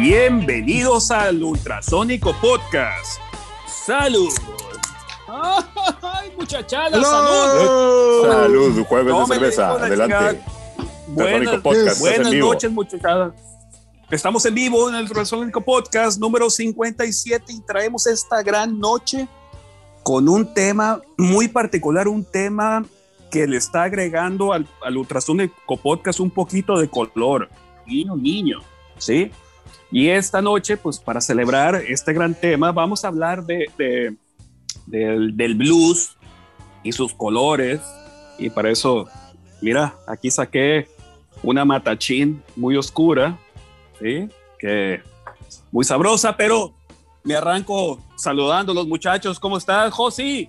Bienvenidos al Ultrasónico Podcast. ¡Salud! ¡Ay, muchachada! ¡Salud! Salud, jueves No de cerveza. Adelante. Buenas, Ultrasónico Podcast, buenas en vivo. noches, muchachada. Estamos en vivo en el Ultrasónico Podcast número 57 y traemos esta gran noche con un tema muy particular, un tema que le está agregando al, al Ultrasónico Podcast un poquito de color. Niño, niño, ¿sí? Y esta noche, pues para celebrar este gran tema, vamos a hablar de, de- del, blues y sus colores. Y para eso, mira, aquí saqué una matachín muy oscura, ¿sí? Que muy sabrosa, pero me arranco saludando a los muchachos. ¿Cómo estás, Josi?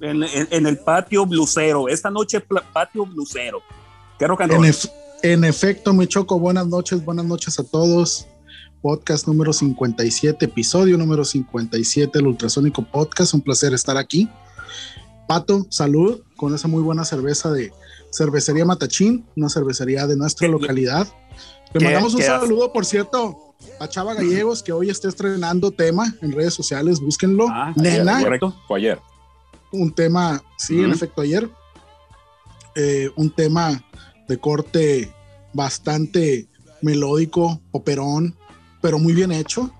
En, el patio blusero. Esta noche, patio blusero. ¿Qué rock en efecto, mi choco, buenas noches, buenas noches a todos. Podcast número 57, episodio número 57 del Ultrasónico Podcast. Un placer estar aquí. Pato, salud con esa muy buena cerveza de Cervecería Matachín, una cervecería de nuestra ¿Qué- localidad. Le mandamos un hace? saludo, por cierto, a Chava Gallegos, que hoy está estrenando tema en redes sociales. Búsquenlo. Ah, Nena, ayer. correcto. Fue ayer. un tema, sí, en Ujú. efecto, ayer, eh, un tema de corte bastante melódico, operón, pero muy bien hecho.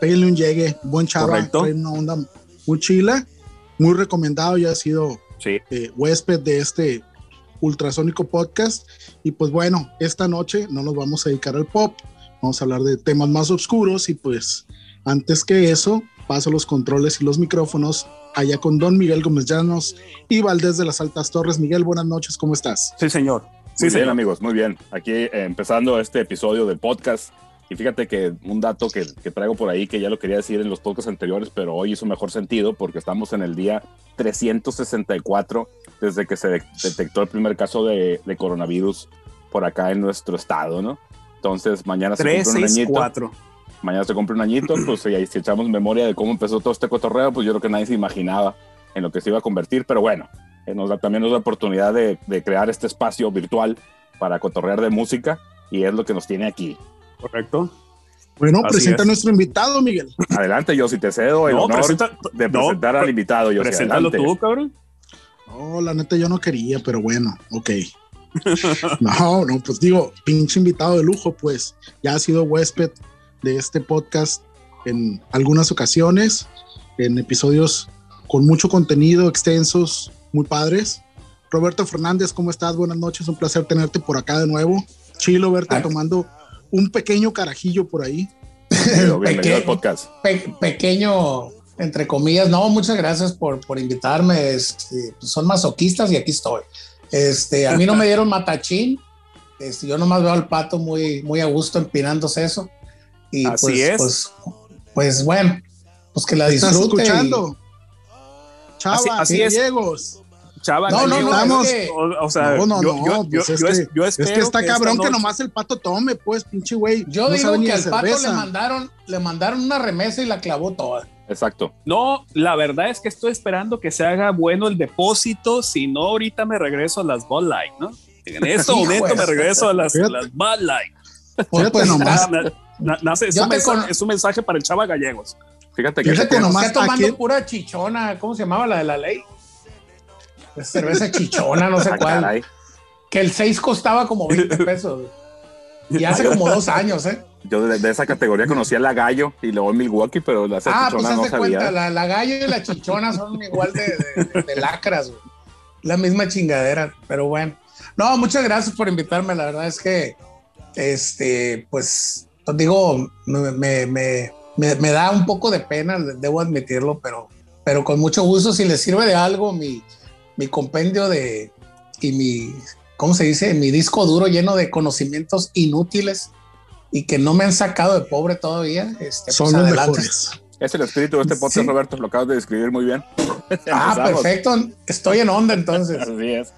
Péguenle un llegue, buen chava, trae una onda muy chila, muy recomendado, ya ha sido Sí. eh, huésped de este ultrasónico podcast. Y pues bueno, esta noche no nos vamos a dedicar al pop, vamos a hablar de temas más oscuros y pues antes que eso, paso los controles y los micrófonos allá con Don Miguel Gómez Llanos y Valdés de las Altas Torres. Miguel, buenas noches, ¿cómo estás? Sí, señor. Sí, Muy bien, señor. amigos, muy bien. Aquí eh, empezando este episodio del podcast. Y fíjate que un dato que, que traigo por ahí que ya lo quería decir en los podcasts anteriores, pero hoy hizo mejor sentido porque estamos en el día 364 desde que se de- detectó el primer caso de, de coronavirus por acá en nuestro estado, ¿no? Entonces mañana se 3, cumple un 6, añito. 4. mañana se cumple un añito, pues y ahí si echamos memoria de cómo empezó todo este cotorreo, pues yo creo que nadie se imaginaba en lo que se iba a convertir, pero bueno, eh, nos da, también nos da oportunidad de, de crear este espacio virtual para cotorrear de música y es lo que nos tiene aquí. Correcto. Bueno, Así presenta a es. nuestro invitado, Miguel. Adelante, yo si te cedo el No, honor presenta- de no, presentar al pre- invitado, yo Preséntalo tú, cabrón. No, la neta yo no quería, pero bueno, ok. No, no, pues digo, pinche invitado de lujo, pues ya ha sido huésped de este podcast en algunas ocasiones, en episodios con mucho contenido, extensos, muy padres. Roberto Fernández, ¿cómo estás? Buenas noches, un placer tenerte por acá de nuevo. Chilo verte Ah. tomando un pequeño carajillo por ahí. Bienvenido, bienvenido al podcast. Pe- pequeño, entre comillas. No, muchas gracias por, por invitarme. Este, pues son masoquistas y aquí estoy. Este, a mí no me dieron matachín. Este, yo nomás veo al pato muy, muy a gusto empinándose eso. Y Así pues, es. Pues, pues bueno, pues que la ¿Estás disfrute. y- escuchando? Chava, Así- así es. Gallegos. Chava, No, no, no, Estamos- o, o sea, No, no, yo, no, yo, pues yo- es yo es- que- Es que está esta cabrón que nomás el pato tome, pues, pinche güey. Yo no digo que al pato le mandaron, le mandaron una remesa y la clavó toda. Exacto. No, la verdad es que estoy esperando que se haga bueno el depósito, si no ahorita me regreso a las Bud Light, ¿no? En este momento me regreso a las, las Bud Light. Pues, pues, nomás. Na- na- es, un mensaje, con- es un mensaje para el Chava Gallegos. Fíjate que Fíjate nomás está tomando aquí- pura chichona. ¿Cómo se llamaba la de la ley? Es cerveza chichona, no sé Ah, cuál. caray. Que el 6 costaba como 20 pesos. Y hace como dos años, ¿eh? Yo de, de esa categoría conocía la gallo y luego Milwaukee, pero la Ah, pues no sabía. cuenta, la, la gallo y la chichona son igual de, de- de- de lacras, güey. La misma chingadera, pero bueno. No, muchas gracias por invitarme. La verdad es que, este, pues, digo, me, me, me, me- me da un poco de pena, debo admitirlo, pero, pero con mucho gusto, si les sirve de algo, mi, mi compendio de, y mi, ¿cómo se dice? Mi disco duro lleno de conocimientos inútiles y que no me han sacado de pobre todavía. Este, Son pues, los adelante. mejores. Es el espíritu de este podcast, Sí. Roberto, lo acabas de describir muy bien. Ah, perfecto. Estoy en onda entonces. Así es.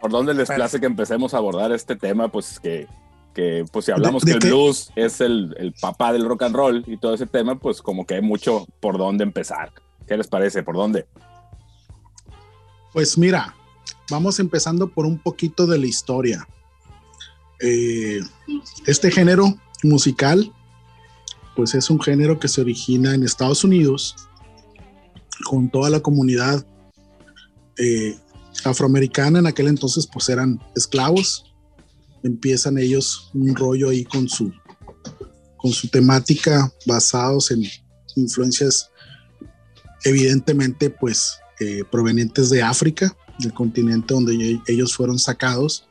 ¿Por dónde les place que empecemos a abordar este tema? Pues que, que pues si hablamos ¿De- de que el qué? blues es el, el papá del rock and roll y todo ese tema, pues como que hay mucho por dónde empezar. ¿Qué les parece? ¿Por dónde? Pues mira, vamos empezando por un poquito de la historia. Eh, este género musical, pues es un género que se origina en Estados Unidos con toda la comunidad eh, afroamericana. En aquel entonces pues eran esclavos. Empiezan ellos un rollo ahí con su, con su temática basados en influencias evidentemente pues eh, provenientes de África, del continente donde ellos fueron sacados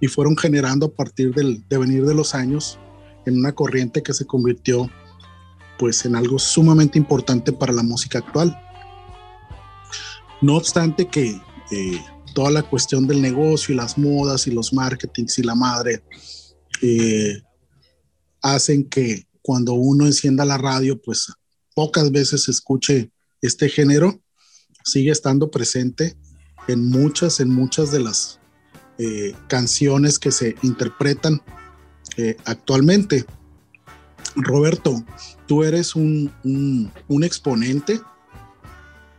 y fueron generando a partir del devenir de los años en una corriente que se convirtió pues en algo sumamente importante para la música actual. No obstante que eh, toda la cuestión del negocio y las modas y los marketings y la madre eh, hacen que cuando uno encienda la radio, pues pocas veces escuche este género, sigue estando presente en muchas, en muchas de las eh, canciones que se interpretan actualmente. Roberto, tú eres un, un, exponente,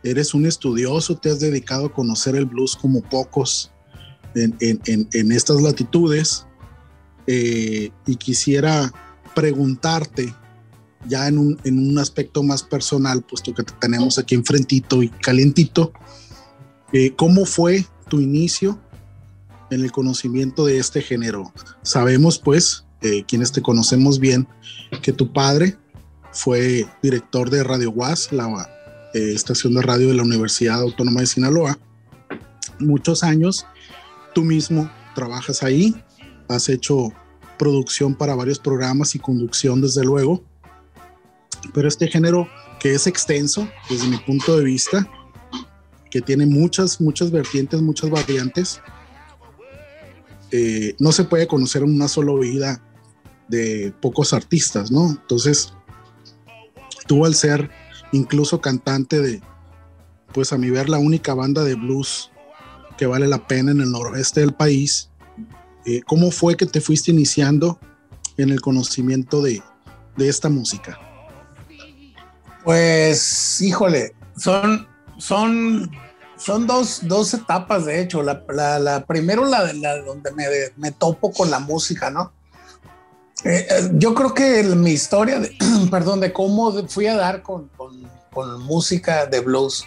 eres un estudioso, te has dedicado a conocer el blues como pocos en, en, en estas latitudes eh, y quisiera preguntarte ya en un, en un, aspecto más personal, puesto que te tenemos aquí enfrentito y calientito, eh, ¿cómo fue tu inicio en el conocimiento de este género? Sabemos pues eh, quienes te conocemos bien, que tu padre fue director de Radio UAS, la eh, estación de radio de la Universidad Autónoma de Sinaloa. Muchos años, tú mismo trabajas ahí, has hecho producción para varios programas y conducción, desde luego. Pero este género que es extenso, desde mi punto de vista, que tiene muchas, muchas vertientes, muchas variantes, eh, no se puede conocer en una sola oída de pocos artistas, ¿no? Entonces, tú al ser incluso cantante de, pues a mi ver, la única banda de blues que vale la pena en el noroeste del país, eh, ¿cómo fue que te fuiste iniciando en el conocimiento de, esta música? Pues, híjole, son, son, son dos, dos etapas, de hecho. La, la, primero, la, la donde me, me, topo con la música, ¿no? Eh, eh, yo creo que mi historia, de, perdón, de cómo fui a dar con, música de blues,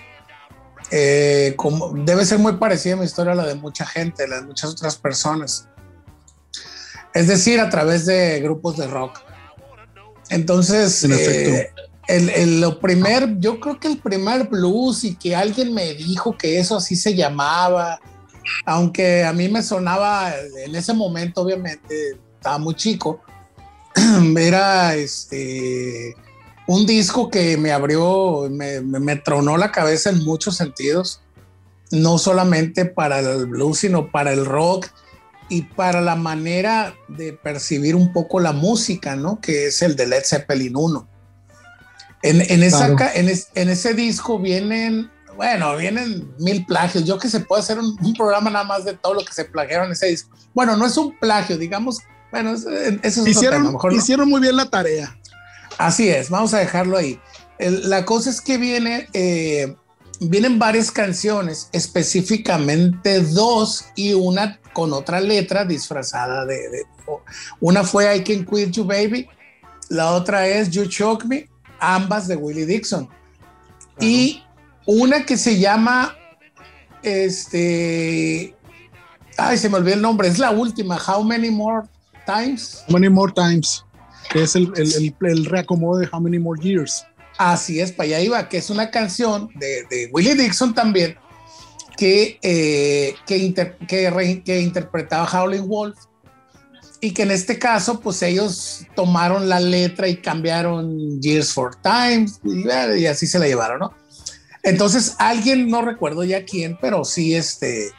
eh, como, debe ser muy parecida a mi historia a la de mucha gente, la de muchas otras personas. Es decir, a través de grupos de rock. Entonces, el, lo primer, yo creo que el primer blues y que alguien me dijo que eso así se llamaba, aunque a mí me sonaba en ese momento, obviamente, estaba muy chico, era este un disco que me abrió, me, tronó la cabeza en muchos sentidos, no solamente para el blues, sino para el rock y para la manera de percibir un poco la música, ¿no? Que es el de Led Zeppelin 1. En, esa, en, ese disco vienen, bueno, vienen mil plagios. Yo que se puede hacer un, un, programa nada más de todo lo que se plagiaron en ese disco. Bueno, no es un plagio, digamos bueno, eso es hicieron, hicieron muy bien la tarea. Así es, vamos a dejarlo ahí. la cosa es que viene, eh, vienen varias canciones, específicamente dos y una con otra letra disfrazada de, una fue I Can Quit You Baby, la otra es You Choke Me, ambas de Willie Dixon. Y una que se llama este ay, se me olvidó el nombre, es la última, How Many More Times. How Many More Times, que es el, el, el, reacomodo de How Many More Years. Así es, para allá iba, que es una canción de, de Willie Dixon también, que, eh, que, que, que, interpretaba Howling Wolf y que en este caso, pues ellos tomaron la letra y cambiaron Years for Times y, y, así se la llevaron, ¿no? Entonces, alguien, no recuerdo ya quién, pero sí, este,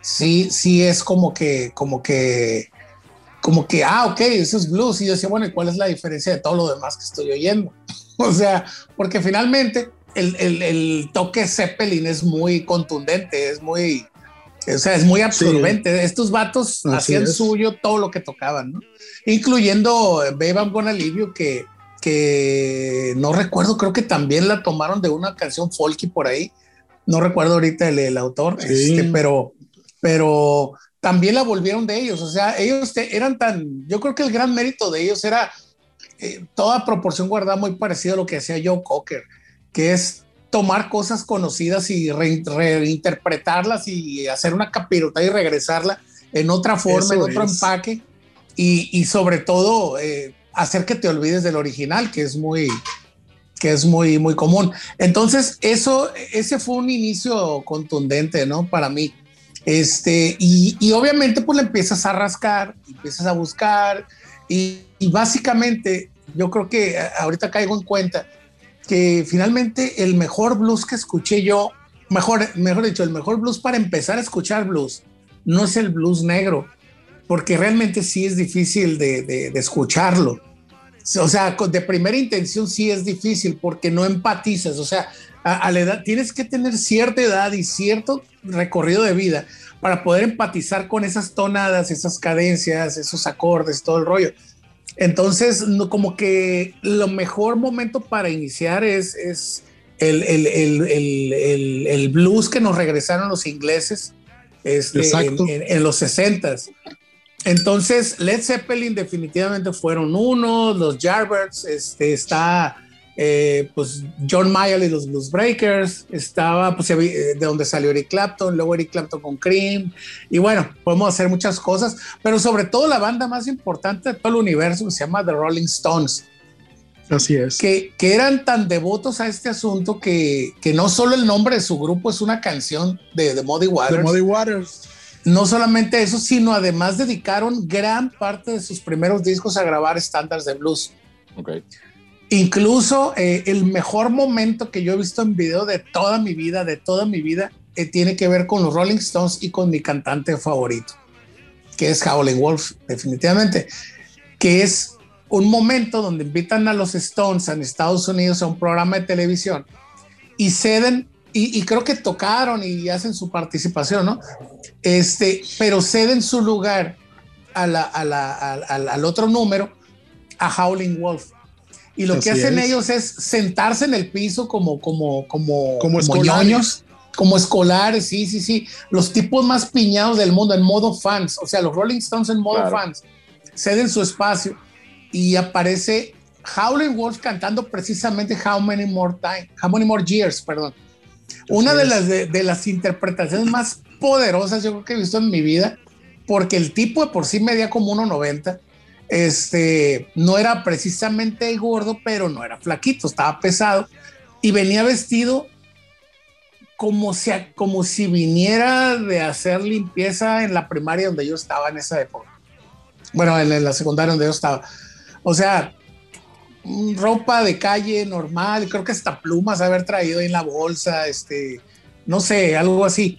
sí, sí es como que, como que como que, ah, ok, eso es blues. Y yo decía, bueno, ¿y cuál es la diferencia de todo lo demás que estoy oyendo? o sea, porque finalmente el, el, el, toque Zeppelin es muy contundente, es muy, o sea, es muy absorbente. Estos vatos hacían suyo todo lo que tocaban, ¿no? Incluyendo Babe I'm Gonna Leave que, que no recuerdo, creo que también la tomaron de una canción folky por ahí. No recuerdo ahorita el, el autor, este, pero, pero también la volvieron de ellos. O sea, ellos eran tan, yo creo que el gran mérito de ellos era eh, toda proporción guardada muy parecido a lo que hacía Joe Cocker, que es tomar cosas conocidas y reinterpretarlas y hacer una capirota y regresarla en otra forma, en otro empaque y, sobre todo eh, hacer que te olvides del original, que es muy que es muy muy común. Entonces, eso ese fue un inicio contundente, ¿no? Para mí. Este, y, obviamente pues le empiezas a rascar, empiezas a buscar y, y básicamente yo creo que ahorita caigo en cuenta que finalmente el mejor blues que escuché yo, mejor, mejor dicho, el mejor blues para empezar a escuchar blues, no es el blues negro, porque realmente sí es difícil de, escucharlo. O sea, de primera intención sí es difícil porque no empatizas. O sea, a, la edad tienes que tener cierta edad y cierto recorrido de vida para poder empatizar con esas tonadas, esas cadencias, esos acordes, todo el rollo. Entonces, no, como que lo mejor momento para iniciar es, es el, el, el, el, blues que nos regresaron los ingleses este, en, los 60 Entonces, Led Zeppelin definitivamente fueron uno, los Yardbirds, este, está eh, pues John Mayall y los Blues Breakers, estaba pues, de donde salió Eric Clapton, luego Eric Clapton con Cream, y bueno, podemos hacer muchas cosas, pero sobre todo la banda más importante de todo el universo se llama The Rolling Stones. Así es. Que, que eran tan devotos a este asunto que, que, no solo el nombre de su grupo es una canción de, de Muddy Waters. De Muddy Waters. No solamente eso, sino además dedicaron gran parte de sus primeros discos a grabar estándares de blues. Okay. Incluso eh, el mejor momento que yo he visto en video de toda mi vida, de toda mi vida, eh, tiene que ver con los Rolling Stones y con mi cantante favorito, que es Howling Wolf, definitivamente, que es un momento donde invitan a los Stones en Estados Unidos a un programa de televisión y ceden, y, creo que tocaron y hacen su participación, ¿no? Este, pero ceden su lugar al, al otro número a Howling Wolf y lo que hacen ellos es sentarse en el piso como, como, como, como, escolares. como escolares, sí, sí, sí. Los tipos más piñados del mundo en modo fans, o sea, los Rolling Stones en modo fans, ceden su espacio y aparece Howling Wolf cantando precisamente How Many More Time, How Many More Years, perdón. Una de las, de, de, las interpretaciones más poderosas yo creo que he visto en mi vida, porque el tipo de por sí medía como 1.90 este, no era precisamente gordo, pero no era flaquito, estaba pesado y venía vestido como si, como si viniera de hacer limpieza en la primaria donde yo estaba en esa época. Bueno, en, la secundaria donde yo estaba. O sea, ropa de calle normal, creo que hasta plumas haber traído en la bolsa, este, no sé, algo así.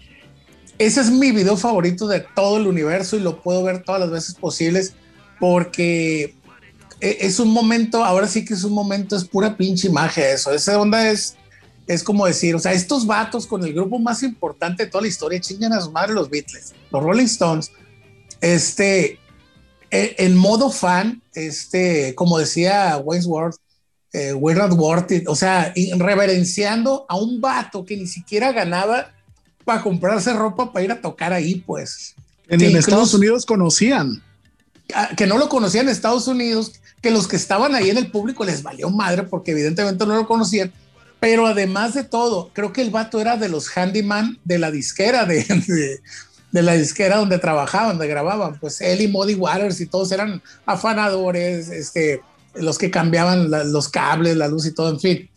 Ese es mi video favorito de todo el universo y lo puedo ver todas las veces posibles porque e, es un momento, ahora sí que es un momento, es pura pinche imagen eso. Esa onda es, es como decir, o sea, estos vatos con el grupo más importante de toda la historia chingan a su madre los Beatles, los Rolling Stones, este, e, en modo fan, este, como decía Wainsworth, eh, we're not worth it, o sea, reverenciando a un vato que ni siquiera ganaba para comprarse ropa para ir a tocar ahí, pues. En, Estados Unidos conocían que no lo conocían en Estados Unidos, que los que estaban ahí en el público les valió madre porque evidentemente no lo conocían. Pero además de todo, creo que el vato era de los handyman de la disquera, de, de, la disquera donde trabajaban, donde grababan. Pues él y Muddy Waters y todos eran afanadores, este, los que cambiaban los cables, la luz y todo, en fin.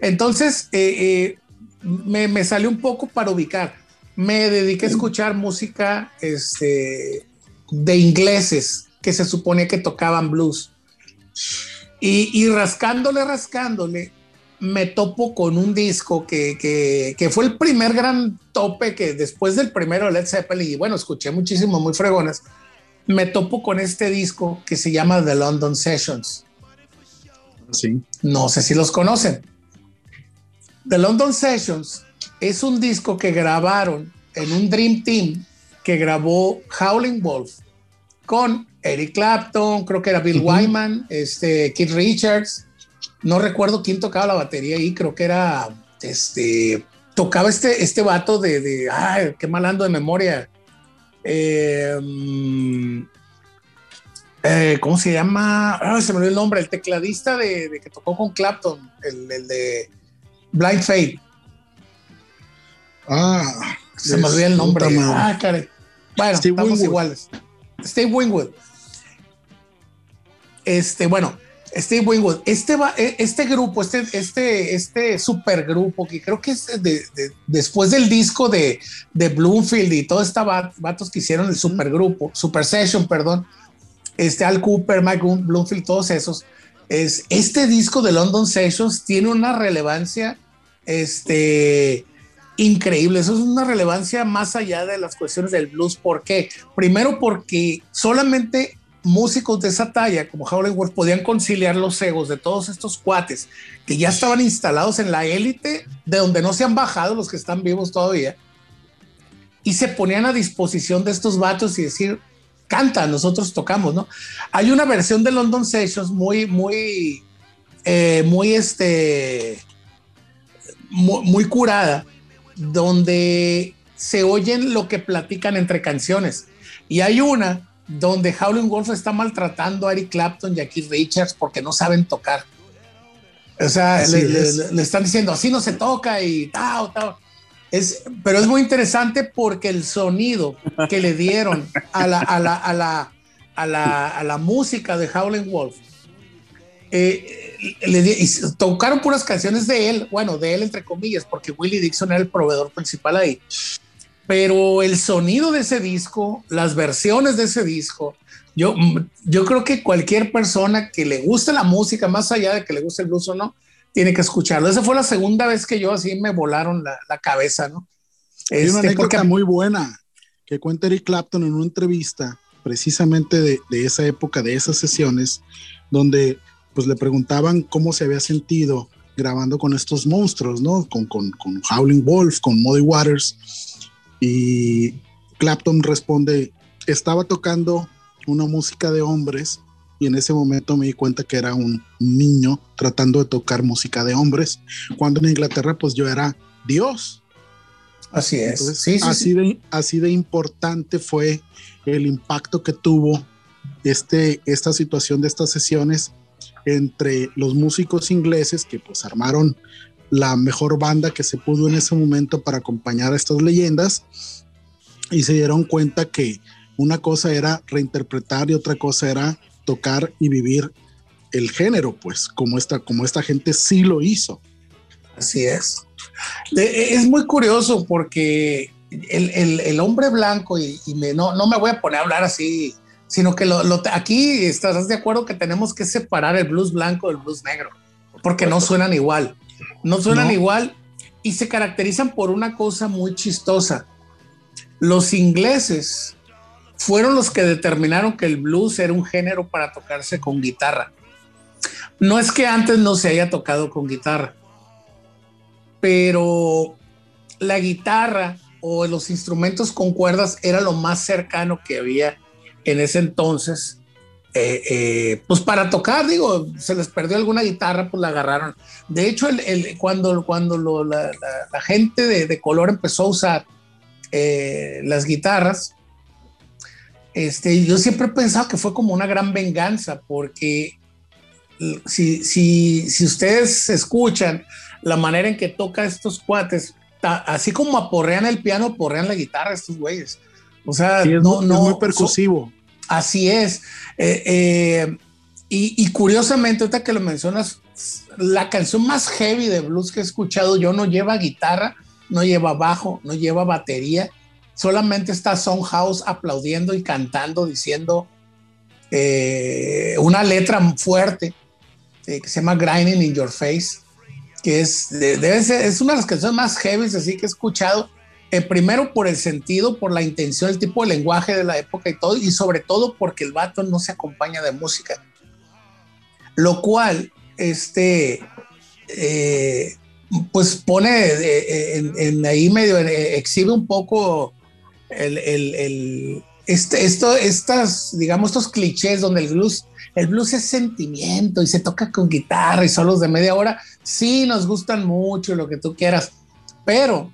Entonces, eh, eh, me, me, salió un poco para ubicar. Me dediqué a escuchar música este, de ingleses, que se supone que tocaban blues. Y, rascándole, rascándole, me topo con un disco que, que, fue el primer gran tope que después del primero Led Zeppelin, y bueno, escuché muchísimo, muy fregones, me topo con este disco que se llama The London Sessions. Sí. No sé si los conocen. The London Sessions es un disco que grabaron en un Dream Team que grabó Howling Wolf con Eric Clapton, creo que era Bill Wyman, este, Keith Richards, no recuerdo quién tocaba la batería ahí, creo que era, este, tocaba este, este vato de, de ay, qué malando de memoria, eh, eh, ¿cómo se llama? se me olvidó el nombre, el tecladista de, que tocó con Clapton, el, de Blind Fate. Ah, se me olvidó el nombre. Ah, Bueno, estamos iguales. Steve Wingwood. Este, bueno, Steve Wingwood, este, va, e, este grupo, este, este, este supergrupo, que creo que es después del disco de, de Bloomfield y todos estos vatos que hicieron el supergrupo, Super Session, perdón, este Al Cooper, Mike Bloomfield, todos esos, es, este disco de London Sessions tiene una relevancia este, increíble. Eso es una relevancia más allá de las cuestiones del blues. ¿Por qué? Primero porque solamente músicos de esa talla como Howlin' podían conciliar los egos de todos estos cuates que ya estaban instalados en la élite, de donde no se han bajado los que están vivos todavía, y se ponían a disposición de estos vatos y decir, canta, nosotros tocamos, ¿no? Hay una versión de London Sessions muy, muy, eh, muy, este, muy curada, donde se oyen lo que platican entre canciones. Y hay una donde Howlin' Wolf está maltratando a Eric Clapton y a Keith Richards porque no saben tocar. O sea, le, están diciendo así no se toca y tal, tal. Es, pero es muy interesante porque el sonido que le dieron a la, a la, a la, a la, a la música de Howlin' Wolf, eh, le, tocaron puras canciones de él, bueno, de él entre comillas, porque Willie Dixon era el proveedor principal ahí pero el sonido de ese disco, las versiones de ese disco, yo, yo creo que cualquier persona que le guste la música, más allá de que le guste el blues o no, tiene que escucharlo. Esa fue la segunda vez que yo así me volaron la, la cabeza, ¿no? Hay una este, anécdota muy buena que cuenta Eric Clapton en una entrevista precisamente de, de, esa época, de esas sesiones, donde pues le preguntaban cómo se había sentido grabando con estos monstruos, ¿no? Con, con, con Howling Wolf, con Muddy Waters y Clapton responde, estaba tocando una música de hombres y en ese momento me di cuenta que era un niño tratando de tocar música de hombres, cuando en Inglaterra pues yo era Dios. Así es. así, De, así de importante fue el impacto que tuvo este, esta situación de estas sesiones entre los músicos ingleses que pues armaron la mejor banda que se pudo en ese momento para acompañar a estas leyendas y se dieron cuenta que una cosa era reinterpretar y otra cosa era tocar y vivir el género, pues como esta, como esta gente sí lo hizo. Así es. Es muy curioso porque el, hombre blanco, y, me, no, no me voy a poner a hablar así, sino que lo, aquí estás de acuerdo que tenemos que separar el blues blanco del blues negro, porque no suenan igual no suenan igual y se caracterizan por una cosa muy chistosa. Los ingleses fueron los que determinaron que el blues era un género para tocarse con guitarra. No es que antes no se haya tocado con guitarra, pero la guitarra o los instrumentos con cuerdas era lo más cercano que había en ese entonces eh, eh, pues para tocar, digo, se les perdió alguna guitarra, pues la agarraron. De hecho, el, cuando, cuando la, gente de, color empezó a usar eh, las guitarras, este, yo siempre he pensado que fue como una gran venganza, porque si, si, si ustedes escuchan la manera en que toca estos cuates, así como aporrean el piano, aporrean la guitarra estos güeyes. O sea, no, no, muy percusivo. Así es. Eh, eh, y, curiosamente, ahorita que lo mencionas, la canción más heavy de blues que he escuchado yo no lleva guitarra, no lleva bajo, no lleva batería, solamente está House aplaudiendo y cantando, diciendo eh, una letra fuerte que se llama Grinding in Your Face, que es, es una de las canciones más heavy así que he escuchado eh, primero por el sentido, por la intención, el tipo de lenguaje de la época y todo, y sobre todo porque el vato no se acompaña de música. Lo cual, este, eh, pues pone eh, en, ahí medio, exhibe un poco el, el, este, esto, estas, digamos, estos clichés donde el blues, el blues es sentimiento y se toca con guitarra y solos de media hora. Sí, nos gustan mucho, lo que tú quieras, pero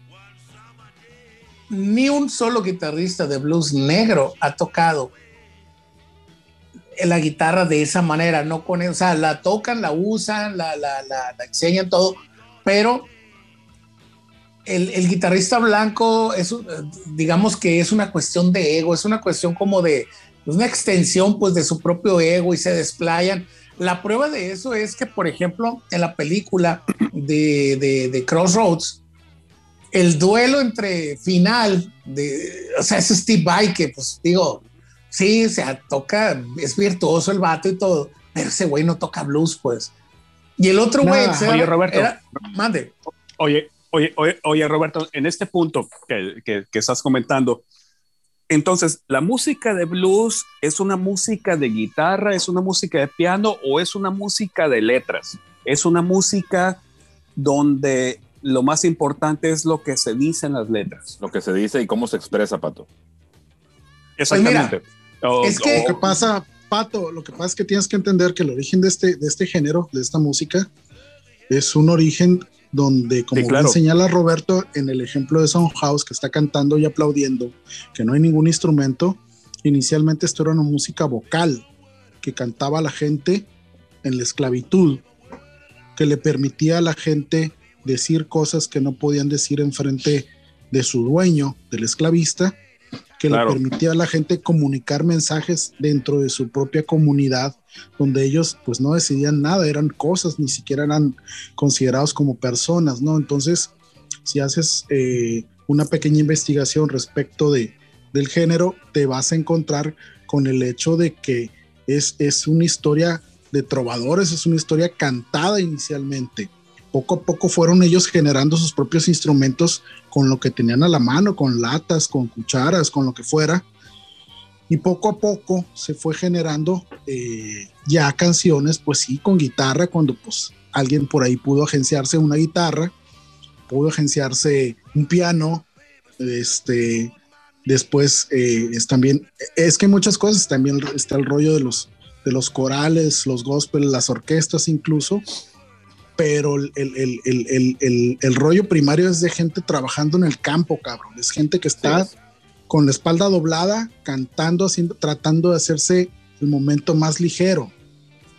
ni un solo guitarrista de blues negro ha tocado la guitarra de esa manera, no con, o sea, la tocan, la usan, la, enseñan todo, pero el, guitarrista blanco es, digamos que es una cuestión de ego, es una cuestión como de una extensión pues de su propio ego y se desplayan. La prueba de eso es que, por ejemplo, en la película de, de Crossroads, el duelo entre final de, o sea, es Steve Vai que pues digo, sí, se toca, es virtuoso el vato y todo, pero ese güey no toca blues, pues. Y el otro güey, oye, Roberto, mande. Oye, oye, oye, oye, Roberto, en este punto que, que, que, estás comentando, entonces, ¿la música de blues es una música de guitarra, es una música de piano o es una música de letras? Es una música donde lo más importante es lo que se dice en las letras. Lo que se dice y cómo se expresa, Pato. Exactamente. es que lo que pasa, Pato, lo que pasa es que tienes que entender que el origen de este, de este género, de esta música, es un origen donde, como bien señala Roberto en el ejemplo de House que está cantando y aplaudiendo, que no hay ningún instrumento, inicialmente esto era una música vocal que cantaba a la gente en la esclavitud, que le permitía a la gente decir cosas que no podían decir en frente de su dueño, del esclavista, que le permitía a la gente comunicar mensajes dentro de su propia comunidad, donde ellos pues no decidían nada, eran cosas, ni siquiera eran considerados como personas, ¿no? Entonces, si haces eh, una pequeña investigación respecto de, del género, te vas a encontrar con el hecho de que es, es una historia de trovadores, es una historia cantada inicialmente poco a poco fueron ellos generando sus propios instrumentos con lo que tenían a la mano, con latas, con cucharas, con lo que fuera. Y poco a poco se fue generando eh, ya canciones, pues sí, con guitarra, cuando pues alguien por ahí pudo agenciarse una guitarra, pudo agenciarse un piano, este, después eh, es también, es que muchas cosas, también está el rollo de los, de los corales, los gospel, las orquestas incluso, pero el, el, rollo primario es de gente trabajando en el campo, cabrón. Es gente que está con la espalda doblada, cantando, haciendo, tratando de hacerse el momento más ligero.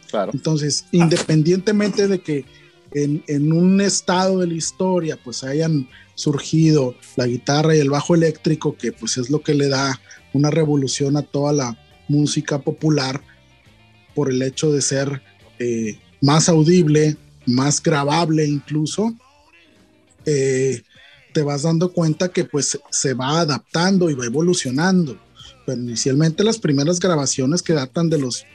Claro. Entonces, independientemente de que en, en, un estado de la historia pues hayan surgido la guitarra y el bajo eléctrico, que pues es lo que le da una revolución a toda la música popular por el hecho de ser eh, más audible, más grabable incluso, eh, te vas dando cuenta que pues se va adaptando y va evolucionando. Pero inicialmente las primeras grabaciones que datan de los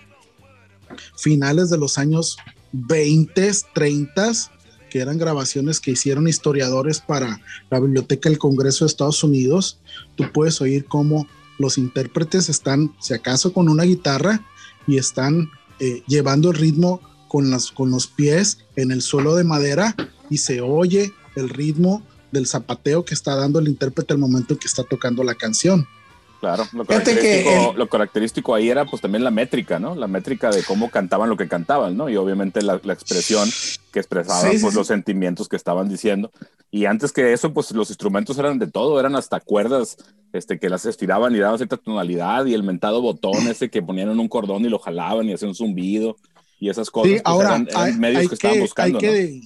finales de los años 20, 30, que eran grabaciones que hicieron historiadores para la Biblioteca del Congreso de Estados Unidos, tú puedes oír cómo los intérpretes están, si acaso, con una guitarra y están eh, llevando el ritmo con, las, con los pies en el suelo de madera y se oye el ritmo del zapateo que está dando el intérprete al momento en que está tocando la canción. Claro, lo característico, lo característico, ahí era pues también la métrica, ¿no? La métrica de cómo cantaban lo que cantaban, ¿no? Y obviamente la, expresión que expresaba pues, los sentimientos que estaban diciendo. Y antes que eso, pues los instrumentos eran de todo, eran hasta cuerdas este, que las estiraban y daban cierta tonalidad y el mentado botón ese que ponían en un cordón y lo jalaban y hacían un zumbido y esas cosas. Sí, pues, ahora, hay, medios que, estaban buscando. Hay que,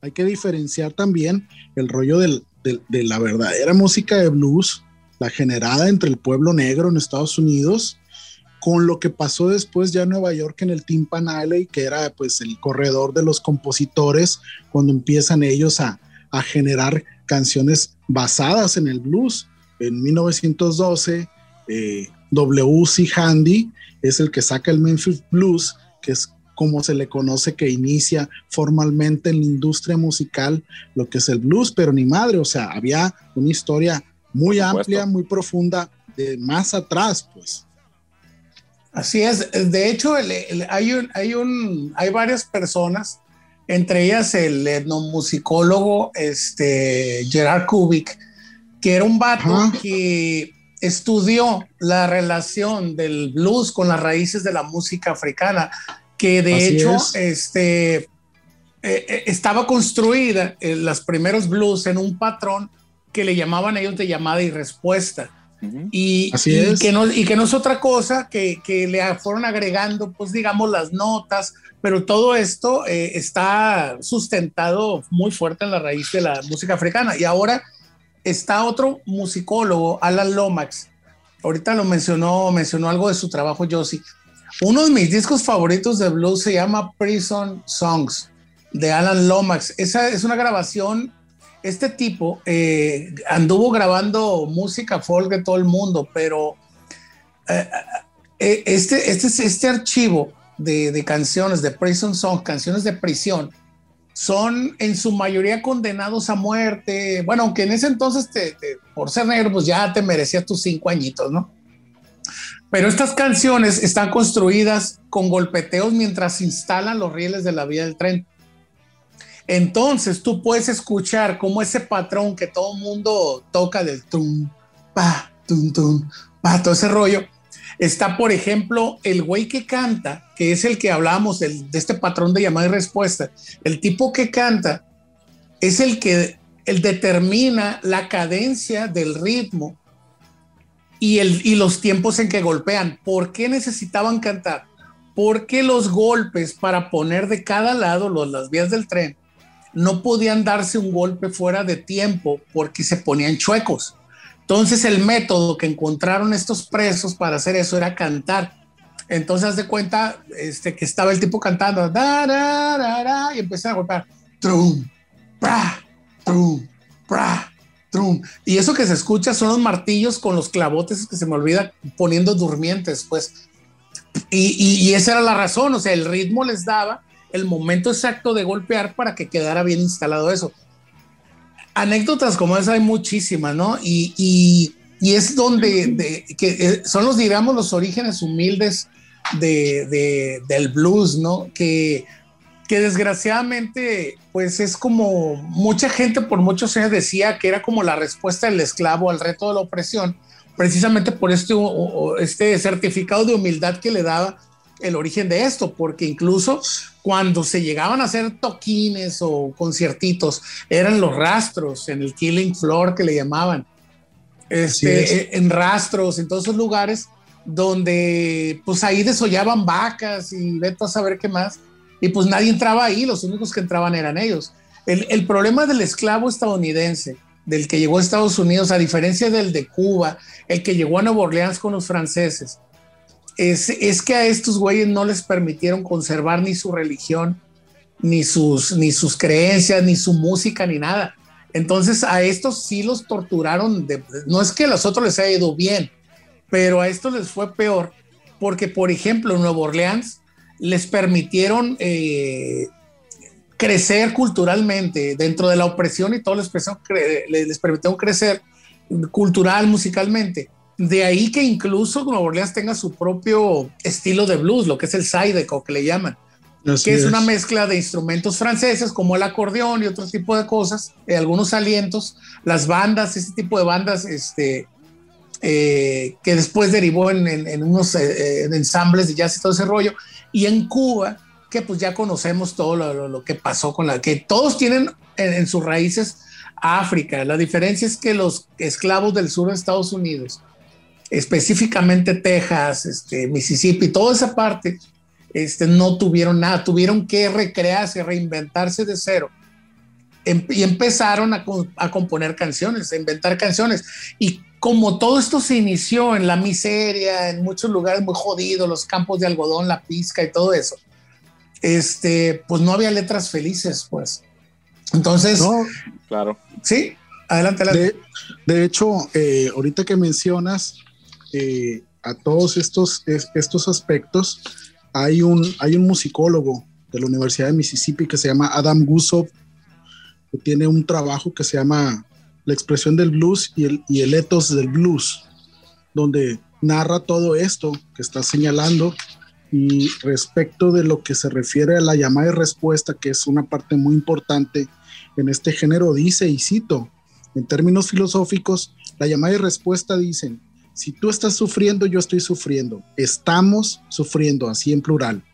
hay que diferenciar también el rollo del, de la verdadera música de blues, la generada entre el pueblo negro en Estados Unidos, con lo que pasó después ya en Nueva York en el Timpan Alley, que era pues el corredor de los compositores, cuando empiezan ellos a, a generar canciones basadas en el blues. En 1912, eh, W.C. Handy es el que saca el Memphis Blues, que es como se le conoce que inicia formalmente en la industria musical lo que es el blues, pero ni madre, o sea, había una historia muy amplia, muy profunda de más atrás, pues. Así es, de hecho hay, un, hay, un, hay varias personas, entre ellas el etnomusicólogo este, Gerard Kubik, que era un vato que estudió la relación del blues con las raíces de la música africana que de hecho este, eh, eh, estaba construida en eh, los primeros blues en un patrón que le llamaban ellos de llamada y respuesta. Y, Así y es. que no, y que no es otra cosa que, que le fueron agregando, pues digamos, las notas, pero todo esto eh, está sustentado muy fuerte en la raíz de la música africana. Y ahora está otro musicólogo, Alan Lomax. Ahorita lo mencionó, mencionó algo de su trabajo, Josie. Uno de mis discos favoritos de blues se llama Prison Songs de Alan Lomax. Esa es una grabación. Este tipo eh, anduvo grabando música folk de todo el mundo, pero eh, eh, este, este, este archivo de, canciones de Prison Songs, canciones de prisión, son en su mayoría condenados a muerte. Bueno, aunque en ese entonces, por ser negro, pues ya te merecías tus cinco añitos, ¿no? Pero estas canciones están construidas con golpeteos mientras se instalan los rieles de la vía del tren. Entonces tú puedes escuchar cómo ese patrón que todo mundo toca del tum, pa, tum, tum, pa, todo ese rollo. Está, por ejemplo, el güey que canta, que es el que hablábamos del, de este patrón de llamada y respuesta. El tipo que canta es el que el determina la cadencia del ritmo y, el, y los tiempos en que golpean. ¿Por qué necesitaban cantar? Porque los golpes para poner de cada lado los, las vías del tren no podían darse un golpe fuera de tiempo porque se ponían chuecos. Entonces el método que encontraron estos presos para hacer eso era cantar. Entonces haz de cuenta este, que estaba el tipo cantando da, da, da, y empezaron a golpear. Trum, pra, trum, pra, trum. Y eso que se escucha son los martillos con los clavotes que se me olvida poniendo durmientes, pues. Y, y, y esa era la razón, o sea, el ritmo les daba el momento exacto de golpear para que quedara bien instalado eso. Anécdotas como esa hay muchísimas, ¿no? Y, y, y es donde de, que eh, son los, digamos, los orígenes humildes de, de, del blues, ¿no? Que, que desgraciadamente, pues es como mucha gente por muchos años decía que era como la respuesta del esclavo al reto de la opresión, precisamente por este, este certificado de humildad que le daba el origen de esto, porque incluso cuando se llegaban a hacer toquines o conciertitos, eran los rastros en el Killing Floor que le llamaban, este, en rastros, en todos esos lugares donde pues ahí desollaban vacas y vete a saber qué más, y pues nadie entraba ahí, los únicos que entraban eran ellos. El, problema del esclavo estadounidense, del que llegó a Estados Unidos, a diferencia del de Cuba, el que llegó a Nueva Orleans con los franceses, es, que a estos güeyes no les permitieron conservar ni su religión, ni sus, ni sus creencias, ni su música, ni nada. Entonces a estos sí los torturaron. De, no es que a los otros les haya ido bien, pero a estos les fue peor, porque por ejemplo en Nueva Orleans les permitieron eh, crecer culturalmente dentro de la opresión y todo les, les permitieron crecer cultural, musicalmente de ahí que incluso Nueva Orleans tenga su propio estilo de blues, lo que es el Zydeco, que le llaman, Así que es, es, una mezcla de instrumentos franceses como el acordeón y otro tipo de cosas, eh, algunos alientos, las bandas, ese tipo de bandas este, eh, que después derivó en, en, en unos eh, en ensambles de jazz y todo ese rollo. Y en Cuba, que pues ya conocemos todo lo, lo, lo que pasó con la, que todos tienen en, en sus raíces África. La diferencia es que los esclavos del sur de Estados Unidos, específicamente Texas, este, Mississippi, toda esa parte, este, no tuvieron nada, tuvieron que recrearse, reinventarse de cero. Em, y empezaron a, a, componer canciones, a inventar canciones. Y como todo esto se inició en la miseria, en muchos lugares muy jodidos, los campos de algodón, la pizca y todo eso, este, pues no había letras felices, pues. Entonces, no, claro. Sí, adelante, adelante. De, de hecho, eh, ahorita que mencionas eh, a todos estos, es, estos aspectos, hay un, hay un musicólogo de la Universidad de Mississippi que se llama Adam Gusov, que tiene un trabajo que se llama La expresión del blues y el, y el ethos del blues, donde narra todo esto que está señalando y respecto de lo que se refiere a la llamada y respuesta, que es una parte muy importante en este género, dice, y cito, en términos filosóficos, la llamada y respuesta dicen, si tú estás sufriendo, yo estoy sufriendo, estamos sufriendo, así en plural,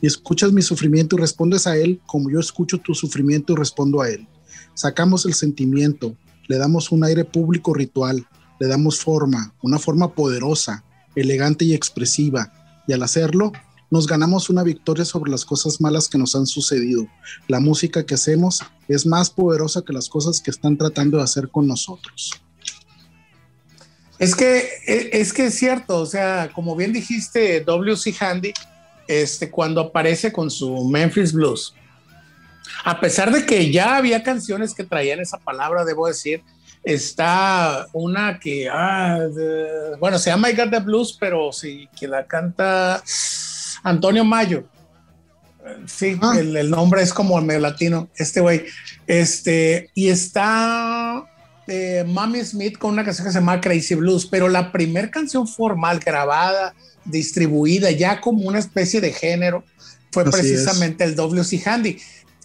y escuchas mi sufrimiento y respondes a él como yo escucho tu sufrimiento y respondo a él. Sacamos el sentimiento, le damos un aire público ritual, le damos forma, una forma poderosa, elegante y expresiva, y al hacerlo, nos ganamos una victoria sobre las cosas malas que nos han sucedido. La música que hacemos es más poderosa que las cosas que están tratando de hacer con nosotros. Es que e, es que es cierto, o sea, como bien dijiste, W.C. Handy, este, cuando aparece con su Memphis Blues, a pesar de que ya había canciones que traían esa palabra, debo decir, está una que, ah, bueno, se llama I Got the Blues, pero sí, que la canta Antonio Mayo. Sí, ah. el, nombre es como el medio latino, este güey. Este, y está eh, Mami Smith con una canción que se llama Crazy Blues, pero la primera canción formal grabada, distribuida ya como una especie de género, fue precisamente el W.C. Handy.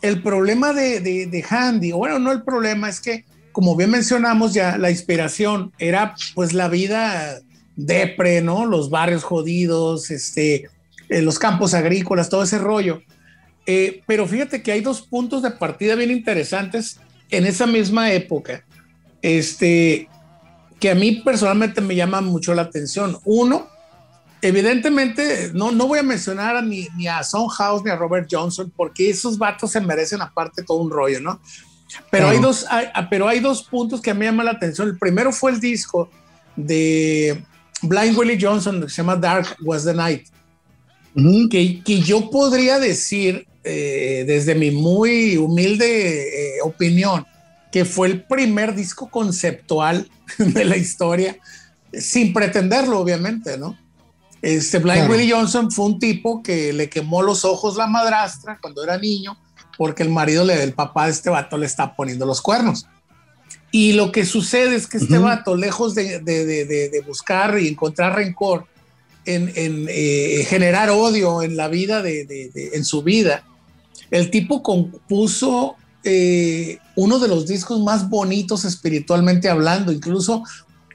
El problema de, de, de Handy, bueno, no el problema, es que, como bien mencionamos ya, la inspiración era pues la vida depre, ¿no? Los barrios jodidos, este, eh, los campos agrícolas, todo ese rollo. Eh, pero fíjate que hay dos puntos de partida bien interesantes en esa misma época, este, que a mí personalmente me llama mucho la atención. Uno, evidentemente, no, no voy a mencionar a ni, ni a Son House ni a Robert Johnson, porque esos vatos se merecen aparte todo un rollo, ¿no? Pero, hay dos, ah, pero hay dos puntos que a mí me llaman la atención. El primero fue el disco de Blind Willie Johnson, que se llama Dark Was the Night que, que, yo podría decir, eh, desde mi muy humilde eh, opinión, que fue el primer disco conceptual de la historia, sin pretenderlo, obviamente, ¿no? Este Blind Willie Johnson fue un tipo que le quemó los ojos la madrastra cuando era niño, porque el marido le, el papá de este vato le está poniendo los cuernos. Y lo que sucede es que este vato, lejos de, de, de, de, buscar y encontrar rencor, en, eh, generar odio en la vida, de, en su vida, el tipo compuso eh, uno de los discos más bonitos espiritualmente hablando, incluso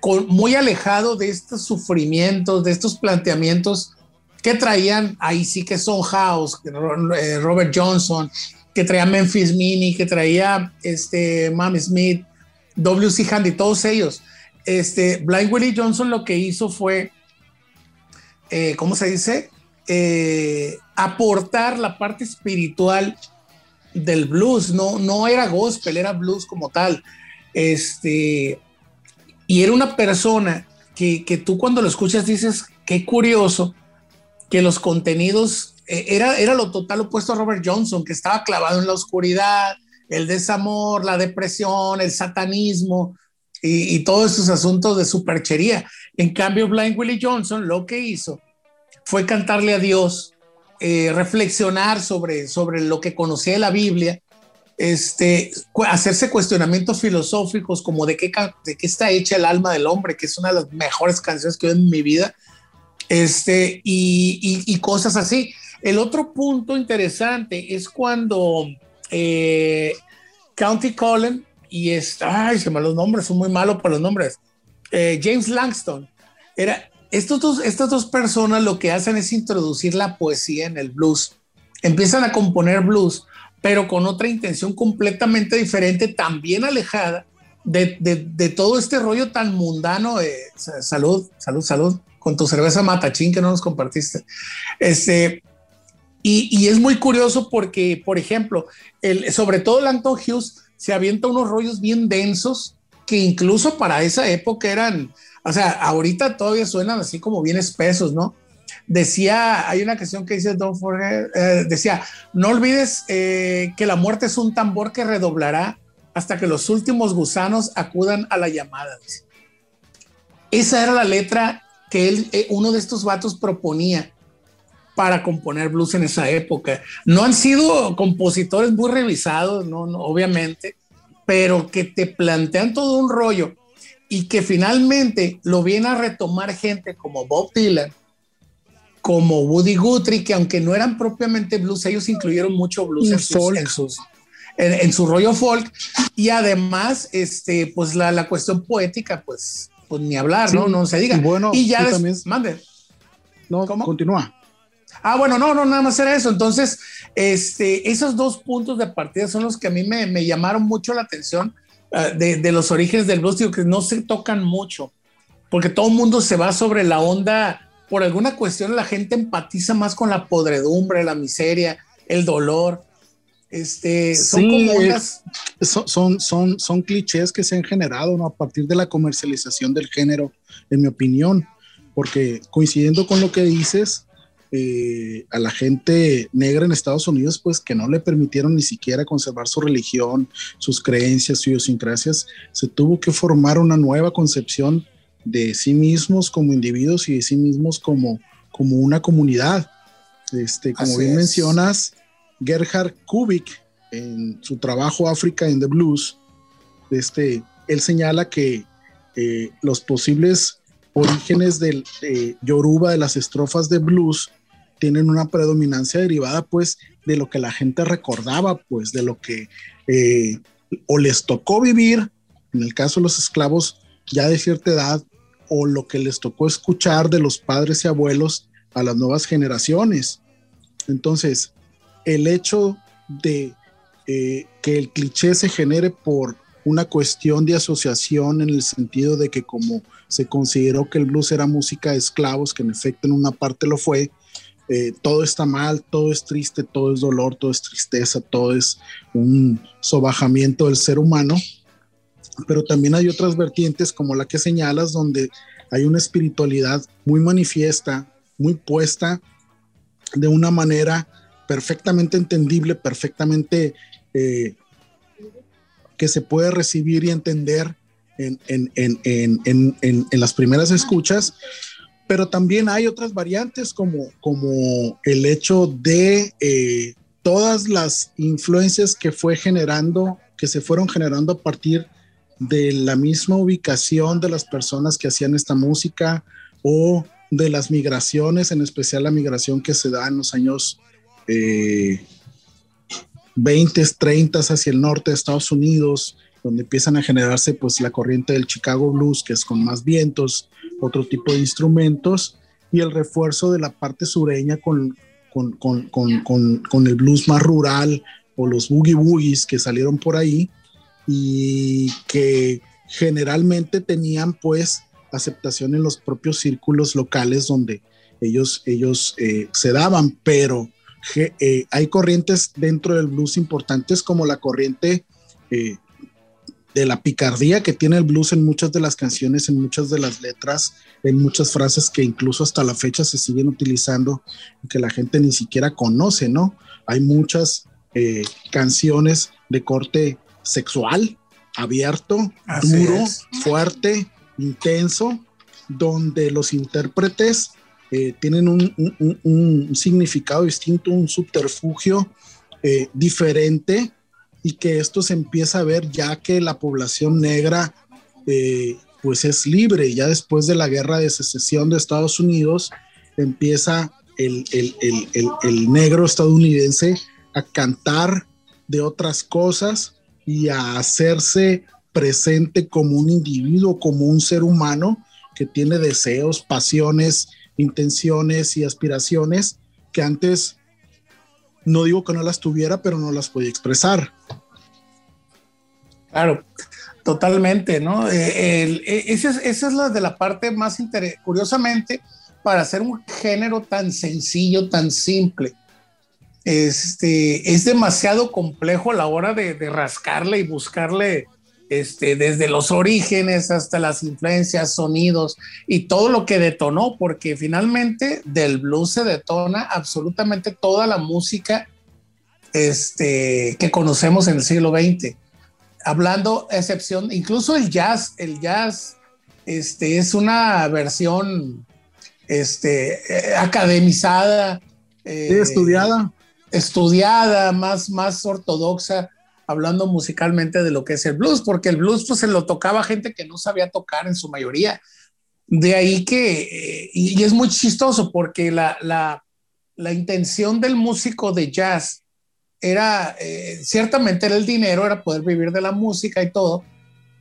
con, muy alejado de estos sufrimientos, de estos planteamientos que traían, ahí sí que son House, eh, Robert Johnson, que traía Memphis Mini, que traía este, Mami Smith, W.C. Handy, todos ellos. Este, Blind Willie Johnson lo que hizo fue eh, ¿cómo se dice? Eh, aportar la parte espiritual del blues. No, no era gospel, era blues como tal. Este, y era una persona que, que tú cuando lo escuchas dices, qué curioso que los contenidos, eh, era, era lo total opuesto a Robert Johnson, que estaba clavado en la oscuridad, el desamor, la depresión, el satanismo, y, todos esos asuntos de superchería. En cambio, Blind Willie Johnson lo que hizo fue cantarle a Dios, eh, reflexionar sobre, sobre lo que conocía de la Biblia, este, hacerse cuestionamientos filosóficos como de qué, de qué está hecha el alma del hombre, que es una de las mejores canciones que he en mi vida, este, y, y, cosas así. El otro punto interesante es cuando eh, County Colin y es, ay, se me los nombres, son muy malos para los nombres. Eh, James Langston, era, estos dos, estas dos personas lo que hacen es introducir la poesía en el blues. Empiezan a componer blues, pero con otra intención completamente diferente, también alejada de, de, todo este rollo tan mundano. Eh, salud, salud, salud, con tu cerveza matachín que no nos compartiste. Este, y, y es muy curioso porque, por ejemplo, el, sobre todo Langton Hughes se avienta unos rollos bien densos que incluso para esa época eran, o sea, ahorita todavía suenan así como bien espesos, ¿no? Decía, hay una canción que dice, Don't forget, eh, decía, no olvides eh, que la muerte es un tambor que redoblará hasta que los últimos gusanos acudan a la llamada. Esa era la letra que eh, uno de estos vatos proponía para componer blues en esa época. No han sido compositores muy revisados, no, obviamente, pero que te plantean todo un rollo y que finalmente lo viene a retomar gente como Bob Dylan, como Woody Guthrie, que aunque no eran propiamente blues, ellos incluyeron mucho blues en sus, en, su rollo folk y además, este, pues la, la cuestión poética, pues, pues ni hablar, ¿no? No se diga. Y bueno, y ya también, mande. No, ¿Cómo? continúa. Ah, bueno, no, no, nada más era eso. Entonces, este, esos dos puntos de partida son los que a mí me, llamaron mucho la atención ah, de, los orígenes del blues, digo que no se tocan mucho, porque todo el mundo se va sobre la onda, por alguna cuestión la gente empatiza más con la podredumbre, la miseria, el dolor. Este, son como unas... son, son, son, clichés que se han generado ¿no? a partir de la comercialización del género, en mi opinión, porque coincidiendo con lo que dices, eh, a la gente negra en Estados Unidos, pues que no le permitieron ni siquiera conservar su religión, sus creencias, sus idiosincrasias, se tuvo que formar una nueva concepción de sí mismos como individuos y de sí mismos como, como una comunidad. Este, como bien mencionas, Gerhard Kubik, en su trabajo África in the Blues, este, él señala que eh, los posibles orígenes del Yoruba de las estrofas de blues tienen una predominancia derivada pues de lo que la gente recordaba, pues de lo que eh, o les tocó vivir, en el caso de los esclavos ya de cierta edad, o lo que les tocó escuchar de los padres y abuelos a las nuevas generaciones. Entonces, el hecho de eh, que el cliché se genere por una cuestión de asociación en el sentido de que como se consideró que el blues era música de esclavos, que en efecto en una parte lo fue, eh, todo está mal, todo es triste, todo es dolor, todo es tristeza, todo es un sobajamiento del ser humano, pero también hay otras vertientes como la que señalas, donde hay una espiritualidad muy manifiesta, muy puesta de una manera perfectamente entendible, perfectamente eh, que se puede recibir y entender en, en, las primeras escuchas, pero también hay otras variantes como, como el hecho de eh, todas las influencias que fue generando, que se fueron generando a partir de la misma ubicación de las personas que hacían esta música o de las migraciones, en especial la migración que se da en los años eh, 20, 30 hacia el norte de Estados Unidos, donde empiezan a generarse pues la corriente del Chicago Blues, que es con más vientos, otro tipo de instrumentos, y el refuerzo de la parte sureña con, con, con, con el blues más rural o los boogie boogies que salieron por ahí y que generalmente tenían pues aceptación en los propios círculos locales donde ellos, ellos eh, se daban, pero eh, hay corrientes dentro del blues importantes como la corriente eh, de la picardía que tiene el blues en muchas de las canciones, en muchas de las letras, en muchas frases que incluso hasta la fecha se siguen utilizando y que la gente ni siquiera conoce, ¿no? Hay muchas canciones de corte sexual, abierto, duro, fuerte, intenso, donde los intérpretes eh, tienen un, significado distinto, un subterfugio eh, diferente y que esto se empieza a ver ya que la población negra eh, pues es libre. Ya después de la guerra de secesión de Estados Unidos empieza el, el, negro estadounidense a cantar de otras cosas y a hacerse presente como un individuo, como un ser humano que tiene deseos, pasiones, intenciones y aspiraciones que antes no digo que no las tuviera, pero no las podía expresar. Claro, totalmente, ¿no? Eh, eh, esa, es, la de la parte más interesante. Curiosamente, para hacer un género tan sencillo, tan simple, este, es demasiado complejo a la hora de, de rascarle y buscarle este, desde los orígenes hasta las influencias, sonidos y todo lo que detonó, porque finalmente del blues se detona absolutamente toda la música este, que conocemos en el siglo XX. Hablando, excepción, incluso el jazz, el jazz este, es una versión este, academizada. Eh, estudiada. Estudiada, más, más ortodoxa hablando musicalmente de lo que es el blues, porque el blues pues se lo tocaba gente que no sabía tocar en su mayoría. De ahí que, eh, y, es muy chistoso porque la, la, la, intención del músico de jazz era, eh, ciertamente era el dinero, era poder vivir de la música y todo,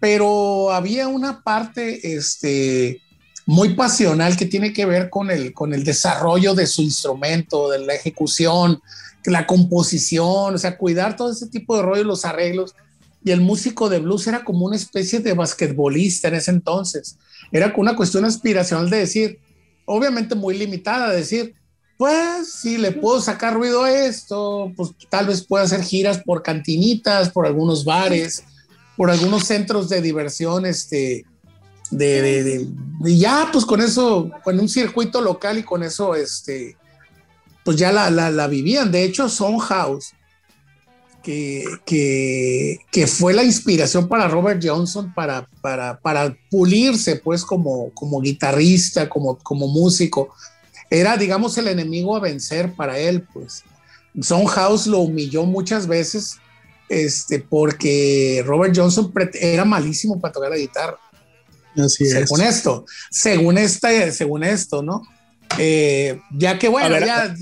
pero había una parte este, muy pasional que tiene que ver con el, con el desarrollo de su instrumento, de la ejecución, la composición, o sea, cuidar todo ese tipo de rollos, los arreglos. y el músico de blues era como una especie de basquetbolista en ese entonces. Era una cuestión aspiracional de decir, obviamente muy limitada, de decir, pues si le puedo sacar ruido a esto, pues tal vez pueda hacer giras por cantinitas, por algunos bares, por algunos centros de diversión, este, de, y ya, pues con eso, con un circuito local y con eso, este, pues ya la, la, vivían. De hecho, Son House, que, que, que, fue la inspiración para Robert Johnson para, para, para pulirse, pues, como, como guitarrista, como, como músico era, digamos, el enemigo a vencer para él, pues. House lo humilló muchas veces, este, porque Robert Johnson era malísimo para tocar la guitarra. Así según esto, según esta, según esto, ¿no? Eh, ya que bueno, a ver, ya,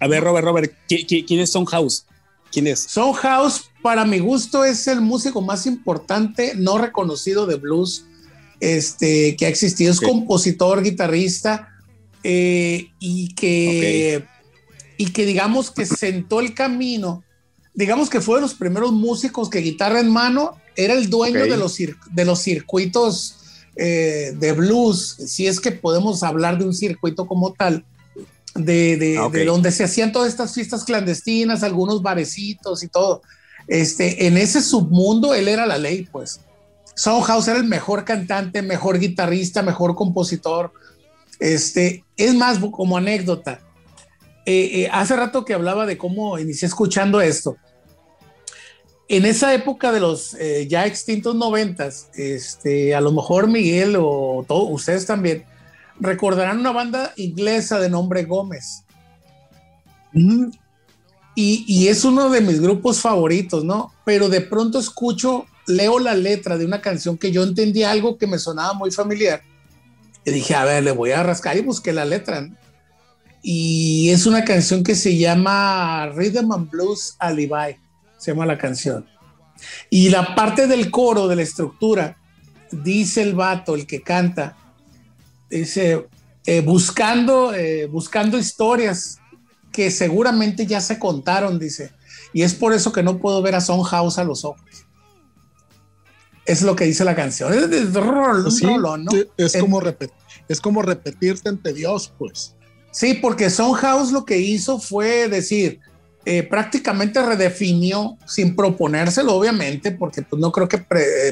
a, ver, Robert, Robert, ¿quién es House? ¿Quién es? House, para mi gusto, es el músico más importante, no reconocido de blues, este, que ha existido. Es compositor, guitarrista, eh, y, que, y que digamos que sentó el camino, digamos que fue de los primeros músicos que guitarra en mano era el dueño de, los de los circuitos eh, de blues, si es que podemos hablar de un circuito como tal, de, ah, de, donde se hacían todas estas fiestas clandestinas, algunos barecitos y todo. Este, en ese submundo él era la ley, pues. Soundhouse era el mejor cantante, mejor guitarrista, mejor compositor, este, es más, como anécdota, eh, eh, hace rato que hablaba de cómo inicié escuchando esto. En esa época de los eh, ya extintos noventas, este, a lo mejor Miguel o todos ustedes también recordarán una banda inglesa de nombre Gómez. Y, y, es uno de mis grupos favoritos, ¿no? Pero de pronto escucho, leo la letra de una canción que yo entendí algo que me sonaba muy familiar y dije, a ver, le voy a rascar y busqué la letra. Y es una canción que se llama Rhythm and Blues Alibi, se llama la canción. Y la parte del coro, de la estructura, dice el vato, el que canta, dice, eh, buscando, eh, buscando historias que seguramente ya se contaron, dice. Y es por eso que no puedo ver a Son House a los ojos. Es lo que dice la canción. Es, de rol, ¿no? Es como, es como repetirte ante Dios, pues. Sí, porque House lo que hizo fue decir, eh, prácticamente redefinió, sin proponérselo, obviamente, porque pues, no creo que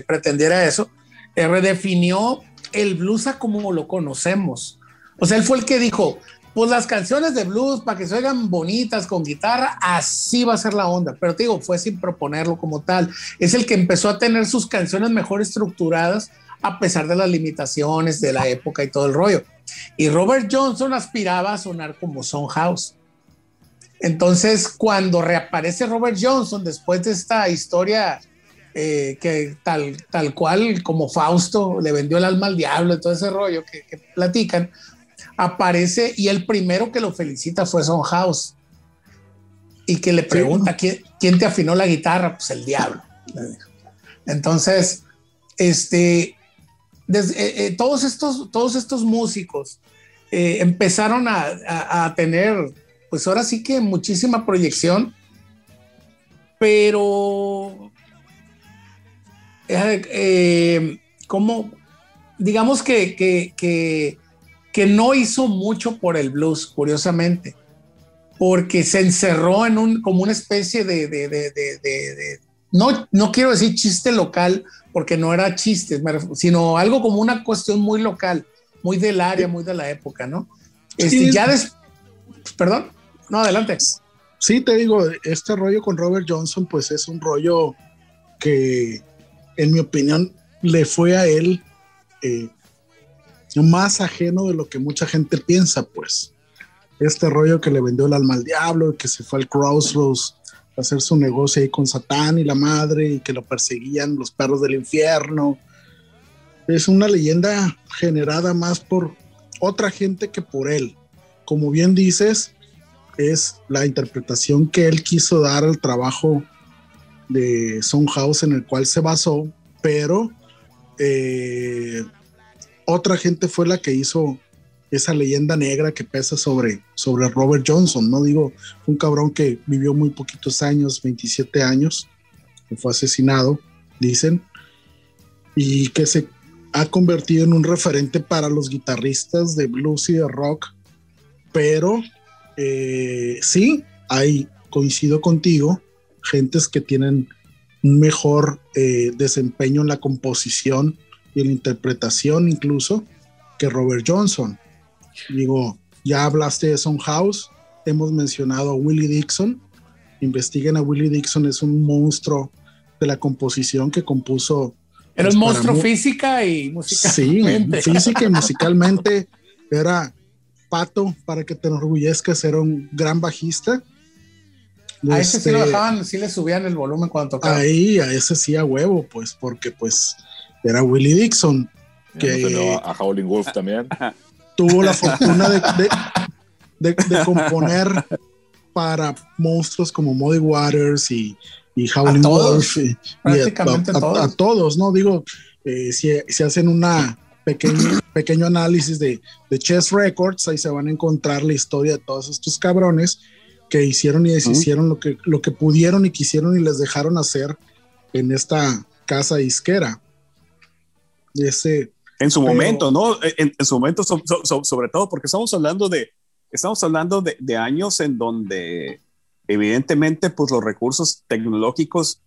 pretendiera eso, eh, redefinió el blues a como lo conocemos. O sea, él fue el que dijo, pues las canciones de blues para que se oigan bonitas con guitarra, así va a ser la onda. Pero te digo, fue sin proponerlo como tal. Es el que empezó a tener sus canciones mejor estructuradas a pesar de las limitaciones de la época y todo el rollo. Y Robert Johnson aspiraba a sonar como Son House. Entonces, cuando reaparece Robert Johnson después de esta historia eh, que tal, tal cual como Fausto le vendió el alma al diablo y todo ese rollo que, que platican, aparece y el primero que lo felicita fue Son House. Y que le pregunta, ¿quién, ¿quién te afinó la guitarra? Pues el diablo. Entonces, este, eh, eh, todos, estos, todos estos músicos eh, empezaron a, tener, pues ahora sí que muchísima proyección, pero como, digamos que, que, que no hizo mucho por el blues, curiosamente, porque se encerró en un, como una especie de, de, de, de no, no quiero decir chiste local, porque no era chiste, sino algo como una cuestión muy local, muy del área, muy de la época, ¿no? Este, ya perdón, no, adelante. Sí, te digo, este rollo con Robert Johnson, pues es un rollo que, en mi opinión, le fue a él eh, más ajeno de lo que mucha gente piensa, pues. Este rollo que le vendió el alma al diablo, que se fue al Crossroads a hacer su negocio ahí con Satán y la madre, y que lo perseguían los perros del infierno. Es una leyenda generada más por otra gente que por él. Como bien dices, es la interpretación que él quiso dar al trabajo de House en el cual se basó, pero eh, otra gente fue la que hizo esa leyenda negra que pesa sobre, sobre Robert Johnson, ¿no? Digo, un cabrón que vivió muy poquitos años, 27 años, que fue asesinado dicen, y que se ha convertido en un referente para los guitarristas de blues y de rock, pero eh, sí, hay, coincido contigo, gentes que tienen un mejor eh, desempeño en la composición y en la interpretación incluso que Robert Johnson. Digo, ya hablaste de Son House, hemos mencionado a Willie Dixon. Investiguen a Willie Dixon, es un monstruo de la composición que compuso. Era un pues, monstruo física y musicalmente. Sí, física y musicalmente era pato para que te enorgullezcas, era un gran bajista. A ese sí lo este, dejaban, sí le subían el volumen cuando tocaba. Ahí, a ese sí a huevo, pues, porque pues era Willie Dixon. Que, a Howling Wolf también. Tuvo la fortuna de, componer para monstruos como Muddy Waters y, y Howling Wolf. Y, prácticamente a, todos, ¿no? Digo, eh, si, si, hacen una pequeño, pequeño análisis de, de Chess Records, ahí se van a encontrar la historia de todos estos cabrones que hicieron y deshicieron lo, que, lo que pudieron y quisieron y les dejaron hacer en esta casa disquera. Ese, en su momento, ¿no? En, su momento, sobre todo, porque estamos hablando de, estamos hablando de, de, años en donde evidentemente pues los recursos tecnológicos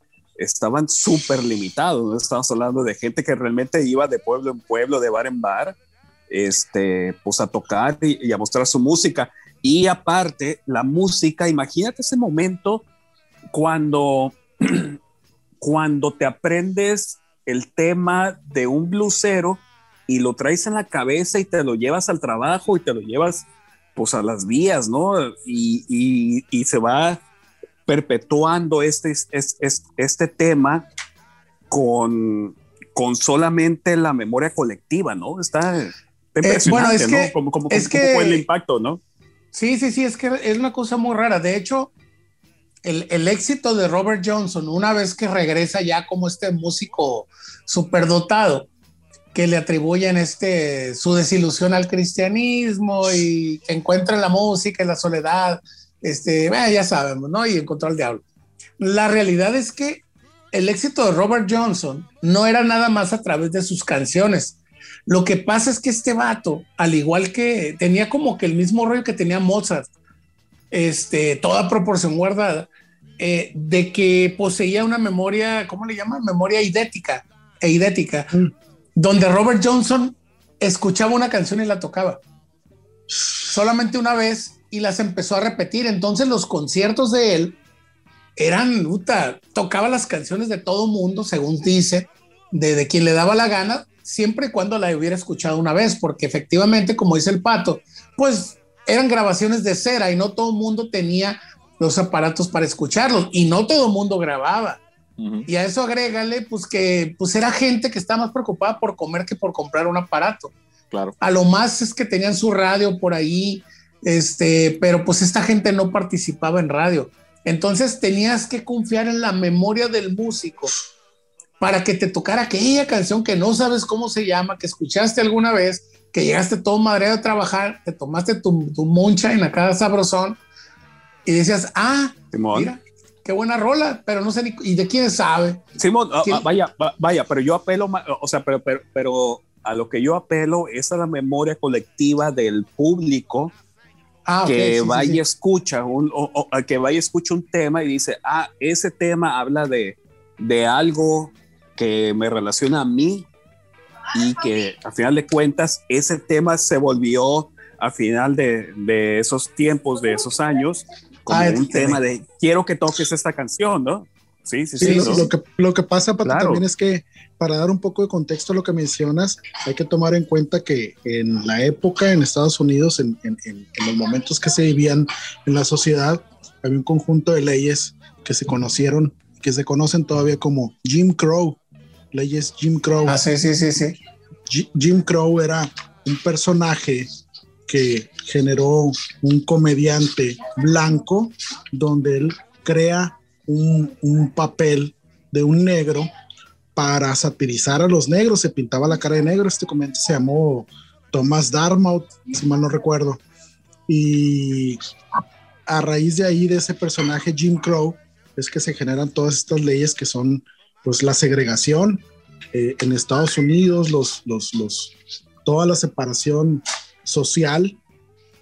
estaban súper limitados, ¿no? Estamos hablando de gente que realmente iba de pueblo en pueblo, de bar en bar, este, pues a tocar y, y a mostrar su música. Y aparte, la música, imagínate ese momento cuando, cuando te aprendes el tema de un blusero y lo traes en la cabeza y te lo llevas al trabajo y te lo llevas pues a las vías, ¿no? Y, y, se va perpetuando este, este, este tema con, con solamente la memoria colectiva, ¿no? Está, eh, bueno, es que, ¿no? Como, es que, fue el impacto, ¿no? Sí, sí, sí, es que es una cosa muy rara. De hecho, el, el, éxito de Robert Johnson, una vez que regresa ya como este músico superdotado, que le atribuyen este, su desilusión al cristianismo y que encuentra la música y la soledad, este, ya sabemos, ¿no? Y encontró al diablo. La realidad es que el éxito de Robert Johnson no era nada más a través de sus canciones, lo que pasa es que este vato, al igual que tenía como que el mismo rollo que tenía Mozart, este, toda proporción guardada, eh, de que poseía una memoria, ¿cómo le llaman? Memoria idética, e idética, mm. donde Robert Johnson escuchaba una canción y la tocaba. Solamente una vez y las empezó a repetir. Entonces los conciertos de él eran, puta, tocaba las canciones de todo mundo, según dice, de, de quien le daba la gana, siempre y cuando la hubiera escuchado una vez, porque efectivamente, como dice el pato, pues eran grabaciones de cera y no todo el mundo tenía los aparatos para escucharlos y no todo el mundo grababa. Y a eso agrégale, pues que pues era gente que estaba más preocupada por comer que por comprar un aparato. Claro. A lo más es que tenían su radio por ahí, este, pero pues esta gente no participaba en radio. Entonces tenías que confiar en la memoria del músico para que te tocara aquella canción que no sabes cómo se llama, que escuchaste alguna vez, que llegaste todo madreado a trabajar, te tomaste tu, tu moncha en la casa sabrosón y decías, ah, mira, qué buena rola, pero no sé ni y de quién sabe. Simón, ah, ah, vaya, vaya, pero yo apelo, o sea, pero, pero, pero, a lo que yo apelo es a la memoria colectiva del público ah, que vaya escucha un, o, que vaya escucha un tema y dice, ah, ese tema habla de, de algo que me relaciona a mí y que a final de cuentas ese tema se volvió a final de, de esos tiempos, de esos años, como ah, un tema de quiero que toques esta canción, ¿no? Sí, sí, sí. Lo, que, lo que pasa, Pato, también es que para dar un poco de contexto a lo que mencionas, hay que tomar en cuenta que en la época en Estados Unidos, en, en, en los momentos que se vivían en la sociedad, había un conjunto de leyes que se conocieron, que se conocen todavía como Jim Crow, leyes Jim Crow. Ah, sí, sí, sí, sí. Jim Crow era un personaje que generó un comediante blanco donde él crea un, un, papel de un negro para satirizar a los negros, se pintaba la cara de negro, este comediante se llamó Thomas Darmouth, si mal no recuerdo, y a raíz de ahí, de ese personaje Jim Crow, es que se generan todas estas leyes que son pues la segregación eh, en Estados Unidos, los, los, los, toda la separación social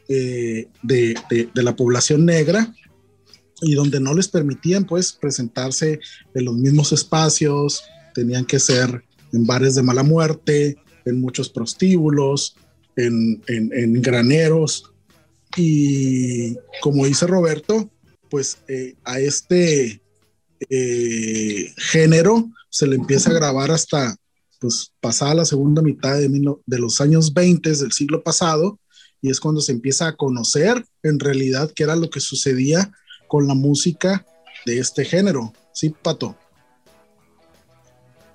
eh, de, de, la población negra y donde no les permitían pues presentarse en los mismos espacios, tenían que ser en bares de mala muerte, en muchos prostíbulos, en, graneros. Y como dice Roberto, pues eh, a este eh, género se le empieza a grabar hasta pues pasada la segunda mitad de, de los años 20 del siglo pasado y es cuando se empieza a conocer en realidad qué era lo que sucedía con la música de este género. Sí, Pato.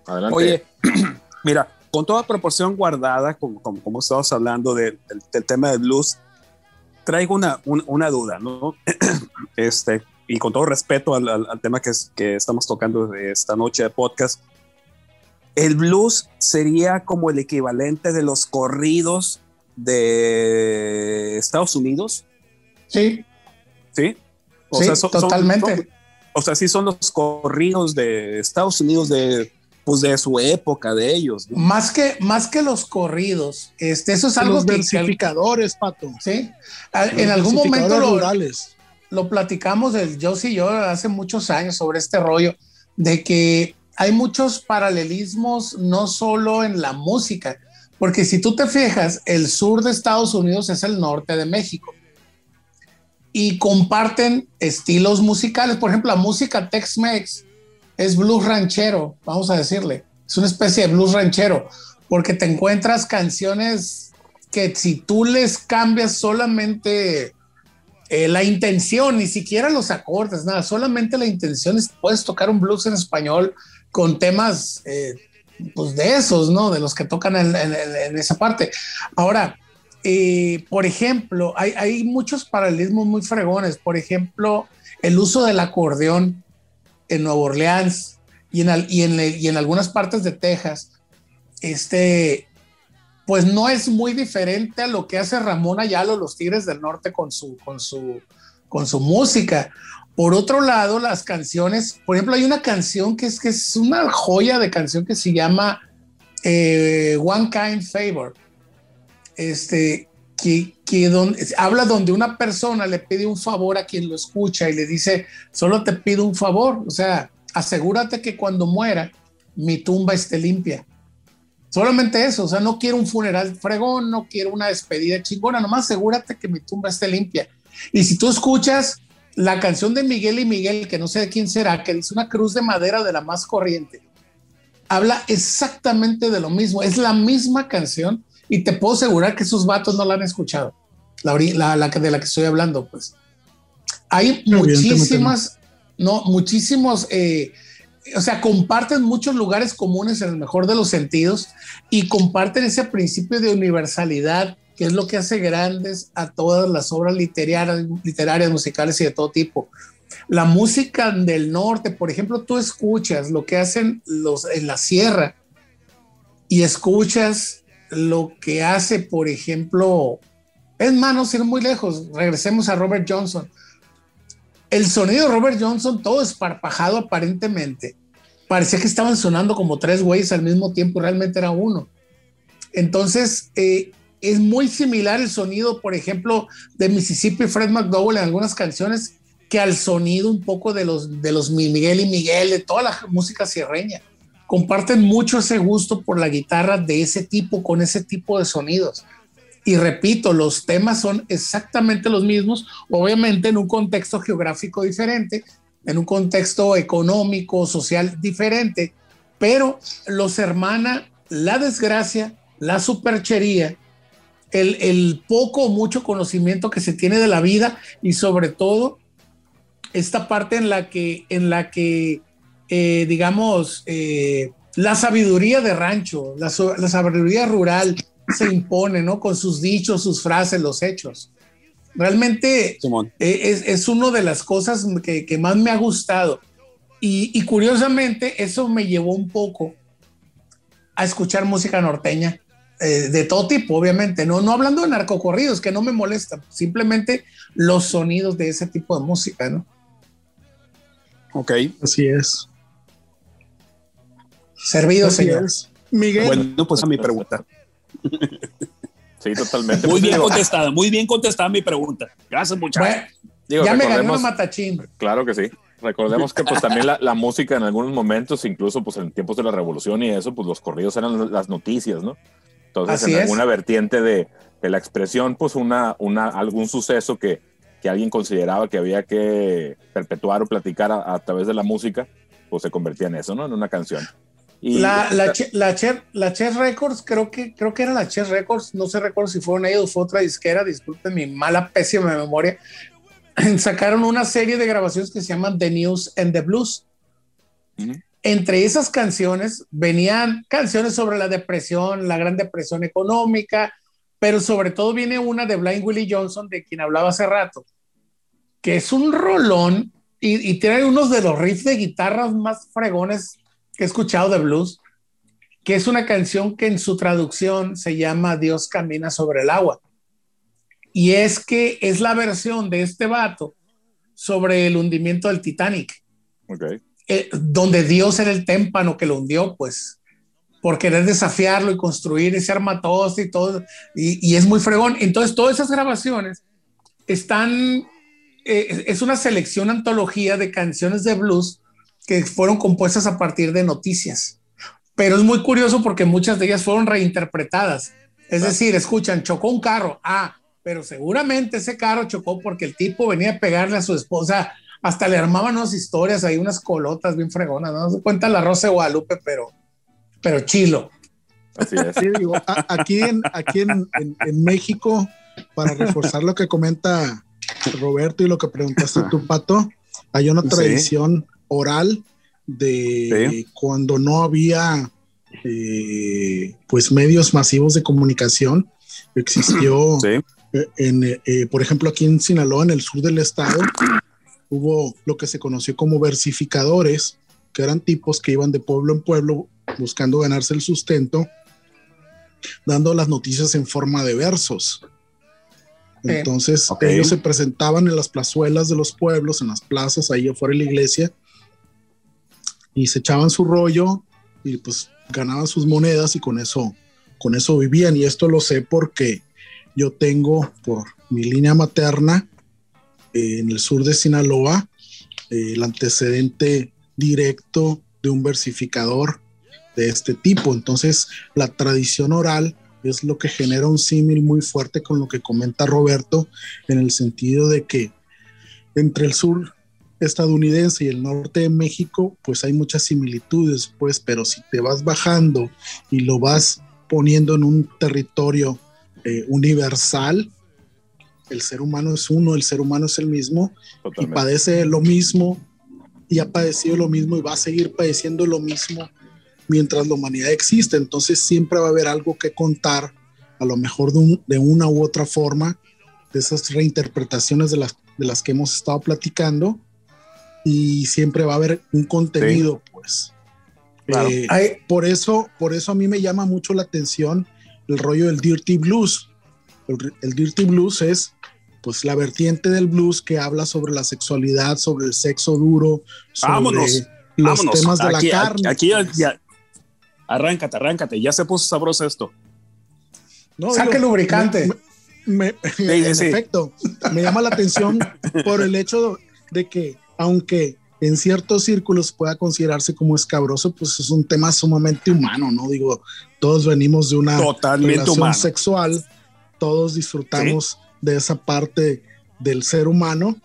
Adelante. Oye, mira, con toda proporción guardada, como, como, estamos hablando del, tema del blues, traigo una, una duda, ¿no? este, y con todo respeto al, al, tema que, es, que estamos tocando esta noche de podcast, el blues sería como el equivalente de los corridos de Estados Unidos. Sí. Sí. O sea, totalmente. o sea, sí son los corridos de Estados Unidos de pues de su época, de ellos. Más, que, más que los corridos, este, eso es algo los versificadores, Pato. Sí, en algún momento lo, lo platicamos, el, yo sí, yo hace muchos años sobre este rollo, de que hay muchos paralelismos no solo en la música, porque si tú te fijas, el sur de Estados Unidos es el norte de México y comparten estilos musicales. Por ejemplo, la música Tex-Mex es blues ranchero, vamos a decirle. Es una especie de blues ranchero, porque te encuentras canciones que si tú les cambias solamente eh, la intención, ni siquiera los acordes, nada, solamente la intención es, puedes tocar un blues en español con temas, eh, pues de esos, ¿no? De los que tocan en, esa parte. Ahora, eh, por ejemplo, hay, hay muchos paralelismos muy fregones. Por ejemplo, el uso del acordeón en Nueva Orleans y en, y en, algunas partes de Texas, este, pues no es muy diferente a lo que hace Ramón Ayalo, los Tigres del Norte, con su, con su, con su música. Por otro lado, las canciones, por ejemplo, hay una canción que es, que es una joya de canción que se llama eh, One Kind Favor. Este, que, que habla donde una persona le pide un favor a quien lo escucha y le dice, solo te pido un favor, o sea, asegúrate que cuando muera mi tumba esté limpia. Solamente eso, o sea, no quiero un funeral fregón, no quiero una despedida chingona, nomás asegúrate que mi tumba esté limpia. Y si tú escuchas la canción de Miguel y Miguel, que no sé de quién será, que dice una cruz de madera de la más corriente, habla exactamente de lo mismo, es la misma canción, y te puedo asegurar que esos vatos no la han escuchado, la, la, de la que estoy hablando, pues. Hay muchísimas, no, muchísimos, eh, o sea, comparten muchos lugares comunes en el mejor de los sentidos y comparten ese principio de universalidad que es lo que hace grandes a todas las obras literarias, literarias, musicales y de todo tipo. La música del norte, por ejemplo, tú escuchas lo que hacen los en la sierra y escuchas lo que hace, por ejemplo, es más, no ir muy lejos, regresemos a Robert Johnson. El sonido de Robert Johnson, todo esparpajado aparentemente, parecía que estaban sonando como tres güeyes al mismo tiempo, realmente era uno. Entonces, eh, es muy similar el sonido, por ejemplo, de Mississippi Fred McDowell en algunas canciones que al sonido un poco de los, de los Miguel y Miguel, de toda la música sierreña comparten mucho ese gusto por la guitarra de ese tipo, con ese tipo de sonidos. Y repito, los temas son exactamente los mismos, obviamente en un contexto geográfico diferente, en un contexto económico, social diferente, pero los hermana la desgracia, la superchería, el, poco o mucho conocimiento que se tiene de la vida y sobre todo esta parte en la que, en la que eh, digamos, eh, la sabiduría de rancho, la, sabiduría rural se impone, ¿no? Con sus dichos, sus frases, los hechos. Realmente eh, es, es, una de las cosas que, más me ha gustado. Y, curiosamente, eso me llevó un poco a escuchar música norteña. de todo tipo, obviamente, no, no hablando de narcocorridos, que no me molesta, simplemente los sonidos de ese tipo de música, ¿no? Ok. Así es. Servido, señor. Miguel. Bueno, pues a mi pregunta. Sí, totalmente. Muy bien contestada, muy bien contestada mi pregunta. Gracias, muchachos. Bueno, digo, ya me una matachín. Claro que sí. Recordemos que pues también la, la música en algunos momentos, incluso pues en tiempos de la revolución y eso, pues los corridos eran las noticias, ¿no? Entonces, Así en es. alguna vertiente de, de la expresión, pues una, una, algún suceso que, que alguien consideraba que había que perpetuar o platicar a, a través de la música, pues se convertía en eso, ¿no? En una canción. Y La, la, Che- la, Che- la Chess Records, creo que, creo que era la Chess Records, no sé recuerdo si fueron ellos o fue otra disquera, disculpen mi mala, pésima memoria. Sacaron una serie de grabaciones que se llaman The News and the Blues. Entre esas canciones venían canciones sobre la depresión, la gran depresión económica, pero sobre todo viene una de Blind Willie Johnson, de quien hablaba hace rato, que es un rolón y, y tiene unos de los riffs de guitarras más fregones que he escuchado de blues, que es una canción que en su traducción se llama Dios camina sobre el agua. Y es que es la versión de este vato sobre el hundimiento del Titanic, Ok. eh, donde Dios era el témpano que lo hundió, pues, por querer desafiarlo y construir ese armatoste y todo, y, y es muy fregón. Entonces, todas esas grabaciones están, eh, es una selección antología de canciones de blues que fueron compuestas a partir de noticias. Pero es muy curioso porque muchas de ellas fueron reinterpretadas. Es decir, escuchan, chocó un carro. Ah, pero seguramente ese carro chocó porque el tipo venía a pegarle a su esposa. Hasta le armaban unas historias ahí, unas colotas bien fregonas. No se cuenta la Rosa de Guadalupe, pero, pero chilo. Así es. Sí, digo, a- aquí en, aquí en, en- en México, para reforzar lo que comenta Roberto y lo que preguntaste tú, Pato, hay una Sí. tradición oral de Sí. cuando no había eh, pues medios masivos de comunicación. Existió, Sí. en, eh, por ejemplo, aquí en Sinaloa, en el sur del estado, hubo lo que se conoció como versificadores, que eran tipos que iban de pueblo en pueblo buscando ganarse el sustento, dando las noticias en forma de versos. Entonces ellos se presentaban en las plazuelas de los pueblos, en las plazas, ahí afuera de la iglesia, y se echaban su rollo y pues ganaban sus monedas y con eso, con eso vivían. Y esto lo sé porque yo tengo por mi línea materna eh, en el sur de Sinaloa eh, el antecedente directo de un versificador de este tipo. Entonces, la tradición oral es lo que genera un símil muy fuerte con lo que comenta Roberto, en el sentido de que entre el sur estadounidense y el norte de México, pues hay muchas similitudes, pues, pero si te vas bajando y lo vas poniendo en un territorio eh, universal, el ser humano es uno, el ser humano es el mismo, y Totalmente. padece lo mismo y ha padecido lo mismo y va a seguir padeciendo lo mismo mientras la humanidad existe. Entonces siempre va a haber algo que contar, a lo mejor de, un- de una u otra forma, de esas reinterpretaciones de las, de las que hemos estado platicando y siempre va a haber un contenido, pues. Claro. Eh, Ay, por eso, por eso a mí me llama mucho la atención el rollo del dirty blues. El, el dirty blues es pues la vertiente del blues que habla sobre la sexualidad, sobre el sexo duro, sobre Vámonos, los Vámonos. temas de aquí, la carne. Aquí ya, pues. ya- Arráncate, arráncate. Ya se puso sabroso esto. No, Saque lubricante. me- me- en sí. efecto, me llama la atención por el hecho de que, aunque en ciertos círculos pueda considerarse como escabroso, pues es un tema sumamente humano, ¿no? Digo, todos venimos de una Totalmente relación humano. sexual, todos disfrutamos de esa parte del ser humano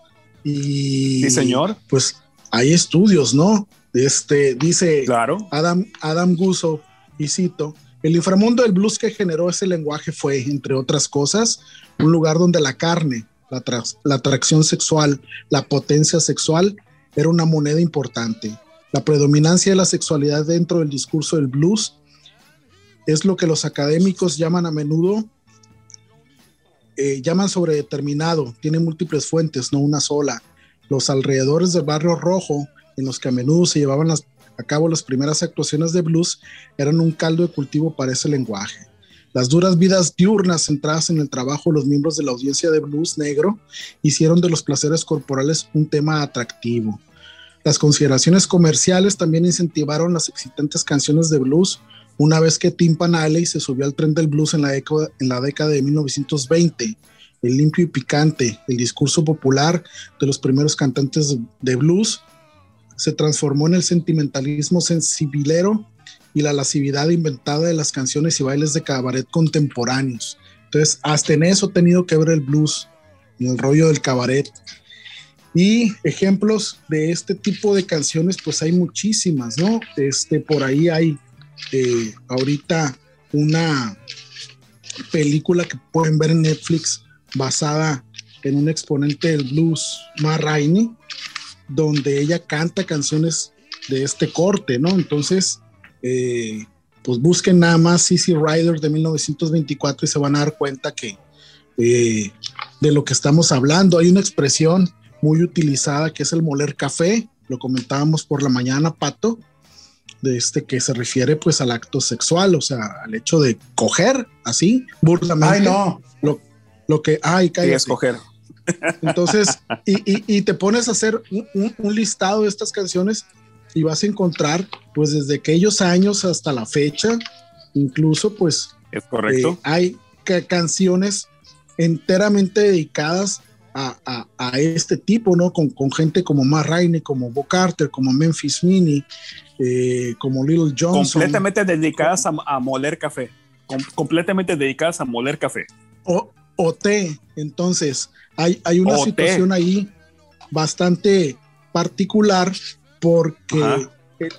y Sí, señor. pues hay estudios, ¿no? Este dice Claro. Adam, Adam Gusso, y cito, el inframundo del blues que generó ese lenguaje fue, entre otras cosas, un lugar donde la carne, la, la atracción sexual, la potencia sexual era una moneda importante. La predominancia de la sexualidad dentro del discurso del blues es lo que los académicos llaman a menudo, eh, llaman sobredeterminado, tiene múltiples fuentes, no una sola. Los alrededores del barrio rojo, en los que a menudo se llevaban a cabo las primeras actuaciones de blues, eran un caldo de cultivo para ese lenguaje. Las duras vidas diurnas centradas en el trabajo los miembros de la audiencia de blues negro hicieron de los placeres corporales un tema atractivo. Las consideraciones comerciales también incentivaron las excitantes canciones de blues una vez que Tim Panaley se subió al tren del blues en la, década, en la década de 1920. El limpio y picante, el discurso popular de los primeros cantantes de blues se transformó en el sentimentalismo sensibilero y la lascividad inventada de las canciones y bailes de cabaret contemporáneos. Entonces, hasta en eso ha tenido que ver el blues, en el rollo del cabaret. Y ejemplos de este tipo de canciones, pues hay muchísimas, ¿no? Este, por ahí hay eh, ahorita una película que pueden ver en Netflix basada en un exponente del blues, Ma Rainey, donde ella canta canciones de este corte, ¿no? Entonces, eh, pues busquen nada más Easy Rider de 1924 y se van a dar cuenta que eh, de lo que estamos hablando. Hay una expresión muy utilizada que es el moler café, lo comentábamos por la mañana, Pato, de este que se refiere pues al acto sexual, o sea, al hecho de coger así, burdamente. Ay, no. Lo, lo que, ay, cállate. escoger. Entonces, y, y, y, te pones a hacer un, un, listado de estas canciones y vas a encontrar, pues desde aquellos años hasta la fecha, incluso pues... Es correcto. Eh, hay canciones enteramente dedicadas a, a, a, este tipo, ¿no? Con, con gente como Matt Rainey, como Bo Carter, como Memphis Mini, eh, como Little Johnson. Completamente dedicadas a, a moler café. Com completamente dedicadas a moler café. O, o té. Entonces, hay, hay una o situación té. ahí bastante particular porque Ajá.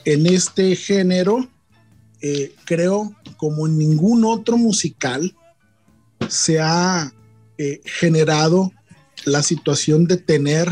en este género, eh, creo, como en ningún otro musical, se ha eh, generado la situación de tener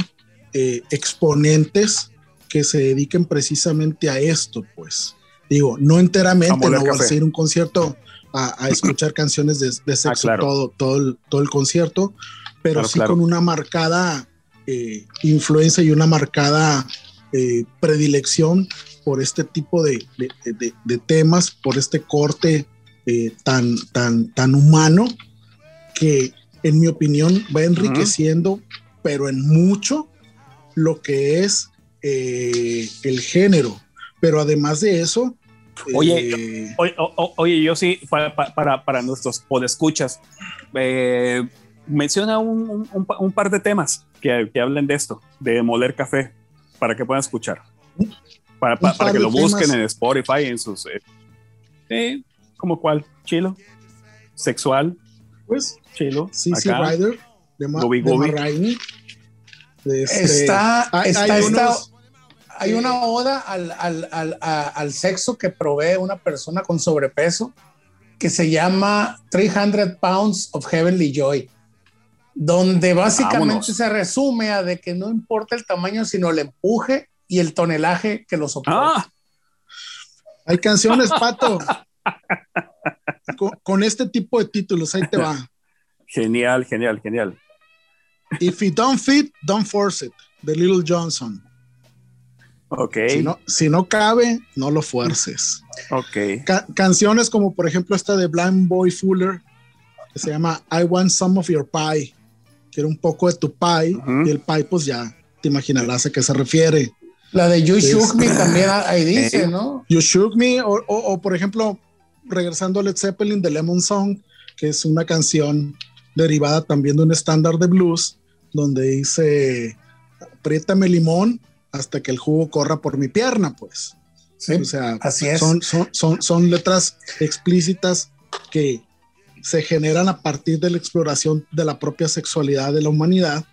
eh, exponentes que se dediquen precisamente a esto, pues. Digo, no enteramente, no va a ser un concierto a, a escuchar canciones de, de sexo ah, claro. todo, todo, el, todo el concierto, pero claro, sí claro. con una marcada eh, influencia y una marcada eh, predilección por este tipo de, de, de, de temas, por este corte eh, tan, tan, tan humano que en mi opinión va enriqueciendo, uh -huh. pero en mucho, lo que es eh, el género. Pero además de eso... Oye, oye, oye, yo sí, para, para, para nuestros podescuchas, menciona un, un, un, par de temas que, que hablen de esto, de moler café, para que puedan escuchar. Para, para, para que lo busquen temas. en Spotify, en sus... Eh, ¿Como cuál? Chilo. Sexual. Pues, Chilo. CC Rider. De, Ma Gobi, de Gobi. Marraine. De este, está, hay, está, hay, unos, está, hay una oda al, al, al, al, sexo que provee una persona con sobrepeso que se llama 300 Pounds of Heavenly Joy, donde básicamente Vámonos. se resume a de que no importa el tamaño, sino el empuje y el tonelaje que lo soporta. Ah. Hay canciones, Pato. con, con, este tipo de títulos, ahí te va. Genial, genial, genial. If it don't fit, don't force it, de Little Johnson. Ok. Si no, si no cabe, no lo fuerces. Ok. Ca canciones como, por ejemplo, esta de Blind Boy Fuller, que se llama I Want Some of Your Pie. Quiero un poco de tu pie. Uh -huh. Y el pie, pues ya te imaginarás a qué se refiere. La de You Shook Me también ahí dice, ¿no? You Shook Me, o, o, o, por ejemplo, regresando a Led Zeppelin, The Lemon Song, que es una canción derivada también de un estándar de blues, donde dice, apriétame limón hasta que el jugo corra por mi pierna, pues. Sí, o sea, así es. Son, son, son, son letras explícitas que se generan a partir de la exploración de la propia sexualidad de la humanidad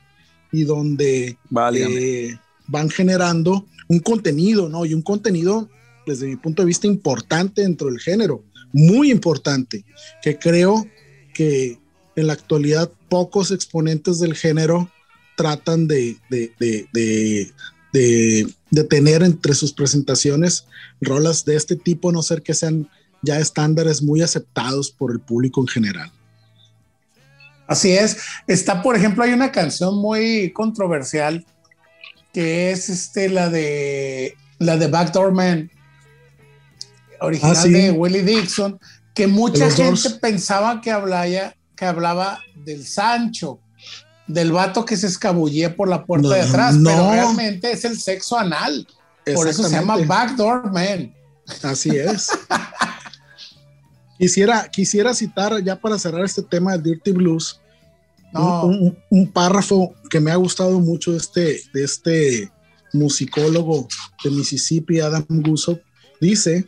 y donde eh, van generando un contenido, ¿no? Y un contenido, desde mi punto de vista, importante dentro del género, muy importante, que creo que en la actualidad pocos exponentes del género tratan de, de, de, de, tener entre sus presentaciones rolas de este tipo, no ser que sean ya estándares muy aceptados por el público en general. Así es. Está, por ejemplo, hay una canción muy controversial que es este, la de la de Backdoor Man, original ah, sí. de Willie Dixon, que mucha gente pensaba que hablaba, que hablaba del Sancho, del vato que se escabullía por la puerta de atrás, pero realmente es el sexo anal. Por eso se llama Backdoor Man. Así es. quisiera, quisiera citar, ya para cerrar este tema de Dirty Blues, un, párrafo que me ha gustado mucho de este, de este musicólogo de Mississippi, Adam Gusso. Dice,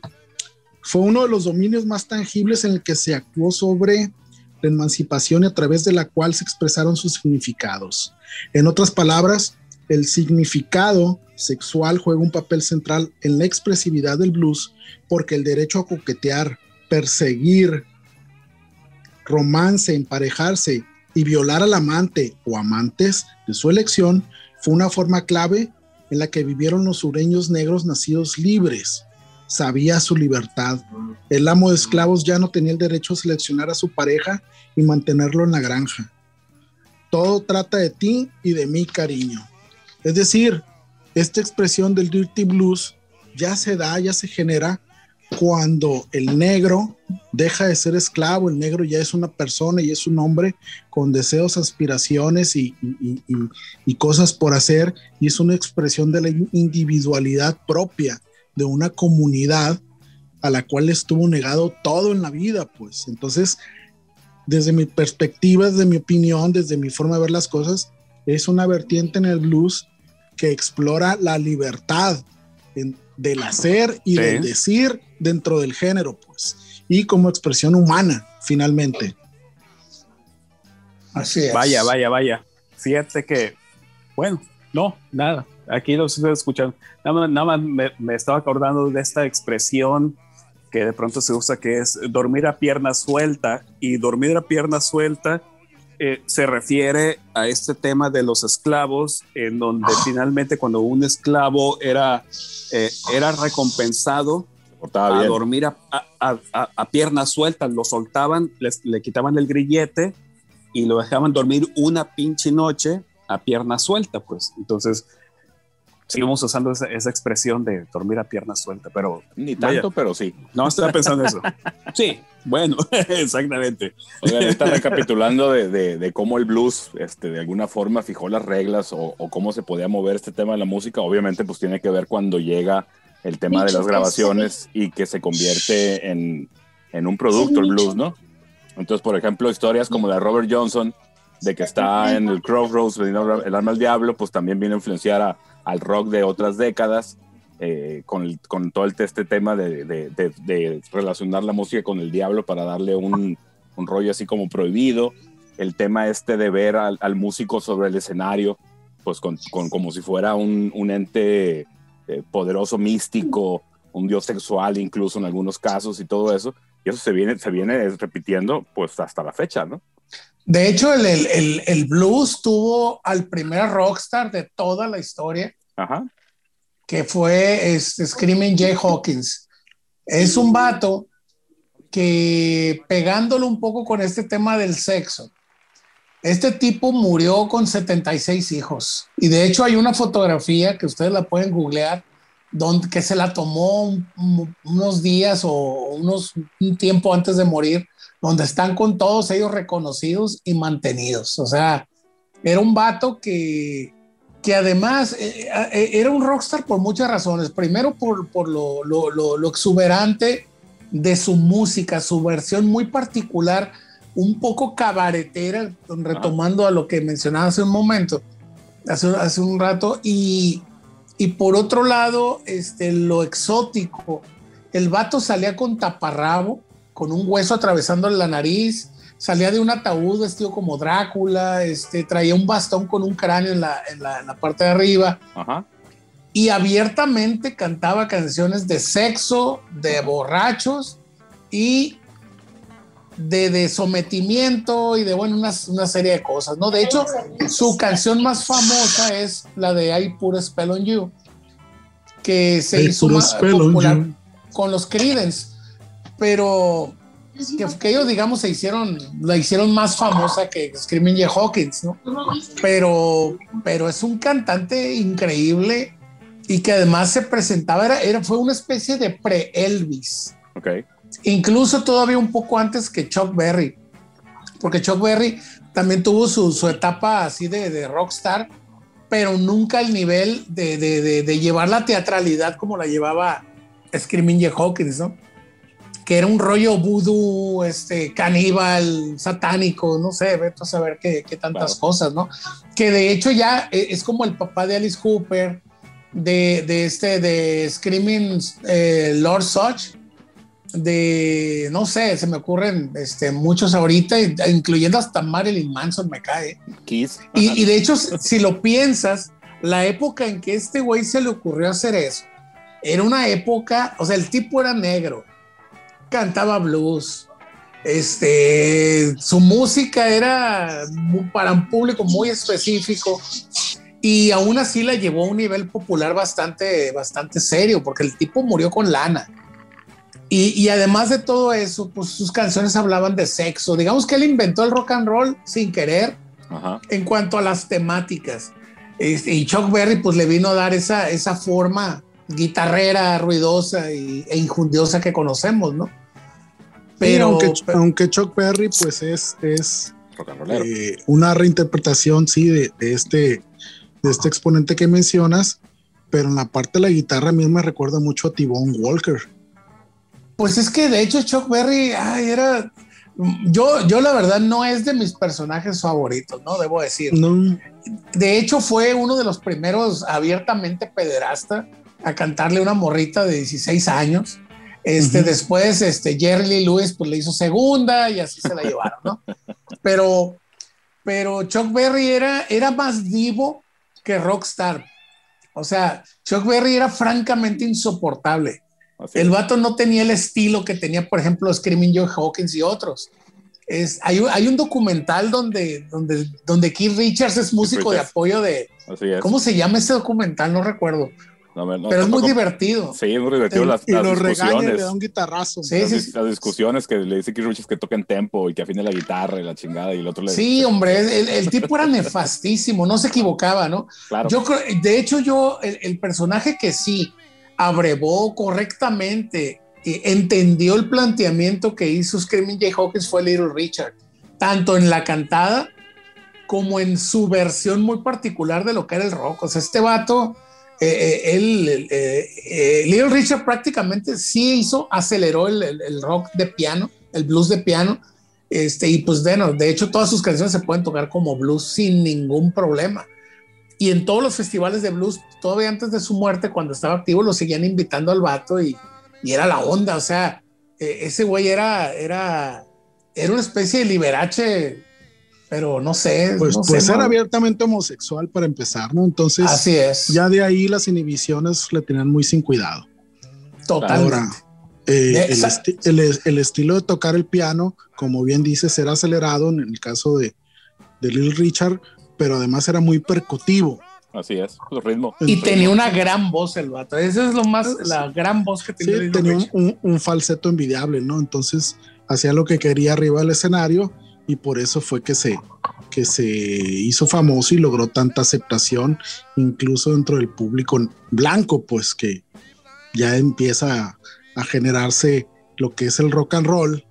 fue uno de los dominios más tangibles en el que se actuó sobre la emancipación y a través de la cual se expresaron sus significados. En otras palabras, el significado sexual juega un papel central en la expresividad del blues porque el derecho a coquetear, perseguir, romance, emparejarse y violar al amante o amantes de su elección fue una forma clave en la que vivieron los sureños negros nacidos libres. Sabía su libertad. El amo de esclavos ya no tenía el derecho a seleccionar a su pareja y mantenerlo en la granja. Todo trata de ti y de mí, cariño. Es decir, esta expresión del dirty blues ya se da, ya se genera cuando el negro deja de ser esclavo, el negro ya es una persona y es un hombre con deseos, aspiraciones y, y, cosas por hacer, y es una expresión de la individualidad propia de una comunidad a la cual estuvo negado todo en la vida, pues. Entonces, desde mi perspectiva, desde mi opinión, desde mi forma de ver las cosas, es una vertiente en el blues que explora la libertad del hacer y del decir dentro del género, pues, y como expresión humana, finalmente. Así es. Vaya, vaya, vaya. Fíjate que, bueno, no, nada. Aquí lo estoy escuchando. Nada más, me, me, estaba acordando de esta expresión que de pronto se usa que es dormir a pierna suelta y dormir a pierna suelta eh, se refiere a este tema de los esclavos, en donde finalmente cuando un esclavo era, eh, era recompensado a dormir a, a, piernas sueltas, lo soltaban, les, le quitaban el grillete y lo dejaban dormir una pinche noche a pierna suelta, pues. Entonces, seguimos usando esa, expresión de dormir a pierna suelta, pero... Ni tanto, pero sí. No, estaba pensando eso. Sí, bueno, exactamente. Oigan, está recapitulando de, cómo el blues, este, de alguna forma, fijó las reglas o, cómo se podía mover este tema de la música. Obviamente, pues tiene que ver cuando llega el tema de las grabaciones y que se convierte en, en un producto, el blues, ¿no? Entonces, por ejemplo, historias como la de Robert Johnson, de que está en el Crossroads vendiendo el arma al diablo, pues también viene a influenciar a, al rock de otras décadas, eh, con, con, todo este tema de, relacionar la música con el diablo para darle un, rollo así como prohibido, el tema este de ver al, músico sobre el escenario, pues con, como si fuera un, un ente eh, poderoso, místico, un dios sexual incluso en algunos casos y todo eso, y eso se viene, se viene repitiendo pues hasta la fecha, ¿no? De hecho, el, el, el, blues tuvo al primer rockstar de toda la historia, que fue este, Screaming Jay Hawkins. Es un vato que pegándolo un poco con este tema del sexo, este tipo murió con 76 hijos. Y de hecho hay una fotografía que ustedes la pueden googlear, donde, que se la tomó unos días o unos, un tiempo antes de morir donde están con todos ellos reconocidos y mantenidos. O sea, era un vato que, que además eh, eh, era un rockstar por muchas razones. Primero por, por lo, lo, lo, exuberante de su música, su versión muy particular, un poco cabaretera, retomando a lo que mencionaba hace un momento, hace, hace un rato, y, y por otro lado, este, lo exótico. El vato salía con taparrabo, con un hueso atravesándole la nariz, salía de un ataúd vestido como Drácula, este, traía un bastón con un cráneo en la, en la, parte de arriba. Y abiertamente cantaba canciones de sexo, de borrachos y de, de sometimiento y de, bueno, una, una, serie de cosas, ¿no? De hecho, su canción más famosa es la de I Put a Spell on You, que se hizo más popular con los Creedence pero que, ellos, digamos, se hicieron, la hicieron más famosa que Screaming Jay Hawkins, ¿no? Pero, pero es un cantante increíble y que además se presentaba, era, era fue una especie de pre-Elvis. Ok. Incluso todavía un poco antes que Chuck Berry. porque Chuck Berry también tuvo su, su etapa así de, de, rockstar, pero nunca al nivel de, de, de, llevar la teatralidad como la llevaba Screaming Jay Hawkins, ¿no? Que era un rollo voodoo, este, caníbal, satánico, no sé, vete a saber qué, qué tantas claro. cosas, ¿no? Que de hecho ya e, es como el papá de Alice Cooper, de, de este, de Screaming eh, Lord Such, de, no sé, se me ocurren este, muchos ahorita, incluyendo hasta Marilyn Manson me cae. Kiss. Y, y, de hecho, si lo piensas, la época en que este güey se le ocurrió hacer eso, era una época, o sea, el tipo era negro, cantaba blues, este, su música era para un público muy específico y aún así la llevó a un nivel popular bastante, bastante serio, porque el tipo murió con lana. Y, y, además de todo eso, pues sus canciones hablaban de sexo. Digamos que él inventó el rock and roll sin querer Ajá. en cuanto a las temáticas. Este, y Chuck Berry pues le vino a dar esa, esa forma guitarrera, ruidosa y, e injundiosa que conocemos, ¿no? Pero aunque, aunque, Chuck Berry pues es, es eh, una reinterpretación, sí, de, de, este, de este exponente que mencionas, pero en la parte de la guitarra a mí me recuerda mucho a T-Bone Walker. Pues es que de hecho Chuck Berry ay, era. Yo, yo la verdad no es de mis personajes favoritos, ¿no? Debo decir. No. De hecho, fue uno de los primeros abiertamente pederasta a cantarle una morrita de 16 años. Este, uh -huh. Después, este, Jerry Lewis pues le hizo segunda y así se la llevaron, ¿no? Pero, pero Chuck Berry era, era más divo que rockstar. O sea, Chuck Berry era francamente insoportable. Así el vato no tenía el estilo que tenía, por ejemplo, Screaming Joe Hawkins y otros. Es, hay, hay, un documental donde, donde, donde Keith Richards es músico Richards. de apoyo de... ¿Cómo se llama ese documental? No recuerdo. No, no, pero es muy divertido. Sí, es muy divertido. Las, y las lo regaña discusiones. le da un guitarrazo. Sí, las, sí, las, discusiones que le dice Keith Richards que toquen tempo y que afine la guitarra y la chingada y el otro le Sí, hombre, el, el tipo era nefastísimo, no se equivocaba, ¿no? Claro. Yo, de hecho, yo, el, el personaje que sí abrevó correctamente, eh, entendió el planteamiento que hizo Screaming Jay Hawkins fue Little Richard, tanto en la cantada como en su versión muy particular de lo que era el rock. O sea, este vato, eh, eh, él, eh, Little Richard prácticamente sí hizo, aceleró el, rock de piano, el blues de piano, este, y pues bueno, de hecho todas sus canciones se pueden tocar como blues sin ningún problema. Y en todos los festivales de blues, todavía antes de su muerte, cuando estaba activo, lo seguían invitando al vato y, era la onda. O sea, eh, ese güey era, era, era una especie de liberache, pero no sé. Pues, no pues sé, era no. abiertamente homosexual para empezar, ¿no? Entonces, Así es. ya de ahí las inhibiciones le tenían muy sin cuidado. Totalmente. Ahora, eh, el, esti el, el, estilo de tocar el piano, como bien dices, era acelerado en el caso de, de Little Richard, pero además era muy percutivo. Así es, su ritmo. Y el tenía ritmo. una gran voz el vato. Eso es lo más, la gran voz que tenía. Sí, tenía un, un, un, falseto envidiable, ¿no? Entonces hacía lo que quería arriba del escenario y por eso fue que se, que se hizo famoso y logró tanta aceptación, incluso dentro del público blanco, pues que ya empieza a, generarse lo que es el rock and roll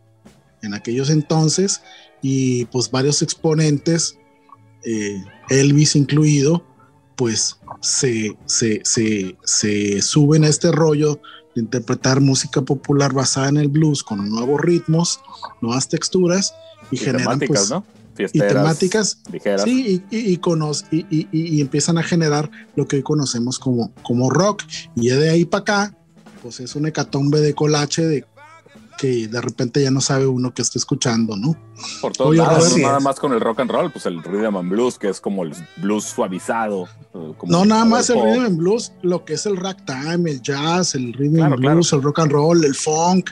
en aquellos entonces y pues varios exponentes eh, Elvis incluido, pues se, se, se, se, suben a este rollo de interpretar música popular basada en el blues con nuevos ritmos, nuevas texturas y, y generan temáticas, pues, ¿no? y temáticas ligeras. sí y, y, y, y, empiezan a generar lo que hoy conocemos como, como rock y de ahí para acá pues es un hecatombe de colache de que de repente ya no sabe uno que está escuchando, ¿no? Por todos Oye, no nada más con el rock and roll, pues el rhythm and blues, que es como el blues suavizado. Eh, Como no, nada más el rhythm and blues, lo que es el ragtime, el jazz, el rhythm claro, and blues, claro. el rock and roll, el funk,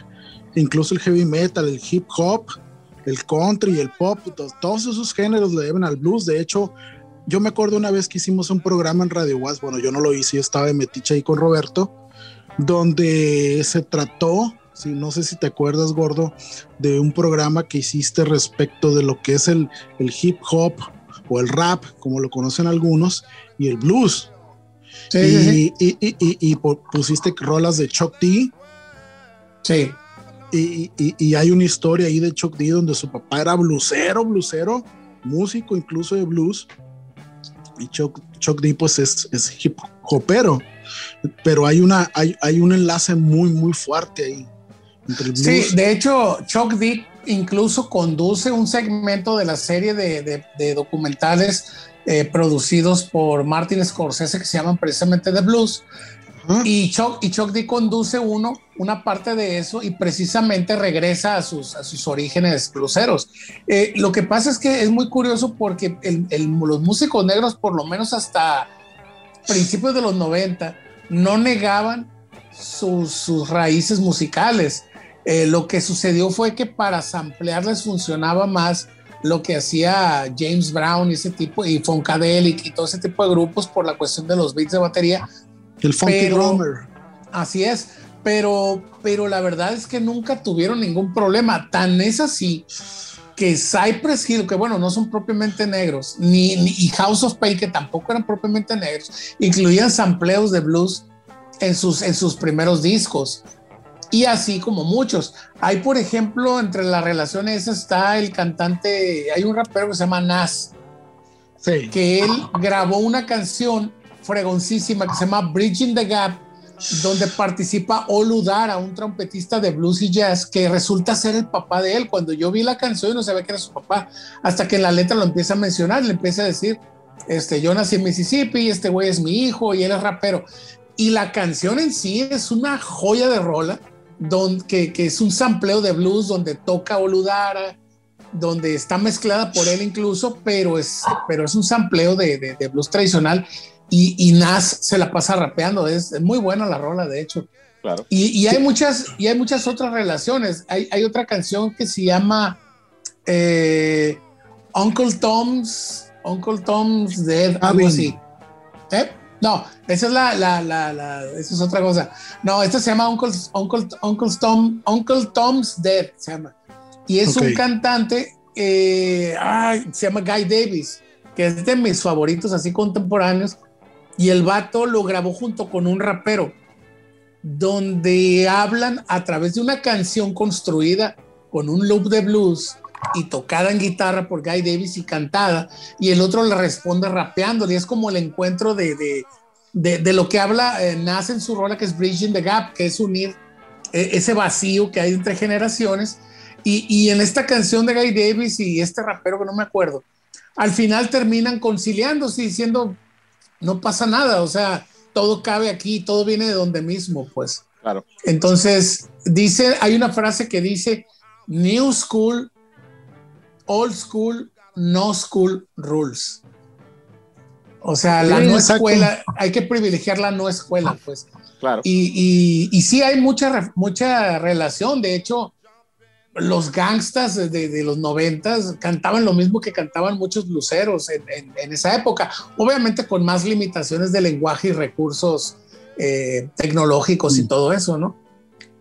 incluso el heavy metal, el hip hop, el country, el pop, todos esos géneros le deben al blues. De hecho, yo me acuerdo una vez que hicimos un programa en Radio Was, bueno, yo no lo hice, yo estaba de metiche ahí con Roberto, donde se trató Sí, no sé si te acuerdas, Gordo, de un programa que hiciste respecto de lo que es el, el, hip hop o el rap, como lo conocen algunos, y el blues. Sí, y, sí. Y, y, y, pusiste rolas de Chuck D. Sí. Y, y, hay una historia ahí de Chuck D donde su papá era blusero, blusero, músico incluso de blues. Y Chuck, Chuck D pues es, es hip hopero. Pero hay, una, hay, hay un enlace muy, muy fuerte ahí. sí, de hecho, Chuck D incluso conduce un segmento de la serie de, de, documentales eh, producidos por Martin Scorsese que se llaman precisamente The Blues. Y Chuck, y Chuck D conduce uno, una parte de eso y precisamente regresa a sus, a sus orígenes bluseros. Eh, lo que pasa es que es muy curioso porque los músicos negros, por lo menos hasta principios de los 90, no negaban sus, sus raíces musicales. Eh, lo que sucedió fue que para samplearles funcionaba más lo que hacía James Brown y ese tipo, y Funkadelic y todo ese tipo de grupos por la cuestión de los beats de batería. El funky drummer. Así es, pero, pero la verdad es que nunca tuvieron ningún problema. Tan es así que Cypress Hill, que bueno, no son propiamente negros, ni, y House of Pain, que tampoco eran propiamente negros, incluían sampleos de blues en sus, en sus primeros discos y así como muchos. Hay, por ejemplo, entre las relaciones está el cantante, hay un rapero que se llama Nas, que él grabó una canción fregoncísima que se llama Bridging the Gap, donde participa Oludara, un trompetista de blues y jazz, que resulta ser el papá de él. Cuando yo vi la canción no sabía que era su papá, hasta que en la letra lo empieza a mencionar, le empieza a decir, este, yo nací en Mississippi, este güey es mi hijo y él es rapero. Y la canción en sí es una joya de rola que, es un sampleo de blues donde toca Oludara, donde está mezclada por él incluso, pero es, pero es un sampleo de, blues tradicional y, Nas se la pasa rapeando, es, muy buena la rola de hecho. Claro. Y, hay muchas, y hay muchas otras relaciones. Hay, hay otra canción que se llama eh, Uncle Tom's, Uncle Tom's Dead, algo así. ¿Eh? No, esa es la, la, la, la, esa es otra cosa. No, esta se llama Uncle, Uncle, Uncle, Tom, Uncle Tom's Dead, se llama. Y es un cantante, eh, se llama Guy Davis, que es de mis favoritos así contemporáneos. Y el vato lo grabó junto con un rapero, donde hablan a través de una canción construida con un loop de blues y tocada en guitarra por Guy Davis y cantada, y el otro le responde rapeando, y es como el encuentro de, de, de, lo que habla eh, nace en su rola que es Bridging the Gap, que es unir eh, ese vacío que hay entre generaciones, y, y, en esta canción de Guy Davis y este rapero que no me acuerdo, al final terminan conciliándose diciendo, no pasa nada, o sea, todo cabe aquí, todo viene de donde mismo, pues. Claro. Entonces, dice, hay una frase que dice, New School old school, no school rules. O sea, la no escuela, hay que privilegiar la no escuela, pues. Claro. Y, y, sí hay mucha, mucha relación. De hecho, los gangstas de, los noventas cantaban lo mismo que cantaban muchos luceros en, esa época. Obviamente con más limitaciones de lenguaje y recursos eh, tecnológicos y mm. todo eso, ¿no?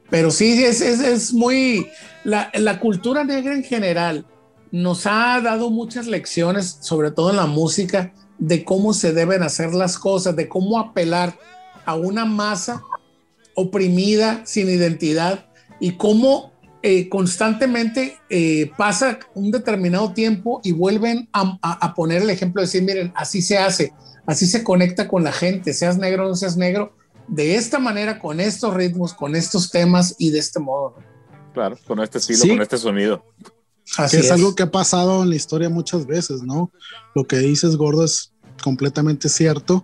Pero sí, es, es, es muy... La, la cultura negra en general nos ha dado muchas lecciones, sobre todo en la música, de cómo se deben hacer las cosas, de cómo apelar a una masa oprimida, sin identidad, y cómo eh, constantemente eh, pasa un determinado tiempo y vuelven a, poner el ejemplo de decir, miren, así se hace, así se conecta con la gente, seas negro o no seas negro, de esta manera, con estos ritmos, con estos temas y de este modo. Claro, con este estilo, con este sonido que es, algo que ha pasado en la historia muchas veces, ¿no? Lo que dices, Gordo, es completamente cierto.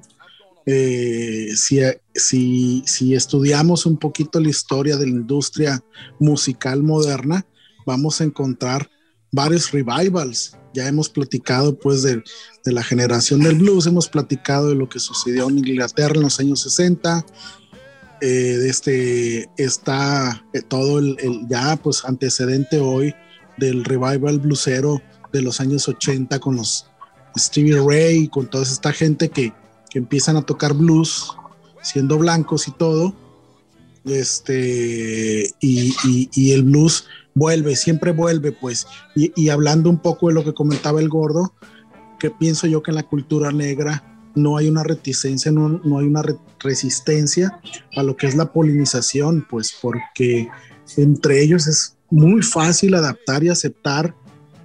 Eh, si, si, si, estudiamos un poquito la historia de la industria musical moderna, vamos a encontrar varios revivals. Ya hemos platicado pues de, de la generación del blues, hemos platicado de lo que sucedió en Inglaterra en los años 60, eh, este, está eh, todo el, el, ya pues antecedente hoy del revival bluesero de los años 80 con los Stevie Ray, con toda esta gente que, que empiezan a tocar blues siendo blancos y todo. Este, y, el blues vuelve, siempre vuelve, pues. Y, y, hablando un poco de lo que comentaba el gordo, que pienso yo que en la cultura negra no hay una reticencia, no, no hay una resistencia a lo que es la polinización, pues porque entre ellos es muy fácil adaptar y aceptar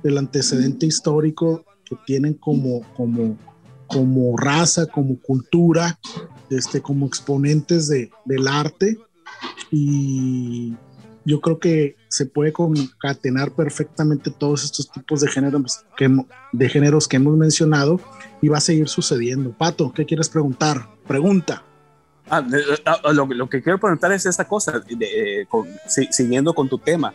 el antecedente histórico que tienen como, como, como raza, como cultura, este, como exponentes de, del arte. Y yo creo que se puede concatenar perfectamente todos estos tipos de géneros que, de géneros que hemos mencionado y va a seguir sucediendo. Pato, ¿qué quieres preguntar? Pregunta. Ah, ah, lo, lo, que quiero preguntar es esta cosa, eh, siguiendo con tu tema.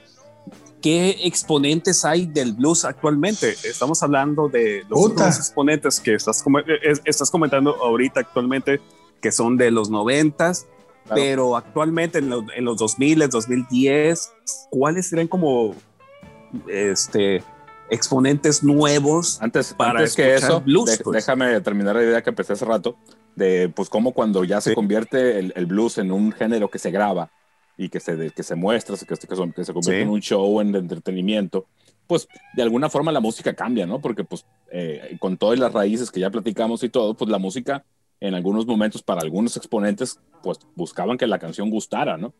¿Qué exponentes hay del blues actualmente? Estamos hablando de los, exponentes que estás, eh, estás comentando ahorita actualmente, que son de los noventas, pero actualmente en, en, los 2000, 2010, ¿cuáles serían como este, exponentes nuevos antes, para antes que eso, blues? Pues? Déjame terminar la idea que empecé hace rato, de pues cómo cuando ya se convierte el, el blues en un género que se graba, y que se, que se muestra, que, se, que se convierte en un show, en entretenimiento, pues de alguna forma la música cambia, ¿no? Porque pues eh, con todas las raíces que ya platicamos y todo, pues la música en algunos momentos para algunos exponentes, pues buscaban que la canción gustara, ¿no?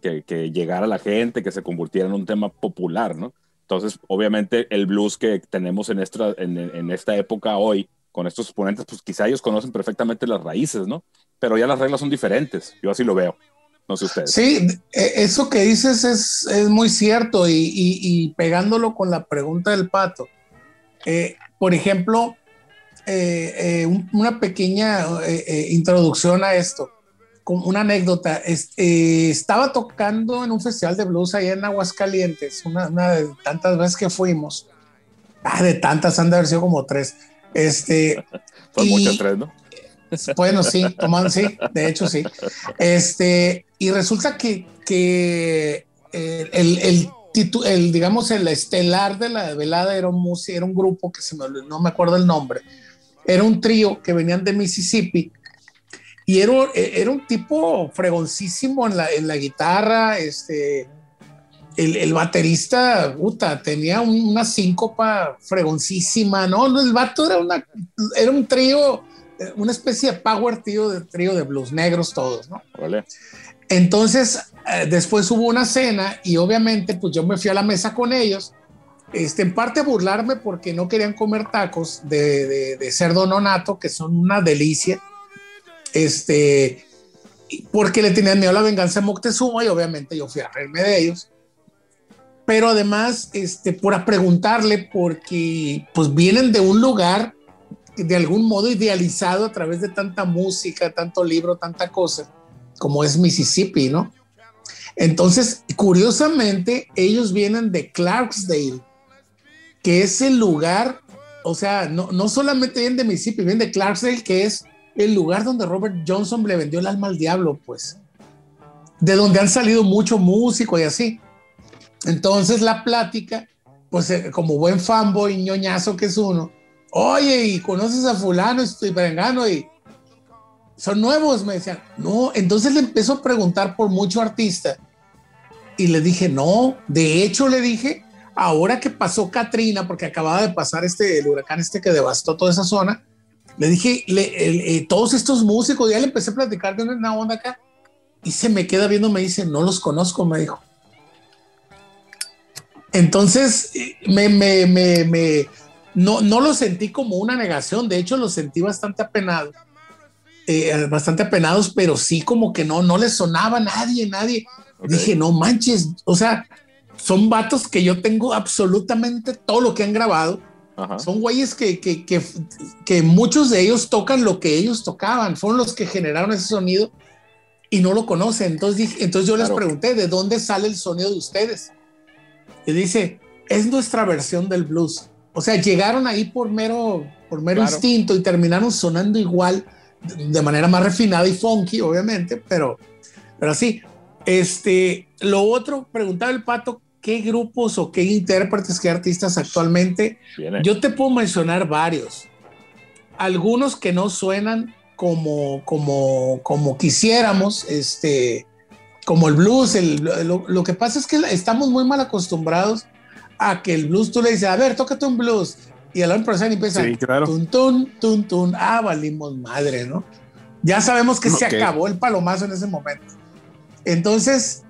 Que, que llegara a la gente, que se convirtiera en un tema popular, ¿no? Entonces, obviamente, el blues que tenemos en esta, en, en esta época hoy, con estos exponentes, pues quizá ellos conocen perfectamente las raíces, ¿no? Pero ya las reglas son diferentes, yo así lo veo. No sé ustedes. Sí, e, eso que dices es, es muy cierto y, y, pegándolo con la pregunta del pato. Eh, por ejemplo, eh, eh, una pequeña introducción a esto, con una anécdota. estaba tocando en un festival de blues allá en Aguascalientes, una, una de tantas veces que fuimos. Ah, de tantas, han de haber sido como tres. Este, Son muchas tres, ¿no? Bueno, sí, toman, sí, de hecho sí. Este, y resulta que, que eh, el, el, el, digamos, el estelar de la velada era un, era un grupo que se me, no me acuerdo el nombre, era un trío que venían de Mississippi y era, era un tipo fregoncísimo en la, en la guitarra, este, el, el, baterista, puta, tenía una síncopa fregoncísima, ¿no? El vato era, una, era un trío una especie de power tío de trío de blues negros todos, ¿no? Vale. Entonces, eh, después hubo una cena y obviamente pues yo me fui a la mesa con ellos, este, en parte burlarme porque no querían comer tacos de, de, de cerdo nonato, que son una delicia, este, porque le tenían miedo a la venganza de Moctezuma y obviamente yo fui a reírme de ellos. Pero además, este, por preguntarle, porque pues vienen de un lugar de algún modo idealizado a través de tanta música, tanto libro, tanta cosa, como es Mississippi, ¿no? Entonces, curiosamente, ellos vienen de Clarksdale, que es el lugar, o sea, no, no solamente vienen de Mississippi, vienen de Clarksdale, que es el lugar donde Robert Johnson le vendió el alma al diablo, pues, de donde han salido mucho músico y así. Entonces, la plática, pues, eh, como buen fanboy ñoñazo que es uno, oye, ¿y conoces a fulano y perengano? Y son nuevos, me decían. No, entonces le empezó a preguntar por mucho artista. Y le dije, no, de hecho le dije, ahora que pasó Katrina, porque acababa de pasar este, el huracán este que devastó toda esa zona, le dije, eh, todos estos músicos, ya le empecé a platicar de una onda acá, y se me queda viendo, me dice, no los conozco, me dijo. Entonces, eh, me, me, me, me no, no lo sentí como una negación, de hecho lo sentí bastante apenado, eh, bastante apenados, pero sí como que no, no les sonaba a nadie, nadie. Dije, no manches, o sea, son vatos que yo tengo absolutamente todo lo que han grabado. Son güeyes que, que, que, que, muchos de ellos tocan lo que ellos tocaban, fueron los que generaron ese sonido y no lo conocen. Entonces, dije, entonces yo les pregunté, ¿de dónde sale el sonido de ustedes? Y dice, es nuestra versión del blues. O sea, llegaron ahí por mero, por mero instinto y terminaron sonando igual, de manera más refinada y funky, obviamente, pero, pero sí. Este, lo otro, preguntaba el pato, ¿qué grupos o qué intérpretes, qué artistas actualmente? Yo te puedo mencionar varios. Algunos que no suenan como, como, como quisiéramos, este, como el blues. El, lo, lo, que pasa es que estamos muy mal acostumbrados a que el blues tú le dices, a ver, tócate un blues. Y el empresa y empieza, sí, claro. tun, tun, tun, tun, ah, valimos madre, ¿no? Ya sabemos que se acabó el palomazo en ese momento. Entonces,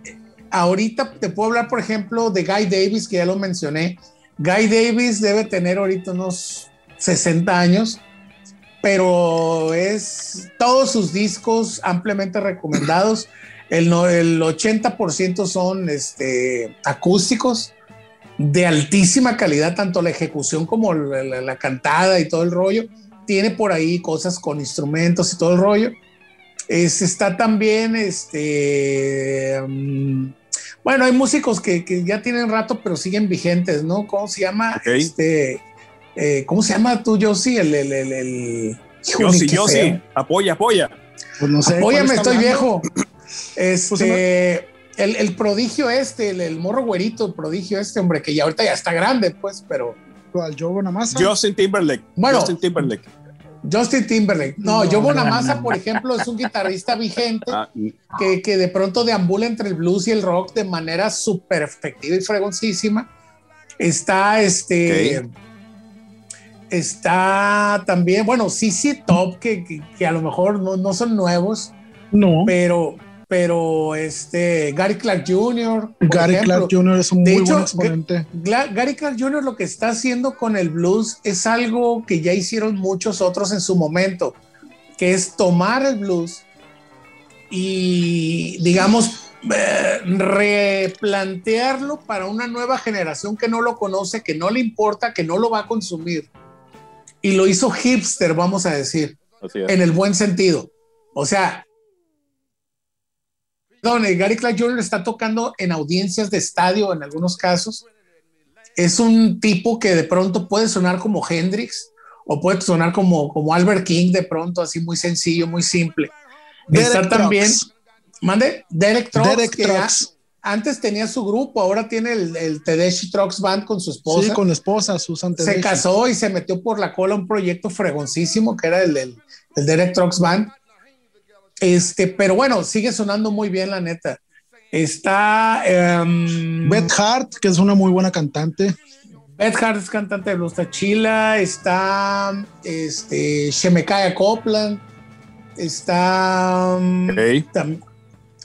ahorita te puedo hablar, por ejemplo, de Guy Davis, que ya lo mencioné. Guy Davis debe tener ahorita unos 60 años, pero es todos sus discos ampliamente recomendados. El, el 80% son este, acústicos de altísima calidad, tanto la ejecución como la, cantada y todo el rollo. Tiene por ahí cosas con instrumentos y todo el rollo. Es, está también, este, mm, bueno, hay músicos que, ya tienen rato, pero siguen vigentes, ¿no? ¿Cómo se llama? Este, eh, ¿cómo se llama tú, Josie? El, el, el, el... Josie, apoya, apoya. Pues no sé. Apóyame, estoy viejo. Pues este, el, prodigio este, el, morro güerito, el prodigio este, hombre, que ya ahorita ya está grande, pues, pero. ¿Cuál? ¿Joe Bonamassa? Justin Timberlake. Bueno, Justin Timberlake. Justin Timberlake. No, no Joe Bonamassa, por ejemplo, es un guitarrista vigente ah, que, que, de pronto deambula entre el blues y el rock de manera súper efectiva y fregoncísima. Está este. Está también, bueno, sí, sí, top, que, que, a lo mejor no, no son nuevos. No. Pero, pero este Gary Clark Jr. Gary Clark Jr. es un muy buen exponente. Gary Clark Jr. lo que está haciendo con el blues es algo que ya hicieron muchos otros en su momento, que es tomar el blues y, digamos, eh, replantearlo para una nueva generación que no lo conoce, que no le importa, que no lo va a consumir. Y lo hizo hipster, vamos a decir, en el buen sentido. O sea, Gary Clark Jr. está tocando en audiencias de estadio en algunos casos. Es un tipo que de pronto puede sonar como Hendrix o puede sonar como, como Albert King de pronto, así muy sencillo, muy simple. está también, mande, Derek Trucks, antes tenía su grupo, ahora tiene el, el Tedeschi Trucks Band con su esposa. Sí, con la esposa, Susan Se casó y se metió por la cola un proyecto fregoncísimo que era el, el, el Derek Trucks Band este, pero bueno, sigue sonando muy bien, la neta. Está um, Beth Hart, que es una muy buena cantante. Beth Hart es cantante de Blues Chila. Está este, Shemekaya Copland. Está.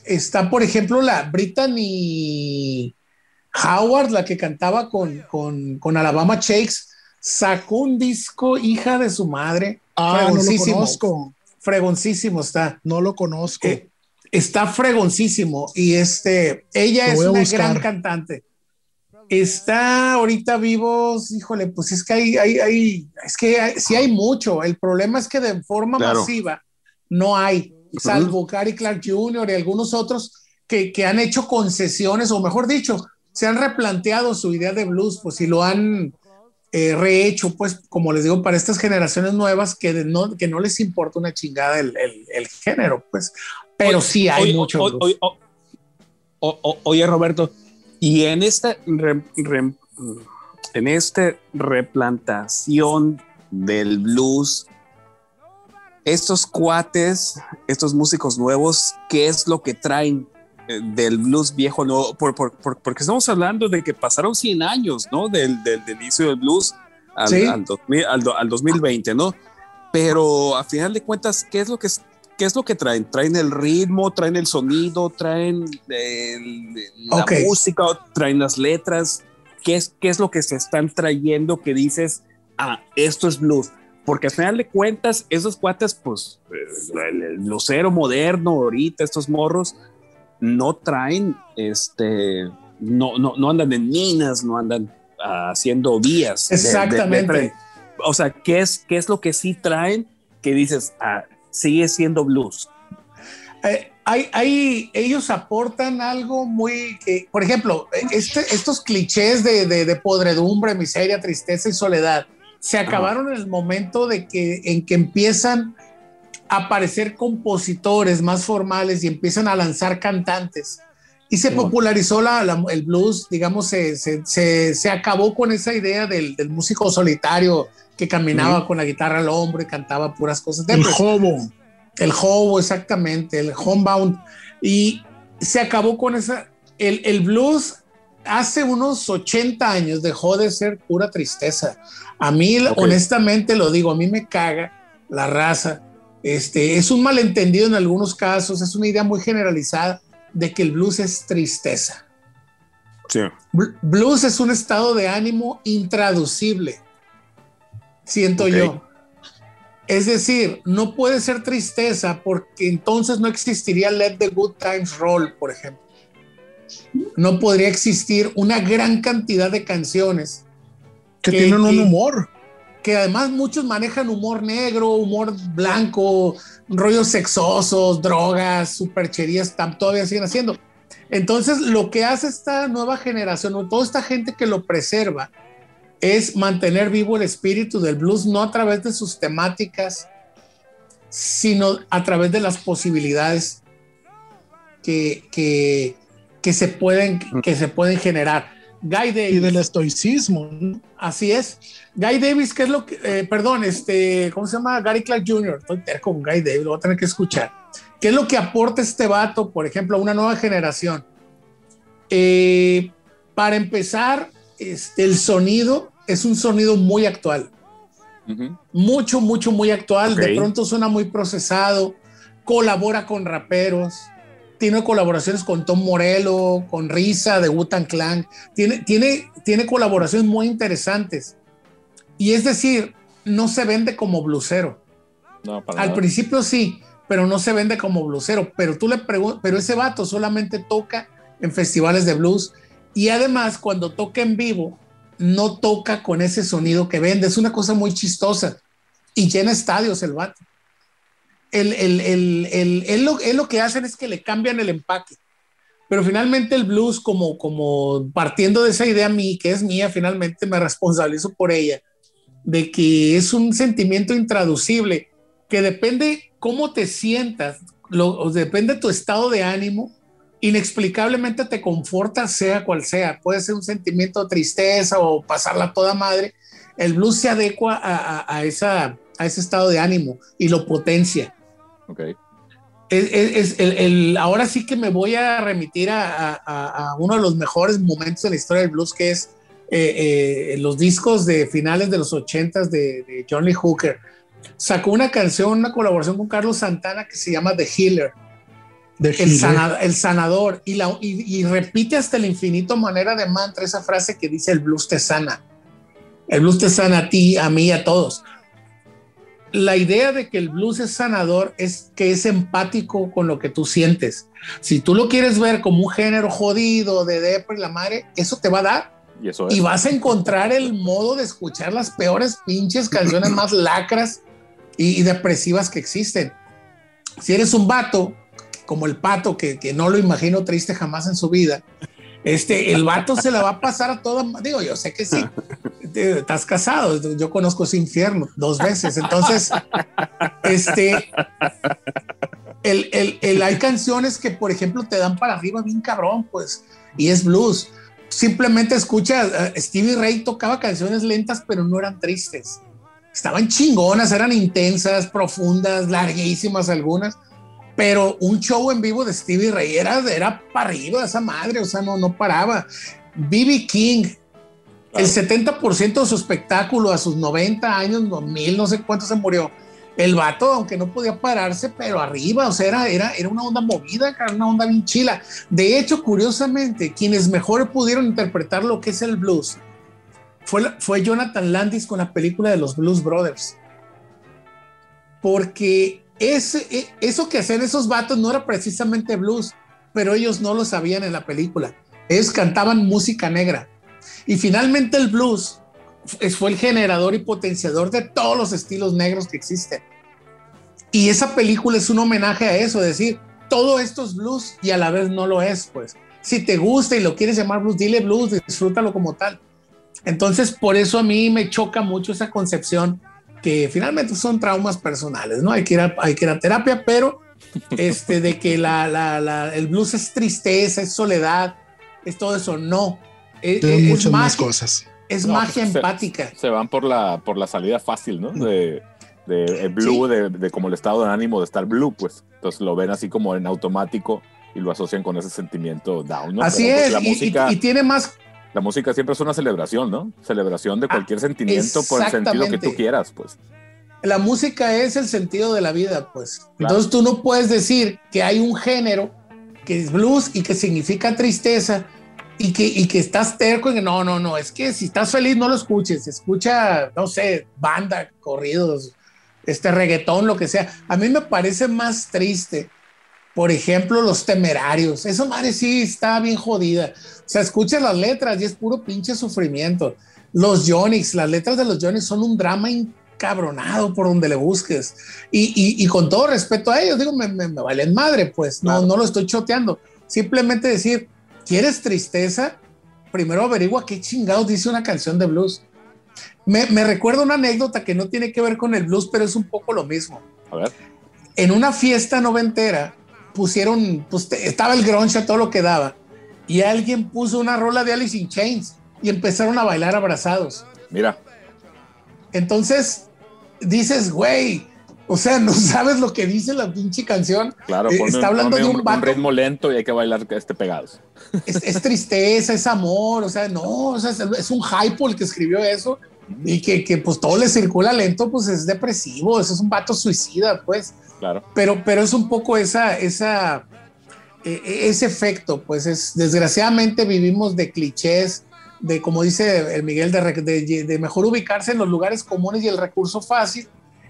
está, por ejemplo, la Brittany Howard, la que cantaba con, con, con Alabama Shakes. Sacó un disco, hija de su madre. Ah, no lo conozco fregoncísimo está. No lo conozco. Eh, está fregoncísimo y este, ella es una gran cantante. Está ahorita vivos, híjole, pues es que hay, hay, hay es que sí hay mucho. El problema es que de forma masiva no hay, salvo Gary Clark Jr. y algunos otros que, que han hecho concesiones, o mejor dicho, se han replanteado su idea de blues, pues si lo han eh, rehecho, pues, como les digo, para estas generaciones nuevas que no, que no les importa una chingada el, género, pues, pero sí hay mucho. oye, Roberto, y en esta, en esta replantación del blues, estos cuates, estos músicos nuevos, ¿qué es lo que traen del blues viejo, no, por, porque estamos hablando de que pasaron 100 años, ¿no? Del, del, inicio del blues al, al, 2020, ¿no? Pero a final de cuentas, ¿qué es lo que ¿Qué es lo que traen? ¿Traen el ritmo? ¿Traen el sonido? ¿Traen la música? ¿Traen las letras? ¿Qué es, ¿Qué es lo que se están trayendo que dices, ah, esto es blues? Porque al final de cuentas, esos cuates, pues, el, el lucero moderno ahorita, estos morros, no traen, este, no, no, no andan en minas, no andan ah, haciendo vías. Exactamente. o sea, ¿qué es, ¿qué es lo que sí traen que dices, ah, sigue siendo blues? Eh, hay, hay, ellos aportan algo muy, por ejemplo, este, estos clichés de, de, podredumbre, miseria, tristeza y soledad se acabaron en el momento de que, en que empiezan aparecer compositores más formales y empiezan a lanzar cantantes. Y se popularizó la, el blues, digamos, se, se, se, acabó con esa idea del, del músico solitario que caminaba con la guitarra al hombro y cantaba puras cosas. el hobo. El hobo, exactamente, el homebound. Y se acabó con esa... El, el blues hace unos 80 años dejó de ser pura tristeza. A mí, honestamente lo digo, a mí me caga la raza este, es un malentendido en algunos casos, es una idea muy generalizada, de que el blues es tristeza. Sí. Bl- Blues es un estado de ánimo intraducible, siento yo. Es decir, no puede ser tristeza porque entonces no existiría Let the Good Times Roll, por ejemplo. No podría existir una gran cantidad de canciones Que Que- tienen un humor. Que además muchos manejan humor negro, humor blanco, rollos sexosos, drogas, supercherías, todavía siguen haciendo. Entonces, lo que hace esta nueva generación, o toda esta gente que lo preserva, es mantener vivo el espíritu del blues, no a través de sus temáticas, sino a través de las posibilidades que, que, que se, pueden, que se pueden generar. Guy Davis. Y del estoicismo. ¿no? Así es. Guy Davis, ¿qué es lo que, eh, perdón, este, ¿cómo se llama? Gary Clark Jr., estoy terco con Guy Davis, lo voy a tener que escuchar. ¿Qué es lo que aporta este vato, por ejemplo, a una nueva generación? Eh, para empezar, este, el sonido es un sonido muy actual mucho, mucho, muy actual. De Ok. pronto suena muy procesado, colabora con raperos, tiene colaboraciones con Tom Morello, con Risa de Wu-Tang Clan, tiene, tiene, tiene colaboraciones muy interesantes. Y es decir, no se vende como blusero. No, para Al nada. principio sí, pero no se vende como blusero. Pero tú le preguntas, pero ese vato solamente toca en festivales de blues y además cuando toca en vivo no toca con ese sonido que vende. Es una cosa muy chistosa y llena estadios el vato. El, el, el, lo, lo que hacen es que le cambian el empaque. Pero finalmente el blues, como, como partiendo de esa idea mí, que es mía, finalmente me responsabilizo por ella, de que es un sentimiento intraducible que depende cómo te sientas, lo, depende tu estado de ánimo, inexplicablemente te conforta, sea cual sea. Puede ser un sentimiento de tristeza o pasarla toda madre. El blues se adecua a, a- a esa, a ese estado de ánimo y lo potencia. Ok. Es, es- es el, el- ahora sí que me voy a remitir a, a- a- uno de los mejores momentos de la historia del blues, que es eh, eh, los discos de finales de los ochentas de, de John Lee Hooker. Sacó una canción, una colaboración con Carlos Santana que se llama The Healer, el, Hitler. sana- el sanador, y, la, y, y repite hasta el infinito manera de mantra esa frase que dice el blues te sana. El blues te sana a ti, a mí, a todos. La idea de que el blues es sanador es que es empático con lo que tú sientes. Si tú lo quieres ver como un género jodido de depre la madre, eso te va a dar Y eso es. y vas a encontrar el modo de escuchar las peores pinches canciones más lacras y, y depresivas que existen. Si eres un vato, como el pato, que, que no lo imagino triste jamás en su vida, este, el vato se la va a pasar a toda. Digo, yo sé que sí. Estás casado, yo conozco ese infierno dos veces. Entonces, este, el, el- el- hay canciones que, por ejemplo, te dan para arriba bien cabrón, pues, y es blues. Simplemente escucha, eh, Stevie Ray tocaba canciones lentas, pero no eran tristes. Estaban chingonas, eran intensas, profundas, larguísimas algunas, pero un show en vivo de Stevie Ray era, era para arriba esa madre, o sea, no, no paraba. B.B. King, el 70% de su espectáculo a sus 90 años, no, mil, no sé cuánto se murió. El vato, aunque no podía pararse, pero arriba, o sea, era, era, era una onda movida, una onda bien chila. De hecho, curiosamente, quienes mejor pudieron interpretar lo que es el blues fue, fue Jonathan Landis con la película de los Blues Brothers. Porque ese, e- eso que hacían esos vatos no era precisamente blues, pero ellos no lo sabían en la película. Ellos cantaban música negra. Y finalmente el blues fue el generador y potenciador de todos los estilos negros que existen. Y esa película es un homenaje a eso, es decir, todo esto es blues y a la vez no lo es, pues. Si te gusta y lo quieres llamar blues, dile blues, disfrútalo como tal. Entonces, por eso a mí me choca mucho esa concepción que finalmente son traumas personales, ¿no? Hay que ir a, hay que ir a terapia, pero este, de que la, la- la- el blues es tristeza, es soledad, es todo eso, no. Es, Tienen es muchas más magia, cosas. es No, magia pues, se- empática. Se van por la, por la salida fácil, ¿no? De, de el blue, de, de como el estado de ánimo de estar blue, pues. Entonces lo ven así como en automático y lo asocian con ese sentimiento down, ¿no? Así Pero, pues, es, La y- y- música, y, tiene más, la música siempre es una celebración, ¿no? Celebración de Ah, cualquier sentimiento por el sentido que tú quieras, pues. la música es el sentido de la vida, pues. Claro. Entonces tú no puedes decir que hay un género que es blues y que significa tristeza y que, y que estás terco en no, no, no, es que si estás feliz no lo escuches, escucha, no sé, banda, corridos, este reggaetón, lo que sea. A mí me parece más triste, por ejemplo, los temerarios. Eso, madre, sí está bien jodida. O sea, escucha las letras y es puro pinche sufrimiento. Los Jonix, las letras de los Jonix son un drama cabronado por donde le busques. Y, y, con todo respeto a ellos, digo, me, me, valen madre, pues no, no lo estoy choteando. Simplemente decir, ¿quieres tristeza? Primero averigua qué chingados dice una canción de blues. Me, me recuerda una anécdota que no tiene que ver con el blues, pero es un poco lo mismo. A ver. En una fiesta noventera pusieron, pues estaba el grunge a todo lo que daba, y alguien puso una rola de Alice in Chains y empezaron a bailar abrazados. Mira. Entonces, dices, güey, o sea, no sabes lo que dice la pinche canción. Claro, eh, está hablando de un, un, ritmo lento y hay que bailar este pegados. Es, tristeza, es amor, o sea, no, o sea, es un hype el que escribió eso y que, que, pues todo le circula lento, pues es depresivo, eso es un vato suicida, pues. Claro. Pero, pero es un poco esa, esa, e, e, ese efecto, pues es, desgraciadamente vivimos de clichés, de, como dice el Miguel, de, de, mejor ubicarse en los lugares comunes y el recurso fácil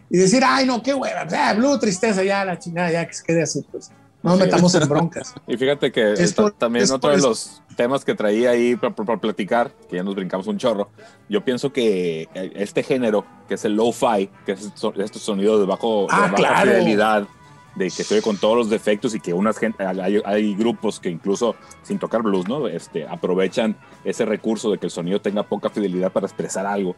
y decir, ay, no, qué hueva, ah, blue, tristeza, ya la chingada, ya que se quede así, pues. No nos metamos en broncas. Y fíjate que también otro de los temas que traía ahí para, platicar, que ya nos brincamos un chorro, yo pienso que eh, este género, que es el lo-fi, que es estos sonidos de, bajo, ah, de baja fidelidad, de que se con todos los defectos y que unas gente, hay, hay, grupos que incluso sin tocar blues, ¿no? Este, aprovechan ese recurso de que el sonido tenga poca fidelidad para expresar algo.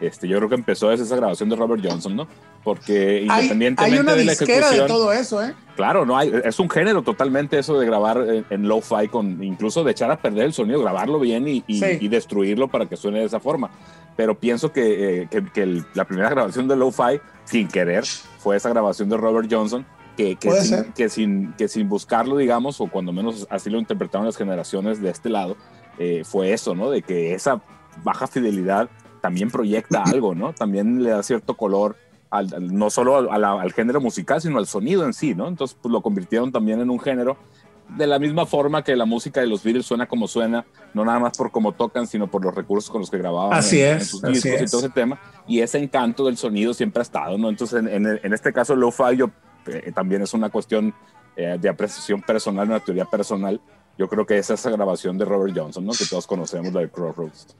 Este, yo creo que empezó desde esa grabación de Robert Johnson, ¿no? Porque independientemente hay, una de la ejecución, de todo eso, ¿eh? Claro, no hay, es un género totalmente eso de grabar en, en lo-fi con incluso de echar a perder el sonido, grabarlo bien y, y, destruirlo para que suene de esa forma. Pero pienso que, eh, que, que la primera grabación de lo-fi, sin querer, fue esa grabación de Robert Johnson que, que, sin, que, sin, que sin buscarlo, digamos, o cuando menos así lo interpretaron las generaciones de este lado, eh, fue eso, ¿no? De que esa baja fidelidad también proyecta algo, ¿no? También le da cierto color al, no solo al, al, género musical, sino al sonido en sí, ¿no? Entonces, pues lo convirtieron también en un género de la misma forma que la música de los Beatles suena como suena, no nada más por cómo tocan, sino por los recursos con los que grababan así en, es, en sus discos y todo ese tema. Y ese encanto del sonido siempre ha estado, ¿no? Entonces, en, en, en este caso, Lo-Fi eh, también es una cuestión eh, de apreciación personal, una teoría personal. Yo creo que es esa grabación de Robert Johnson, ¿no? Que todos conocemos, la de Crossroads.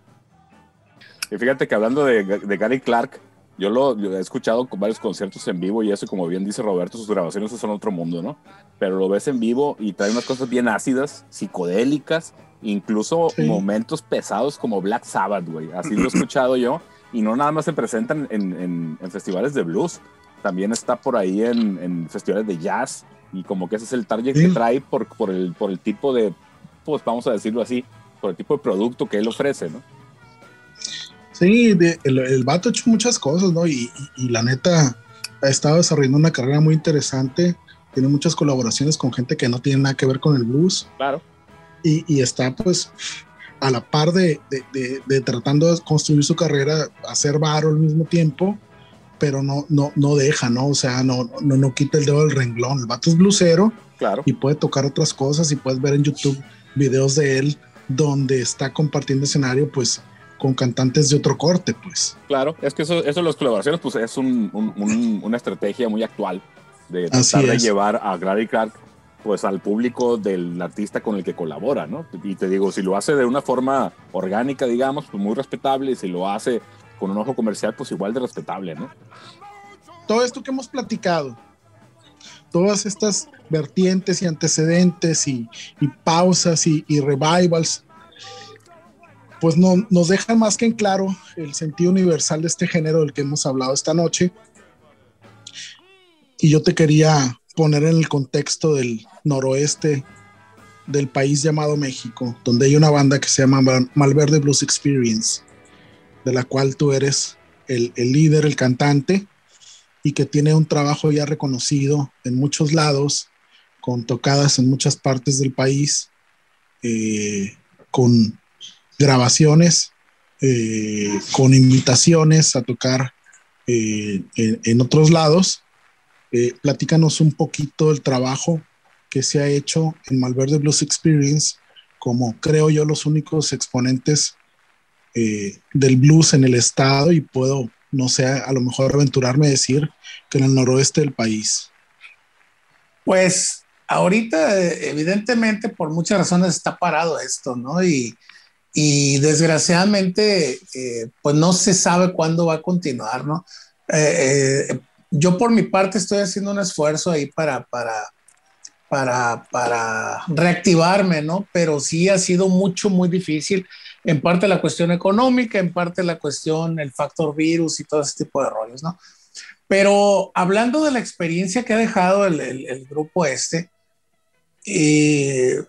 Y fíjate que hablando de, de Gary Clark, yo lo he escuchado con varios conciertos en vivo y eso, como bien dice Roberto, sus grabaciones son otro mundo, ¿no? Pero lo ves en vivo y trae unas cosas bien ácidas, psicodélicas, incluso sí. momentos pesados como Black Sabbath, güey. Así lo he escuchado yo. Y no nada más se presentan en, en, en festivales de blues, también está por ahí en, en, festivales de jazz. Y como que ese es el target sí. que trae por, por, el, por el tipo de, pues vamos a decirlo así, por el tipo de producto que él ofrece, ¿no? Sí, de, el, el, vato ha hecho muchas cosas, ¿no? Y, y, y, la neta ha estado desarrollando una carrera muy interesante. Tiene muchas colaboraciones con gente que no tiene nada que ver con el blues. Claro. Y, y está, pues, a la par de, de, de, tratando de construir su carrera, hacer varo al mismo tiempo, pero no, no, no deja, ¿no? O sea, no, no, no quita el dedo del renglón. El vato es blusero. Claro. Y puede tocar otras cosas y puedes ver en YouTube videos de él donde está compartiendo escenario, pues con cantantes de otro corte, pues. Claro, es que eso, eso de las colaboraciones, pues es un, un, un, una estrategia muy actual de tratar de llevar a Gary Clark pues al público del artista con el que colabora, ¿no? Y te digo, si lo hace de una forma orgánica, digamos, pues muy respetable, y si lo hace con un ojo comercial, pues igual de respetable, ¿no? Todo esto que hemos platicado, todas estas vertientes y antecedentes y, y pausas y, y revivals, pues no, nos deja más que en claro el sentido universal de este género del que hemos hablado esta noche. Y yo te quería poner en el contexto del noroeste del país llamado México, donde hay una banda que se llama Malverde Blues Experience, de la cual tú eres el, líder, el cantante, y que tiene un trabajo ya reconocido en muchos lados, con tocadas en muchas partes del país, eh, con grabaciones eh, con invitaciones a tocar eh, en, otros lados. Eh, platícanos un poquito del trabajo que se ha hecho en Malverde Blues Experience como creo yo los únicos exponentes eh, del blues en el estado y puedo, no sé, a lo mejor aventurarme a decir que en el noroeste del país. Pues ahorita, evidentemente, por muchas razones está parado esto, ¿no? Y, y desgraciadamente, eh, pues no se sabe cuándo va a continuar, ¿no? Eh, yo por mi parte estoy haciendo un esfuerzo ahí para, para, para, para reactivarme, ¿no? Pero sí ha sido mucho, muy difícil. En parte la cuestión económica, en parte la cuestión, el factor virus y todo ese tipo de roles, ¿no? Pero hablando de la experiencia que ha dejado el, el, grupo este, eh,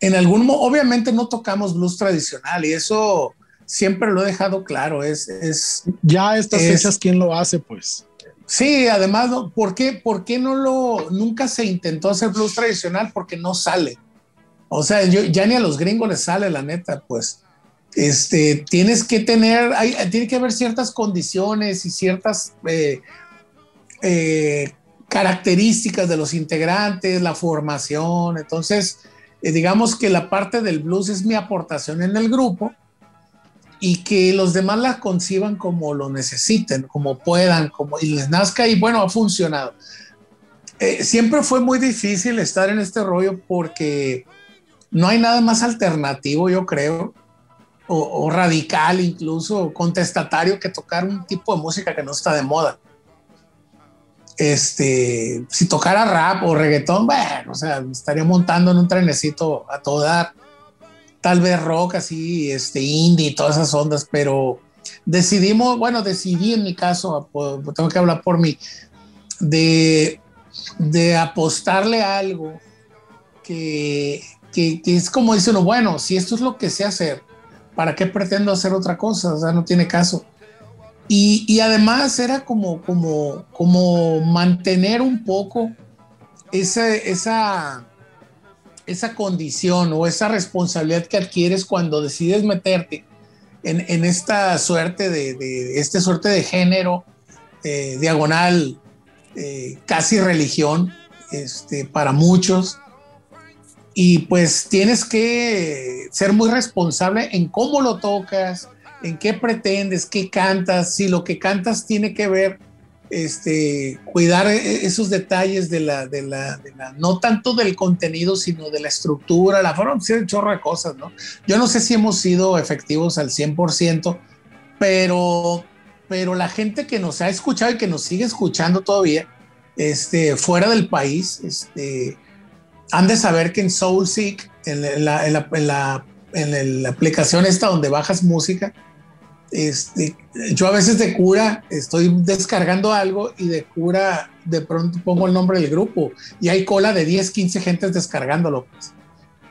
en algún obviamente no tocamos blues tradicional y eso siempre lo he dejado claro. Es, es ya estas fechas, ¿quién lo hace? Pues Sí, además, ¿por qué, ¿por qué no lo, nunca se intentó hacer blues tradicional? Porque no sale. O sea, yo, ya ni a los gringos les sale, la neta, pues. Este, tienes que tener, hay, tiene que haber ciertas condiciones y ciertas eh, eh, características de los integrantes, la formación. Entonces, eh, digamos que la parte del blues es mi aportación en el grupo y que los demás la conciban como lo necesiten, como puedan, como y les nazca y bueno, ha funcionado. Eh, siempre fue muy difícil estar en este rollo porque no hay nada más alternativo, yo creo, o, o, radical incluso, contestatario que tocar un tipo de música que no está de moda. Este, si tocara rap o reggaetón, bueno, o sea, estaría montando en un trenecito a todo dar tal vez rock así, este indie y todas esas ondas, pero decidimos, bueno, decidí en mi caso, tengo que hablar por mí, de, de apostarle a algo que, que, es como dice uno, bueno, si esto es lo que sé hacer, ¿para qué pretendo hacer otra cosa? O sea, no tiene caso. Y, además era como, como, como mantener un poco esa, esa, esa condición o esa responsabilidad que adquieres cuando decides meterte en, esta suerte de, este suerte de género eh, diagonal, eh, casi religión, este, para muchos. Y pues tienes que ser muy responsable en cómo lo tocas, en qué pretendes, qué cantas, si lo que cantas tiene que ver este, cuidar e-, esos detalles de la, de la, no tanto del contenido, sino de la estructura, la forma, de un chorro de cosas, ¿no? Yo no sé si hemos sido efectivos al 100%, pero, pero la gente que nos ha escuchado y que nos sigue escuchando todavía, este, fuera del país, este, han de saber que en SoulSeek, en la, en la, en la, en la aplicación esta donde bajas música, este, yo a veces de cura estoy descargando algo y de cura de pronto pongo el nombre del grupo y hay cola de 10, 15 gentes descargándolo. Pues.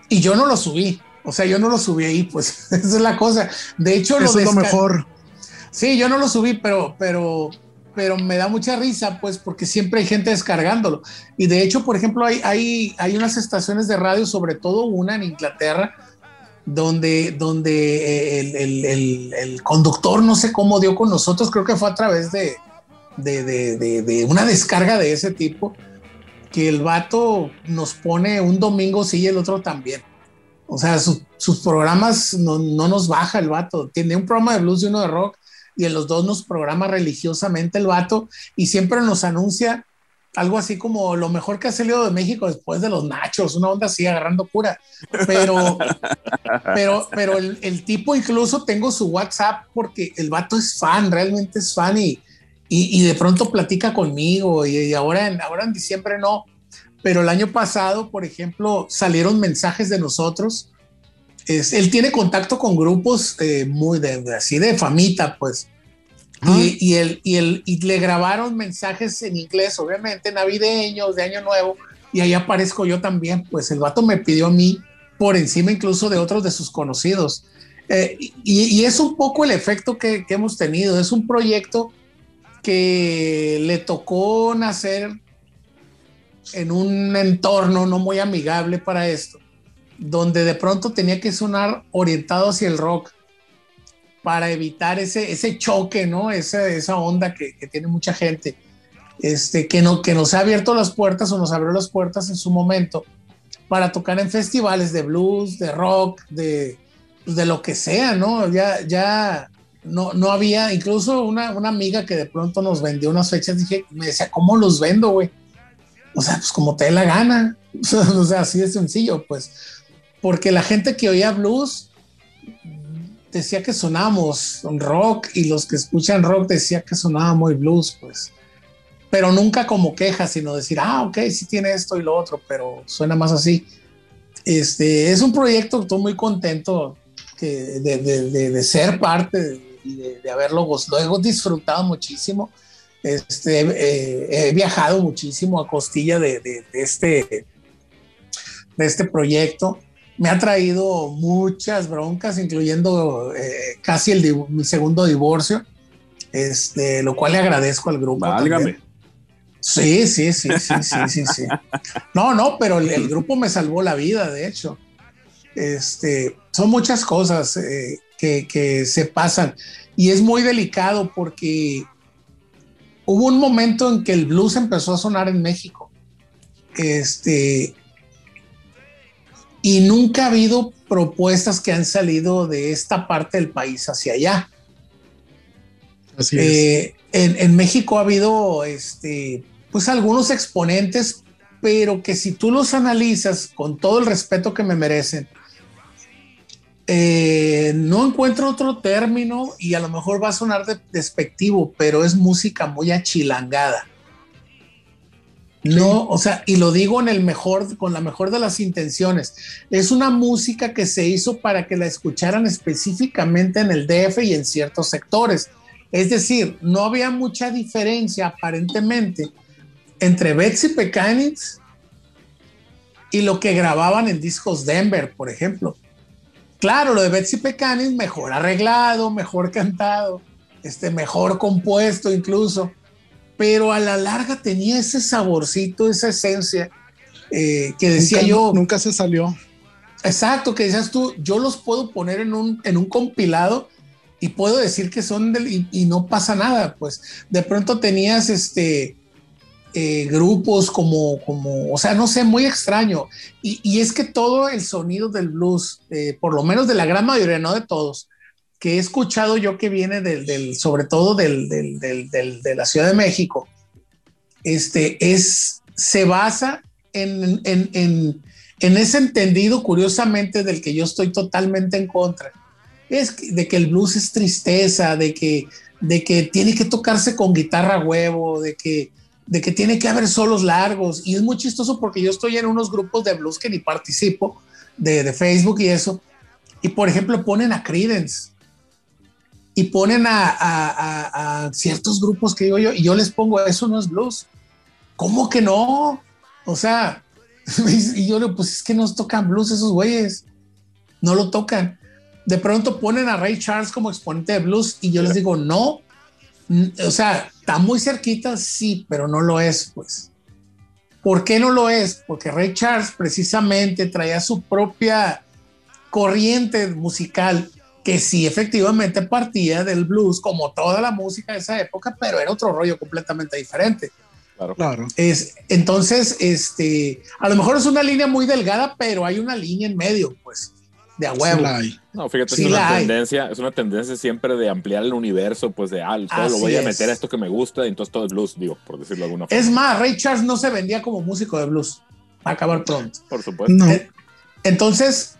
Y yo no lo subí, o sea, yo no lo subí ahí, pues esa es la cosa. De hecho, Eso lo es lo mejor. Sí, yo no lo subí, pero, pero, pero me da mucha risa, pues, porque siempre hay gente descargándolo. Y de hecho, por ejemplo, hay, hay, hay unas estaciones de radio, sobre todo una en Inglaterra, donde, donde eh, el, el, el, conductor no sé cómo dio con nosotros, creo que fue a través de, de, de, una descarga de ese tipo, que el vato nos pone un domingo sí y el otro también. O sea, sus programas no, no, nos baja el vato. Tiene un programa de blues y uno de rock, y en los dos nos programa religiosamente el vato, y siempre nos anuncia algo así como lo mejor que ha salido de México después de los nachos, una onda así agarrando cura. Pero, pero, pero el, tipo incluso tengo su WhatsApp porque el vato es fan, realmente es fan y, y, de pronto platica conmigo y, ahora, en, ahora en diciembre no. Pero el año pasado, por ejemplo, salieron mensajes de nosotros. Es, él tiene contacto con grupos eh, muy de, así de famita, pues y, el, y, el, y le grabaron mensajes en inglés, obviamente, navideños, de Año Nuevo, y ahí aparezco yo también. Pues el vato me pidió a mí por encima incluso de otros de sus conocidos. Eh, y, y, es un poco el efecto que, que, hemos tenido. Es un proyecto que le tocó nacer en un entorno no muy amigable para esto, donde de pronto tenía que sonar orientado hacia el rock para evitar ese, ese choque, ¿no? Esa, esa onda que, tiene mucha gente. este, que, no, que nos ha abierto las puertas o nos abrió las puertas en su momento para tocar en festivales de blues, de rock, de, pues, de lo que sea, ¿no? Ya, ya no, no había, incluso una, una amiga que de pronto nos vendió unas fechas, dije, me decía, ¿cómo los vendo, güey? O sea, pues como te dé la gana. o sea, así de sencillo, pues. Porque la gente que oía blues decía que sonábamos rock y los que escuchan rock decía que sonaba muy blues, pues. Pero nunca como queja, sino decir, ah, ok, sí tiene esto y lo otro, pero suena más así. Este, es un proyecto, estoy muy contento que de, de, de, ser parte y de, haberlo luego disfrutado muchísimo. Este, eh, he viajado muchísimo a costilla de, este, de este proyecto. Me ha traído muchas broncas, incluyendo eh, casi el mi segundo divorcio, este, lo cual le agradezco al grupo. Válgame. Sí, sí, sí, sí, sí, sí, sí. No, no, pero el, grupo me salvó la vida, de hecho. Este, son muchas cosas eh, que, que se pasan y es muy delicado porque hubo un momento en que el blues empezó a sonar en México. Este, y nunca ha habido propuestas que han salido de esta parte del país hacia allá. Así es. Eh, en, México ha habido este, pues algunos exponentes, pero que si tú los analizas con todo el respeto que me merecen, eh, no encuentro otro término y a lo mejor va a sonar despectivo, pero es música muy achilangada. No, o sea, y lo digo el mejor, con la mejor de las intenciones. Es una música que se hizo para que la escucharan específicamente en el DF y en ciertos sectores. Es decir, no había mucha diferencia aparentemente entre Betsy Pecanitz y lo que grababan en discos Denver, por ejemplo. Claro, lo de Betsy Pecanitz mejor arreglado, mejor cantado, este, mejor compuesto incluso, pero a la larga tenía ese saborcito, esa esencia eh, que decía yo. Nunca se salió. Exacto, que decías tú, yo los puedo poner en un, en un compilado y puedo decir que son del, y, no pasa nada, pues de pronto tenías este eh, grupos como, como, o sea, no sé, muy extraño. Y, es que todo el sonido del blues, eh, por lo menos de la gran mayoría, no de todos, que he escuchado yo que viene del, sobre todo del, del, de la Ciudad de México, este, es, se basa en, en, en, en ese entendido, curiosamente, del que yo estoy totalmente en contra es de que el blues es tristeza, de que, de que tiene que tocarse con guitarra huevo, de que, de que tiene que haber solos largos. Y es muy chistoso porque yo estoy en unos grupos de blues que ni participo, de, de Facebook y eso. Y por ejemplo, ponen a Credence y ponen a, ciertos grupos que digo yo, y yo les pongo, eso no es blues. ¿Cómo que no? O sea, y yo le pues es que nos tocan blues esos güeyes. No lo tocan de pronto ponen a Ray Charles como exponente de blues y yo les digo, no, o sea, está muy cerquita, sí, pero no lo es, pues. ¿Por qué no lo es? Porque Ray Charles precisamente traía su propia corriente musical que sí efectivamente partía del blues, como toda la música de esa época, pero era otro rollo completamente diferente. Claro. claro. Es, entonces, este, a lo mejor es una línea muy delgada, pero hay una línea en medio, pues de a huevo. no, fíjate, es una tendencia, es una tendencia siempre de ampliar el universo, pues de, ah, todo lo voy a meter a esto que me gusta, y entonces todo es blues, digo, por decirlo de alguna forma. Es más, Ray Charles no se vendía como músico de blues, va a acabar pronto. Por supuesto. Eh, entonces,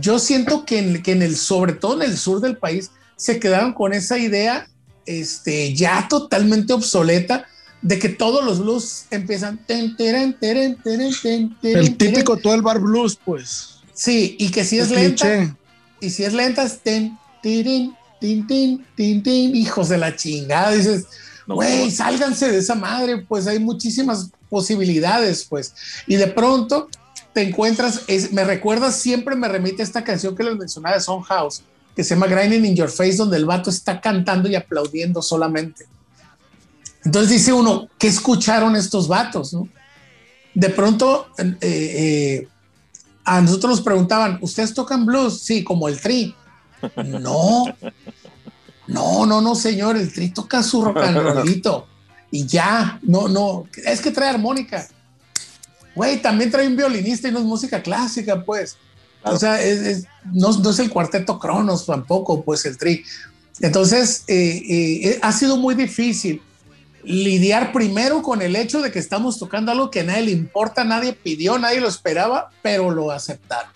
yo siento que en, que en el, sobre todo en el sur del país, se quedaron con esa idea, este, ya totalmente obsoleta, de que todos los blues empiezan. el típico todo el bar blues, pues. Sí, y que si es, lenta. Y si es lenta, ten, tin, tin, tin, tin, tin, hijos de la chingada. Dices, güey, sálganse de esa madre, pues hay muchísimas posibilidades, pues. Y de pronto te encuentras, me recuerda, siempre me remite a esta canción que les mencionaba de Son House, que se llama Grinding in Your Face, donde el vato está cantando y aplaudiendo solamente. Entonces dice uno, ¿qué escucharon estos vatos? De pronto, eh, eh, a nosotros nos preguntaban, ¿ustedes tocan blues? Sí, como el tri. No, no, no, no, señor, el tri toca su rock and rollito. y ya, no, no, es que trae armónica. Güey, también trae un violinista y no es música clásica, pues. O sea, no, no, es el cuarteto Cronos tampoco, pues el tri. Entonces, eh, eh, ha sido muy difícil lidiar primero con el hecho de que estamos tocando algo que a nadie le importa, nadie pidió, nadie lo esperaba, pero lo aceptaron.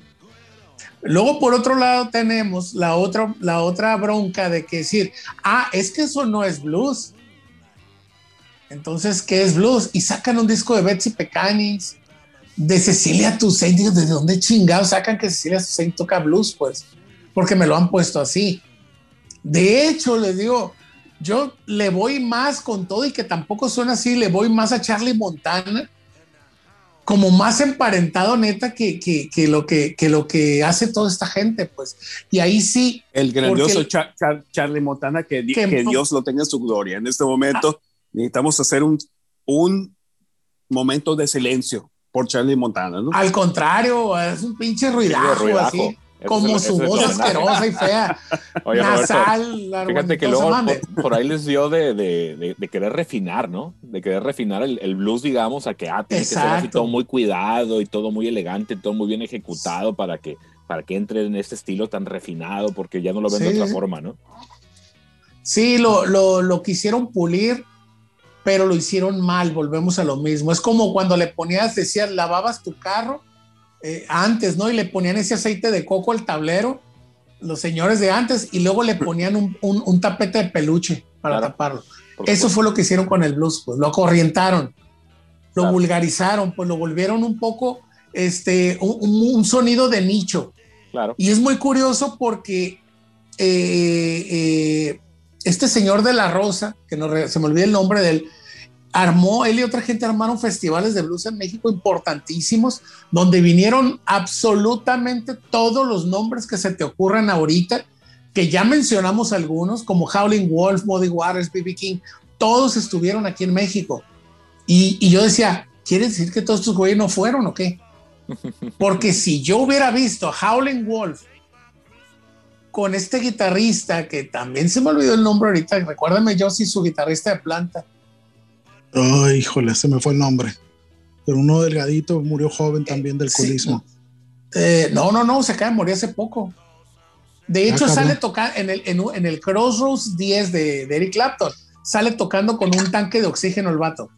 Luego, por otro lado, tenemos la otra, la otra bronca de que decir, ah, es que eso no es blues. Entonces, ¿qué es blues? Y sacan un disco de Betsy Pecanis, de Cecilia Toussaint. Digo, ¿de dónde chingados sacan que Cecilia Toussaint toca blues? Pues, porque me lo han puesto así. De hecho, les digo, yo le voy más con todo y que tampoco suena así, le voy más a Charlie Montana, como más emparentado neta que, que, lo, que, que lo que hace toda esta gente, pues. Y ahí sí. El grandioso Charlie Montana, que, que, Dios lo tenga en su gloria. En este momento necesitamos hacer un, un momento de silencio por Charlie Montana, ¿no? Al contrario, es un pinche ruidajo, así como su voz asquerosa y fea, Oye, nasal, Fíjate que luego por, ahí les dio de, de, de, querer refinar, ¿no? De querer refinar el, el blues, digamos, a que ah, tiene que ser así todo muy cuidado y todo muy elegante, todo muy bien ejecutado para que, para que entre en este estilo tan refinado, porque ya no lo ven de otra forma, ¿no? Sí, lo, lo, lo quisieron pulir, pero lo hicieron mal, volvemos a lo mismo. Es como cuando le ponías, decías, lavabas tu carro eh, antes, ¿no? Y le ponían ese aceite de coco al tablero, los señores de antes, y luego le ponían un, tapete de peluche para taparlo. Eso fue lo que hicieron con el blues, pues lo corrientaron, lo vulgarizaron, pues lo volvieron un poco, este, un, sonido de nicho. Claro. Y es muy curioso porque eh, eh, este señor de la Rosa, que no, se me olvida el nombre de él, armó, él y otra gente armaron festivales de blues en México importantísimos, donde vinieron absolutamente todos los nombres que se te ocurran ahorita, que ya mencionamos algunos, como Howling Wolf, Muddy Waters, B.B. King, todos estuvieron aquí en México. Y, yo decía, ¿quiere decir que todos estos güeyes no fueron o qué? Porque si yo hubiera visto Howling Wolf con este guitarrista, que también se me olvidó el nombre ahorita, recuérdame yo si su guitarrista de planta, Ay, híjole, se me fue el nombre. Pero uno delgadito murió joven también del colismo. Eh, no, no, no, se acaba de morir hace poco. De hecho, sale tocando en el, en, el Crossroads 10 de, Eric Clapton. Sale tocando con un tanque de oxígeno el vato.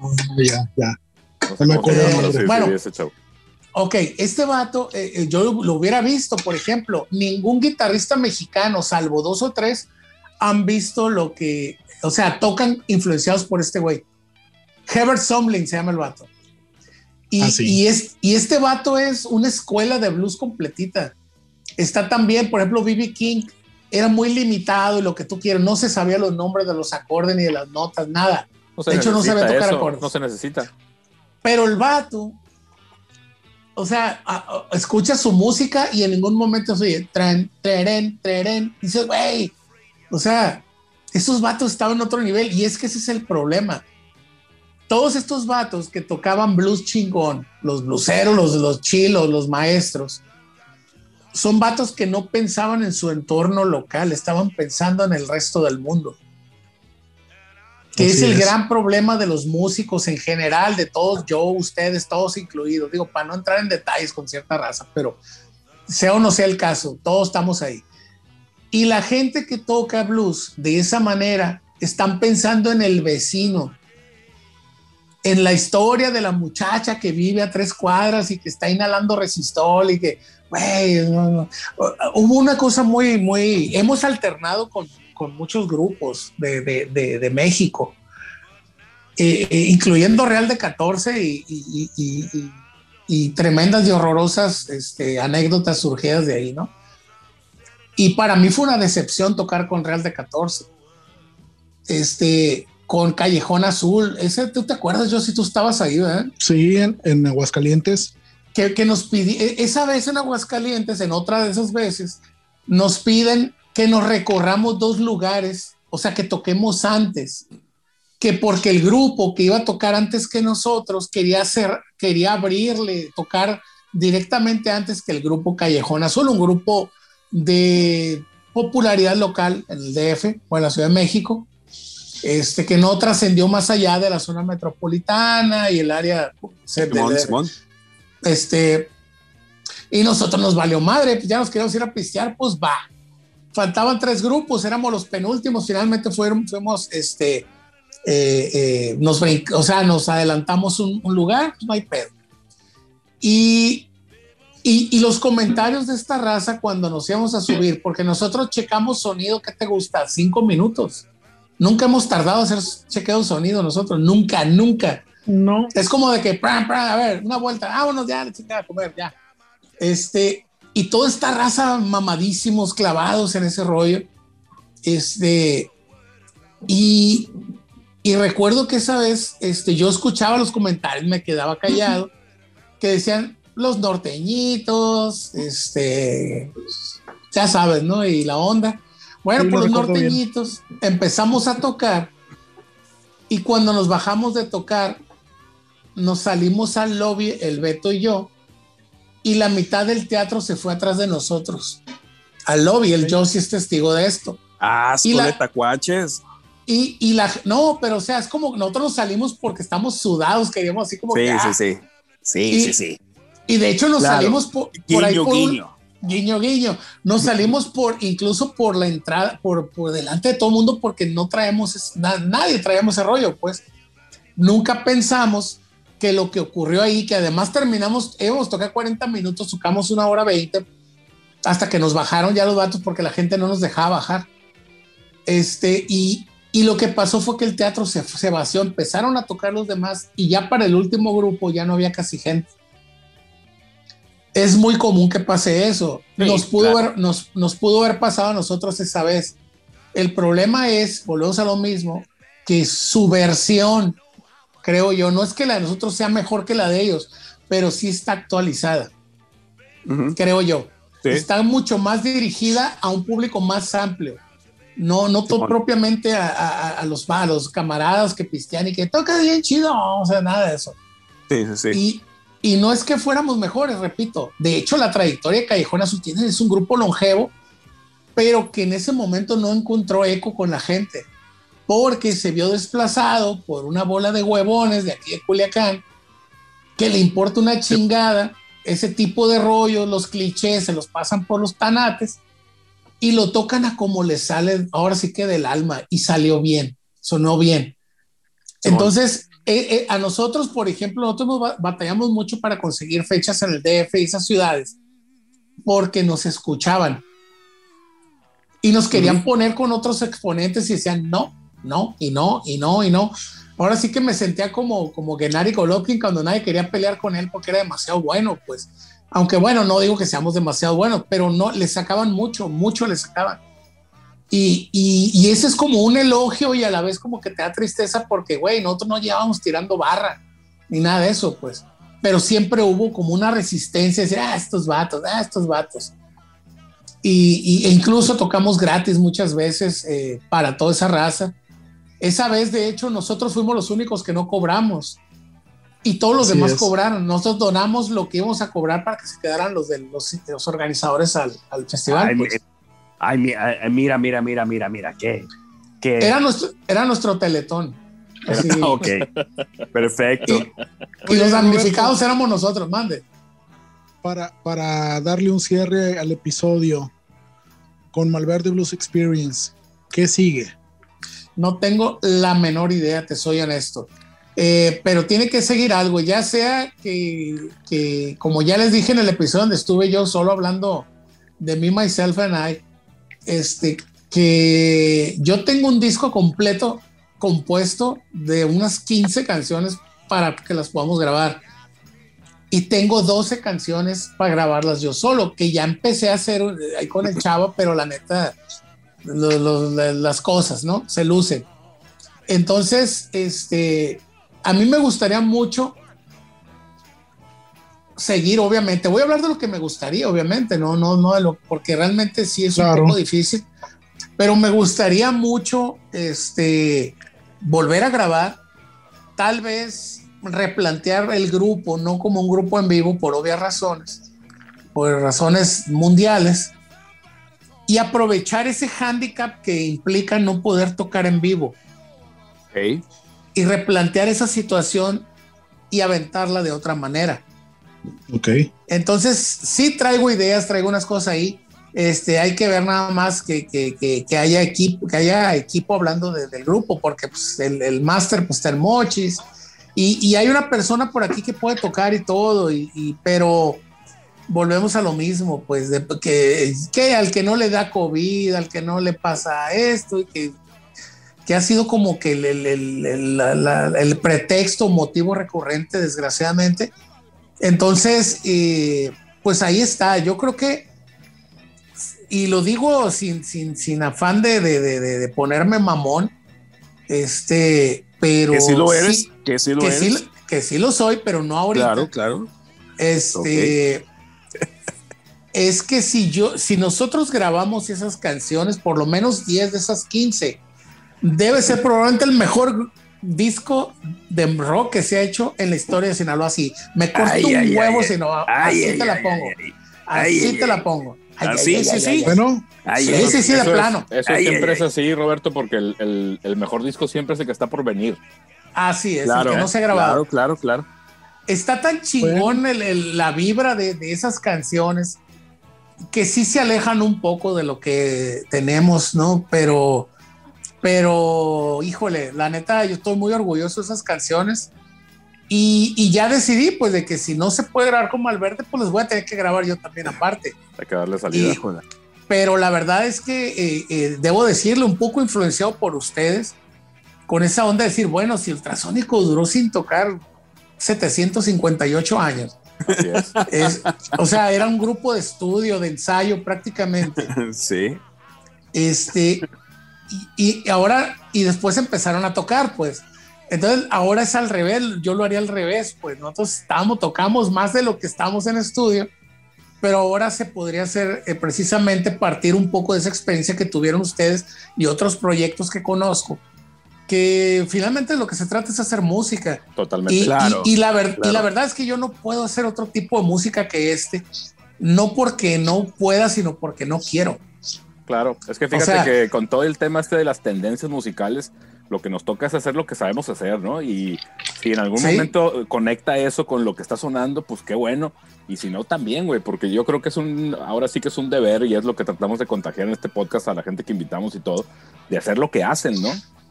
Ah, ya, ya. bueno, ok, este vato, eh, eh, yo lo hubiera visto, por ejemplo, ningún guitarrista mexicano, salvo dos o tres, han visto lo que o sea, tocan influenciados por este güey. Herbert Sumlin se llama el vato. Y, ah, y, es, y este vato es una escuela de blues completita. Está también, por ejemplo, B.B. King era muy limitado y lo que tú quieras. No se sabía los nombres de los acordes ni de las notas, nada. de hecho, no sabía tocar acordes. No se necesita. Pero el vato, o sea, escucha su música y en ningún momento se oye tren, tren, tren. Dices, güey, o sea, esos vatos estaban en otro nivel y es que ese es el problema. Todos estos vatos que tocaban blues chingón, los bluseros, los, los chilos, los maestros, son vatos que no pensaban en su entorno local, estaban pensando en el resto del mundo. Que es el gran problema de los músicos en general, de todos, yo, ustedes, todos incluidos. Digo, para no entrar en detalles con cierta raza, pero sea o no sea el caso, todos estamos ahí. Y la gente que toca blues de esa manera están pensando en el vecino, en la historia de la muchacha que vive a tres cuadras y que está inhalando resistol y que, güey, hubo una cosa muy, muy, hemos alternado con, muchos grupos de, México, eh, eh, incluyendo Real de 14 y, tremendas y horrorosas este, anécdotas surgidas de ahí, ¿no? Y para mí fue una decepción tocar con Real de 14. Este, con Callejón Azul. Ese, ¿tú te acuerdas, yo si tú estabas ahí, ¿verdad? Sí, en, Aguascalientes. Que, que nos pidí, e, esa vez en Aguascalientes, en otra de esas veces, nos piden que nos recorramos dos lugares, o sea, que toquemos antes, que porque el grupo que iba a tocar antes que nosotros quería hacer, quería abrirle, tocar directamente antes que el grupo Callejón Azul, un grupo de popularidad local en el DF o en la Ciudad de México. este, que no trascendió más allá de la zona metropolitana y el área Simón, Simón. este y nosotros nos valió madre, pues ya nos queríamos ir a pistear, pues va. Faltaban tres grupos, éramos los penúltimos, finalmente fueron, fuimos, este, eh, eh, nos, o sea, nos adelantamos un, un lugar, pues no hay pedo. Y, y, y, los comentarios de esta raza cuando nos íbamos a subir, porque nosotros checamos sonido, ¿qué te gusta? Cinco minutos. Nunca hemos tardado a hacer chequeo de sonido nosotros, nunca, nunca. No. Es como de que, pra, pra, a ver, una vuelta, vámonos ya, a comer, ya. Este, y toda esta raza mamadísimos, clavados en ese rollo. Este, y, y recuerdo que esa vez este, yo escuchaba los comentarios, me quedaba callado, que decían los norteñitos, este, ya sabes, ¿no? Y la onda. Bueno, Sí, por lo los bien. norteñitos empezamos a tocar y cuando nos bajamos de tocar, nos salimos al lobby, el Beto y yo, y la mitad del teatro se fue atrás de nosotros. Al lobby, el Josie es testigo de esto. Asco Y la- de tacuaches. Y, y la, no, pero o sea, es como nosotros nos salimos porque estamos sudados, queríamos así como Sí, que, ah. sí, sí. Sí, Y- sí, sí. Y de hecho nos Claro. salimos por, por ahí Guiño, por un- guiño. guiño, guiño. Nos salimos por, incluso por la entrada, por, por delante de todo el mundo, porque no traemos, na- nadie traemos ese rollo, pues. Nunca pensamos que lo que ocurrió ahí, que además terminamos, íbamos a tocar 40 minutos, tocamos una hora 20, hasta que nos bajaron ya los vatos porque la gente no nos dejaba bajar. Este, y, y lo que pasó fue que el teatro se, se vació, empezaron a tocar los demás y ya para el último grupo ya no había casi gente. Es muy común que pase eso. Sí, nos, pudo claro. haber, nos, nos pudo haber pasado a nosotros esa vez. El problema es, volvemos a lo mismo, que su versión, creo yo, no es que la de nosotros sea mejor que la de ellos, pero sí está actualizada, Ujú. creo yo. Sí. Está mucho más dirigida a un público más amplio. No, no propiamente a, a- a los, a los camaradas que pistean y que toca bien chido, o sea, nada de eso. Sí, sí, sí. Y, y no es que fuéramos mejores, repito. De hecho, la trayectoria de Callejón Azul tiene es un grupo longevo, pero que en ese momento no encontró eco con la gente, porque se vio desplazado por una bola de huevones de aquí de Culiacán, que le importa una chingada ese tipo de rollos, los clichés, se los pasan por los tanates y lo tocan a como les sale, ahora sí que del alma, y salió bien, sonó bien. Entonces, eh, eh, a nosotros, por ejemplo, nosotros nos ba- batallamos mucho para conseguir fechas en el DF y esas ciudades, porque nos escuchaban. Y nos querían poner con otros exponentes y decían no, no, y no, y no, y no. Ahora sí que me sentía como, como Gennady Golovkin cuando nadie quería pelear con él porque era demasiado bueno, pues. Aunque bueno, no digo que seamos demasiado buenos, pero no, le sacaban mucho, mucho le sacaban. Y, y, ese es como un elogio y a la vez como que te da tristeza porque, güey, nosotros no llevábamos tirando barra ni nada de eso, pues. Pero siempre hubo como una resistencia, decir, ah, estos vatos, ah, estos vatos. Y, y- e incluso tocamos gratis muchas veces eh, para toda esa raza. Esa vez, de hecho, nosotros fuimos los únicos que no cobramos. Y todos los Así demás es. cobraron. Nosotros donamos lo que íbamos a cobrar para que se quedaran los de los, los organizadores al, al festival. Ay, pues. ay, ay, mira, mira, mira, mira, mira, qué. qué- Era nuestro, era nuestro teletón. Así. ok, perfecto. Y, y los damnificados Roberto. éramos nosotros, mande. Para, para darle un cierre al episodio con Malverde Blues Experience, ¿qué sigue? No tengo la menor idea, te soy honesto. Eh, pero tiene que seguir algo, ya sea que, que, como ya les dije en el episodio donde estuve yo solo hablando de me, myself and I, este, que yo tengo un disco completo compuesto de unas 15 canciones para que las podamos grabar. Y tengo 12 canciones para grabarlas yo solo, que ya empecé a hacer eh, ahí con el chavo, pero la neta, lo- lo- la- las cosas, ¿no? Se lucen. Entonces, este, a mí me gustaría mucho seguir, obviamente. Voy a hablar de lo que me gustaría, obviamente, no, no, no de lo, porque realmente sí es Claro. un poco difícil, pero me gustaría mucho, este, volver a grabar, tal vez replantear el grupo, no como un grupo en vivo por obvias razones, por razones mundiales, y aprovechar ese hándicap que implica no poder tocar en vivo. y replantear esa situación y aventarla de otra manera. Ok. Entonces, sí traigo ideas, traigo unas cosas ahí. Este, hay que ver nada más que, que, que, haya equipo, que haya equipo hablando del grupo, porque pues, el, el máster pues está el Mochis y, y, hay una persona por aquí que puede tocar y todo, y, y pero volvemos a lo mismo, pues de, que, que al que no le da COVID, al que no le pasa esto, y que, que ha sido como que el, el, el, el pretexto, motivo recurrente, desgraciadamente. Entonces, eh, pues ahí está. Yo creo que y lo digo sin, sin, sin afán de, de, de, de, ponerme mamón, este, pero... Que sí lo eres, que sí lo que eres. Sí, que sí lo soy, pero no ahorita. Claro, claro. Este... Okay. Es que si yo, si nosotros grabamos esas canciones, por lo menos 10 de esas 15, debe ser probablemente el mejor disco de rock que se ha hecho en la historia de Sinaloa. Así, me corto Ay, un ay, huevo, ay, Así ay, te la pongo. ay, Así ay, te ay, la pongo. Ay, Ah, ay, sí, ay, sí. Bueno, Ay, Sí, sí, sí, de Eso es- plano. Eso Ay, siempre ay, es así, Roberto, porque el, el- el mejor disco siempre es el que está por venir. Así es, Claro, el que no se ha grabado. Claro, claro, claro. Está tan chingón el- el- la vibra de, de esas canciones que sí se alejan un poco de lo que tenemos, ¿no? Pero, pero, híjole, la neta, yo estoy muy orgulloso de esas canciones. Y, y ya decidí, pues, de que si no se puede grabar como Alberto, pues les voy a tener que grabar yo también aparte. Hay que darle salida. Pero la verdad es que eh, eh, debo decirle un poco influenciado por ustedes con esa onda de decir, bueno, si Ultrasónico duró sin tocar 758 años, Así es. es- o sea, era un grupo de estudio, de ensayo prácticamente, Sí. este, y, y ahora, y después empezaron a tocar, pues. Entonces, ahora es al revés, yo lo haría al revés, pues nosotros estamos, tocamos más de lo que estamos en estudio, pero ahora se podría hacer eh, precisamente partir un poco de esa experiencia que tuvieron ustedes y otros proyectos que conozco, que finalmente lo que se trata es hacer música. Totalmente. Y, Claro, y- y la ver- claro. y la verdad es que yo no puedo hacer otro tipo de música que este, no porque no pueda, sino porque no quiero. Claro, es que fíjate sea- que con todo el tema este de las tendencias musicales, lo que nos toca es hacer lo que sabemos hacer, ¿no? Y si en algún Sí. momento conecta eso con lo que está sonando, pues qué bueno. Y si no, también, güey, porque yo creo que es un, ahora sí que es un deber y es lo que tratamos de contagiar en este podcast a la gente que invitamos y todo, de hacer lo que hacen, ¿no?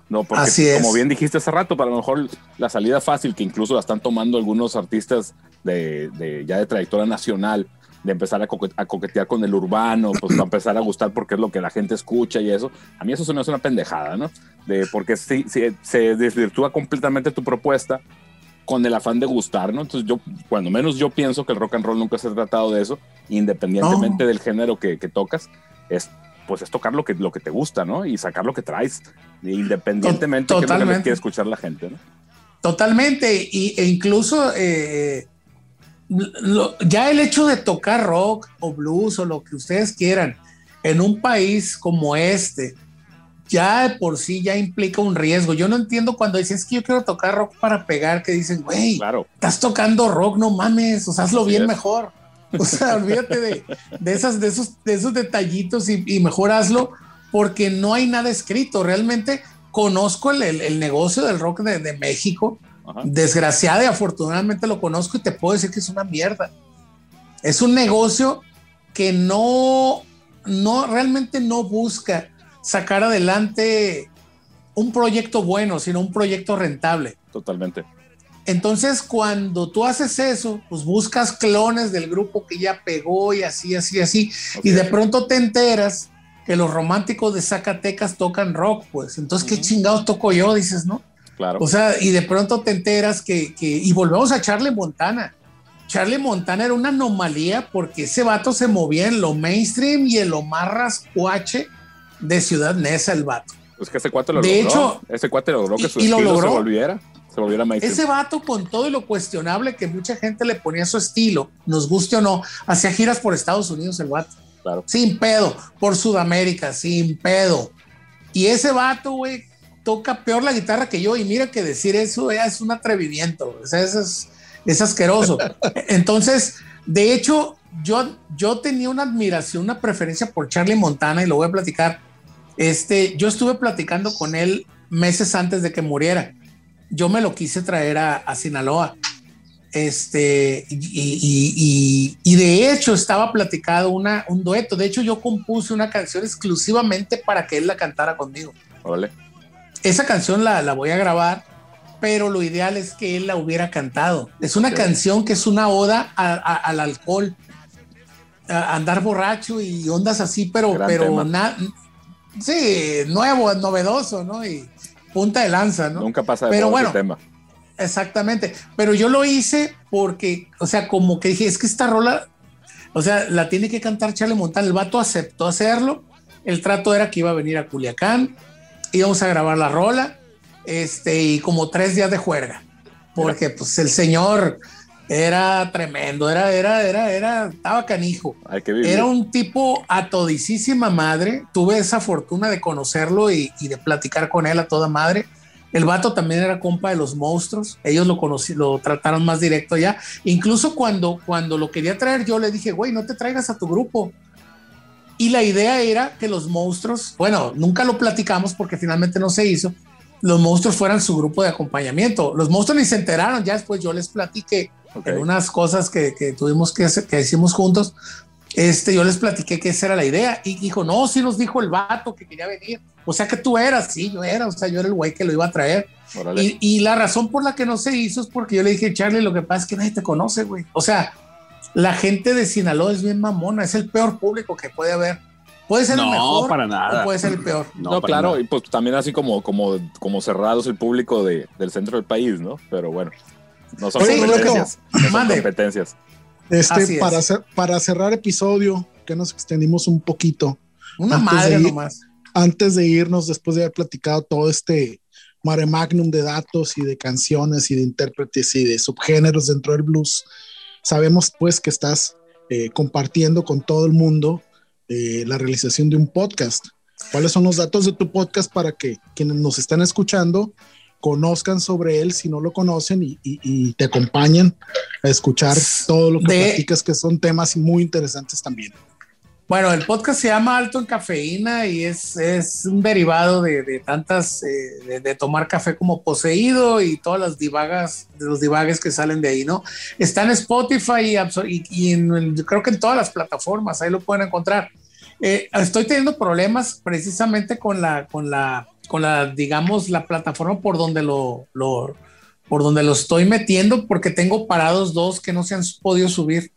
No, porque Así es. como bien dijiste hace rato, para lo mejor la salida fácil, que incluso la están tomando algunos artistas de, de- ya de trayectoria nacional, de empezar a, coque- a coquetear con el urbano, pues va a empezar a gustar porque es lo que la gente escucha y eso. A mí eso se me hace una pendejada, ¿no? De, porque sí, sí, se desvirtúa completamente tu propuesta con el afán de gustar, ¿no? Entonces yo, cuando menos yo pienso que el rock and roll nunca se ha tratado de eso, independientemente No. del género que, que tocas, es pues es tocar lo que, lo que te gusta, ¿no? Y sacar lo que traes, independientemente de lo que quiere escuchar la gente, ¿no? Totalmente, y, e incluso eh, lo- ya el hecho de tocar rock o blues o lo que ustedes quieran en un país como este, ya de por sí ya implica un riesgo. Yo no entiendo cuando dicen es que yo quiero tocar rock para pegar, que dicen, güey, Claro, estás tocando rock, no mames, o sea, hazlo Así bien es. mejor. O sea, olvídate de, de, esas, de, esos, de esos detallitos y, y mejor hazlo porque no hay nada escrito. Realmente conozco el, el- el negocio del rock de, de México. ajá. Desgraciada y afortunadamente lo conozco y te puedo decir que es una mierda. Es un negocio que no, no, realmente no busca sacar adelante un proyecto bueno, sino un proyecto rentable. totalmente. Entonces, cuando tú haces eso, pues buscas clones del grupo que ya pegó y así, así, así. Y de pronto te enteras que los románticos de Zacatecas tocan rock, pues. Entonces, ¿qué chingados toco yo? Dices, ¿no? Claro. O sea, y de pronto te enteras que, que- y volvemos a Charlie Montana. Charlie Montana era una anomalía porque ese vato se movía en lo mainstream y en lo más rascuache de Ciudad Neza, el vato. es que ese cuate lo de logró. hecho- ese cuate logró que y- su y lo logró. se volviera, se volviera mainstream. Ese vato con todo lo cuestionable que mucha gente le ponía a su estilo, nos guste o no, hacía giras por Estados Unidos el vato. Claro. Sin pedo, por Sudamérica, sin pedo. Y ese vato, güey, toca peor la guitarra que yo. Y mira que decir eso ya es un atrevimiento. O sea, eso es, es asqueroso. Entonces, de hecho, yo, yo tenía una admiración, una preferencia por Charlie Montana y lo voy a platicar. Este, yo estuve platicando con él meses antes de que muriera. Yo me lo quise traer a, Sinaloa. Este, y, de hecho estaba platicado una, un dueto. De hecho, yo compuse una canción exclusivamente para que él la cantara conmigo. Vale. Esa canción la, la voy a grabar, pero lo ideal es que él la hubiera cantado. Es una canción que es una oda al alcohol, a andar borracho y ondas así, pero, pero nada Sí, nuevo, novedoso, ¿no? Y punta de lanza, ¿no? Nunca pasa de Pero bueno, tema. Exactamente. Pero yo lo hice porque, o sea, como que dije, es que esta rola, o sea, la tiene que cantar Charlie Montana. El vato aceptó hacerlo. El trato era que iba a venir a Culiacán, íbamos a grabar la rola, este, y como tres días de juerga. Porque, pues, el señor era tremendo, era, era, era, era, estaba canijo. era un tipo a todicísima madre. Tuve esa fortuna de conocerlo y, de platicar con él a toda madre. El vato también era compa de los monstruos. Ellos lo conocí, lo trataron más directo ya. Incluso cuando, cuando lo quería traer, yo le dije, güey, no te traigas a tu grupo. Y la idea era que los monstruos, bueno, nunca lo platicamos porque finalmente no se hizo, los monstruos fueran su grupo de acompañamiento. Los monstruos ni se enteraron, ya después yo les platiqué en unas cosas que, que tuvimos que, hacer, que hicimos juntos. Este, yo les platiqué que esa era la idea y dijo, no, sí nos dijo el vato que quería venir. O sea que tú eras, sí, yo era, o sea, yo era el güey que lo iba a traer. Y, y, la razón por la que no se hizo es porque yo le dije, Charlie, lo que pasa es que nadie te conoce, güey. O sea, la gente de Sinaloa es bien mamona, es el peor público que puede haber. Puede ser el mejor para nada. o puede ser el peor. No, claro, y pues también así como, como, como cerrados el público de, del centro del país, ¿no? Pero bueno, no son competencias. No son competencias. Este, para, para cerrar episodio, que nos extendimos un poquito. Una madre nomás. Antes de irnos, después de haber platicado todo este mare magnum de datos y de canciones y de intérpretes y de subgéneros dentro del blues, sabemos pues que estás eh, compartiendo con todo el mundo eh, la realización de un podcast. ¿Cuáles son los datos de tu podcast para que quienes nos están escuchando conozcan sobre él si no lo conocen y, te acompañen a escuchar todo lo que platicas, que son temas muy interesantes también? Bueno, el podcast se llama Alto en Cafeína y es, es un derivado de, tantas, eh, de, tomar café como poseído y todas las divagas, de los divagues que salen de ahí, ¿no? Está en Spotify y, y en, creo que en todas las plataformas, ahí lo pueden encontrar. Eh, estoy teniendo problemas precisamente con la, con la, con la, digamos, la plataforma por donde lo, lo por donde lo estoy metiendo, porque tengo parados dos que no se han podido subir.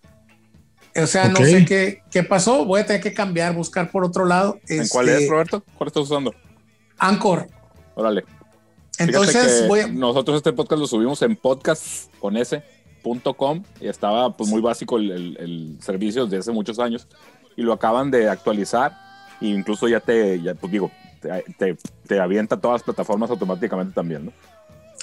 O sea, no sé qué, qué pasó. Voy a tener que cambiar, buscar por otro lado. ¿En cuál es, este, Roberto? ¿Cuál estás usando? Anchor. Órale. Entonces, nosotros este podcast lo subimos en podcast.com y estaba pues muy básico el, el, servicio desde hace muchos años y lo acaban de actualizar e incluso ya te, ya, pues digo, te, te, avienta todas las plataformas automáticamente también, ¿no?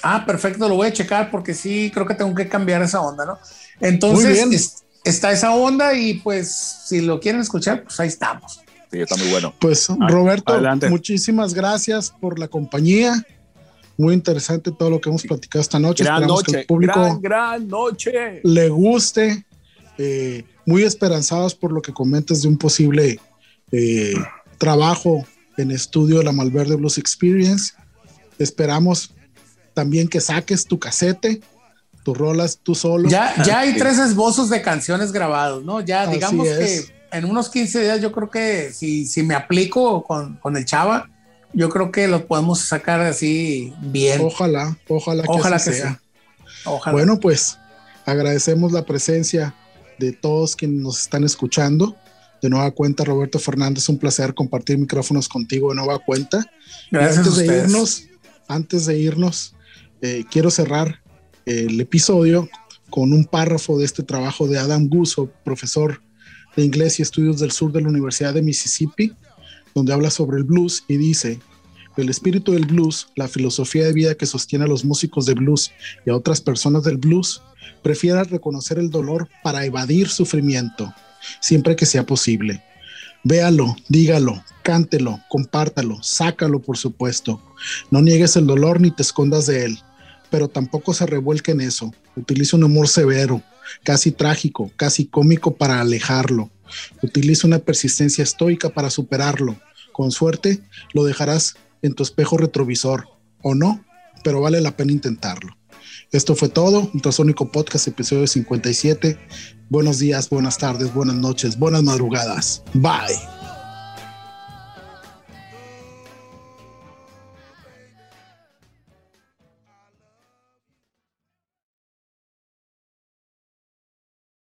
Ah, perfecto, lo voy a checar porque sí, creo que tengo que cambiar esa onda, ¿no? Entonces, está esa onda y pues si lo quieren escuchar, pues ahí estamos. Sí, está muy bueno. Pues Roberto, muchísimas gracias por la compañía. Muy interesante todo lo que hemos platicado esta noche. Gran noche, que el público gran, gran noche. Le guste. Eh, muy esperanzados por lo que comentas de un posible eh, trabajo en estudio de la Malverde Blues Experience. Esperamos también que saques tu casete tú rolas tú solo. Ya, ya hay tres esbozos de canciones grabados, ¿no? Ya digamos que en unos 15 días yo creo que si, si me aplico con, con, el Chava, yo creo que lo podemos sacar así bien. Ojalá, ojalá, ojalá que, sea. Bueno, pues agradecemos la presencia de todos quienes nos están escuchando. De nueva cuenta, Roberto Fernández, un placer compartir micrófonos contigo de nueva cuenta. Gracias. antes, de irnos, antes de irnos, eh, quiero cerrar el episodio con un párrafo de este trabajo de Adam Gusso, profesor de inglés y estudios del sur de la Universidad de Mississippi, donde habla sobre el blues y dice, el espíritu del blues, la filosofía de vida que sostiene a los músicos de blues y a otras personas del blues, prefiere reconocer el dolor para evadir sufrimiento, siempre que sea posible. Véalo, dígalo, cántelo, compártalo, sácalo, por supuesto. No niegues el dolor ni te escondas de él pero tampoco se revuelque en eso. Utiliza un humor severo, casi trágico, casi cómico para alejarlo. Utiliza una persistencia estoica para superarlo. Con suerte, lo dejarás en tu espejo retrovisor, o no, pero vale la pena intentarlo. Esto fue todo, Ultrasónico Podcast, episodio 57. Buenos días, buenas tardes, buenas noches, buenas madrugadas. Bye.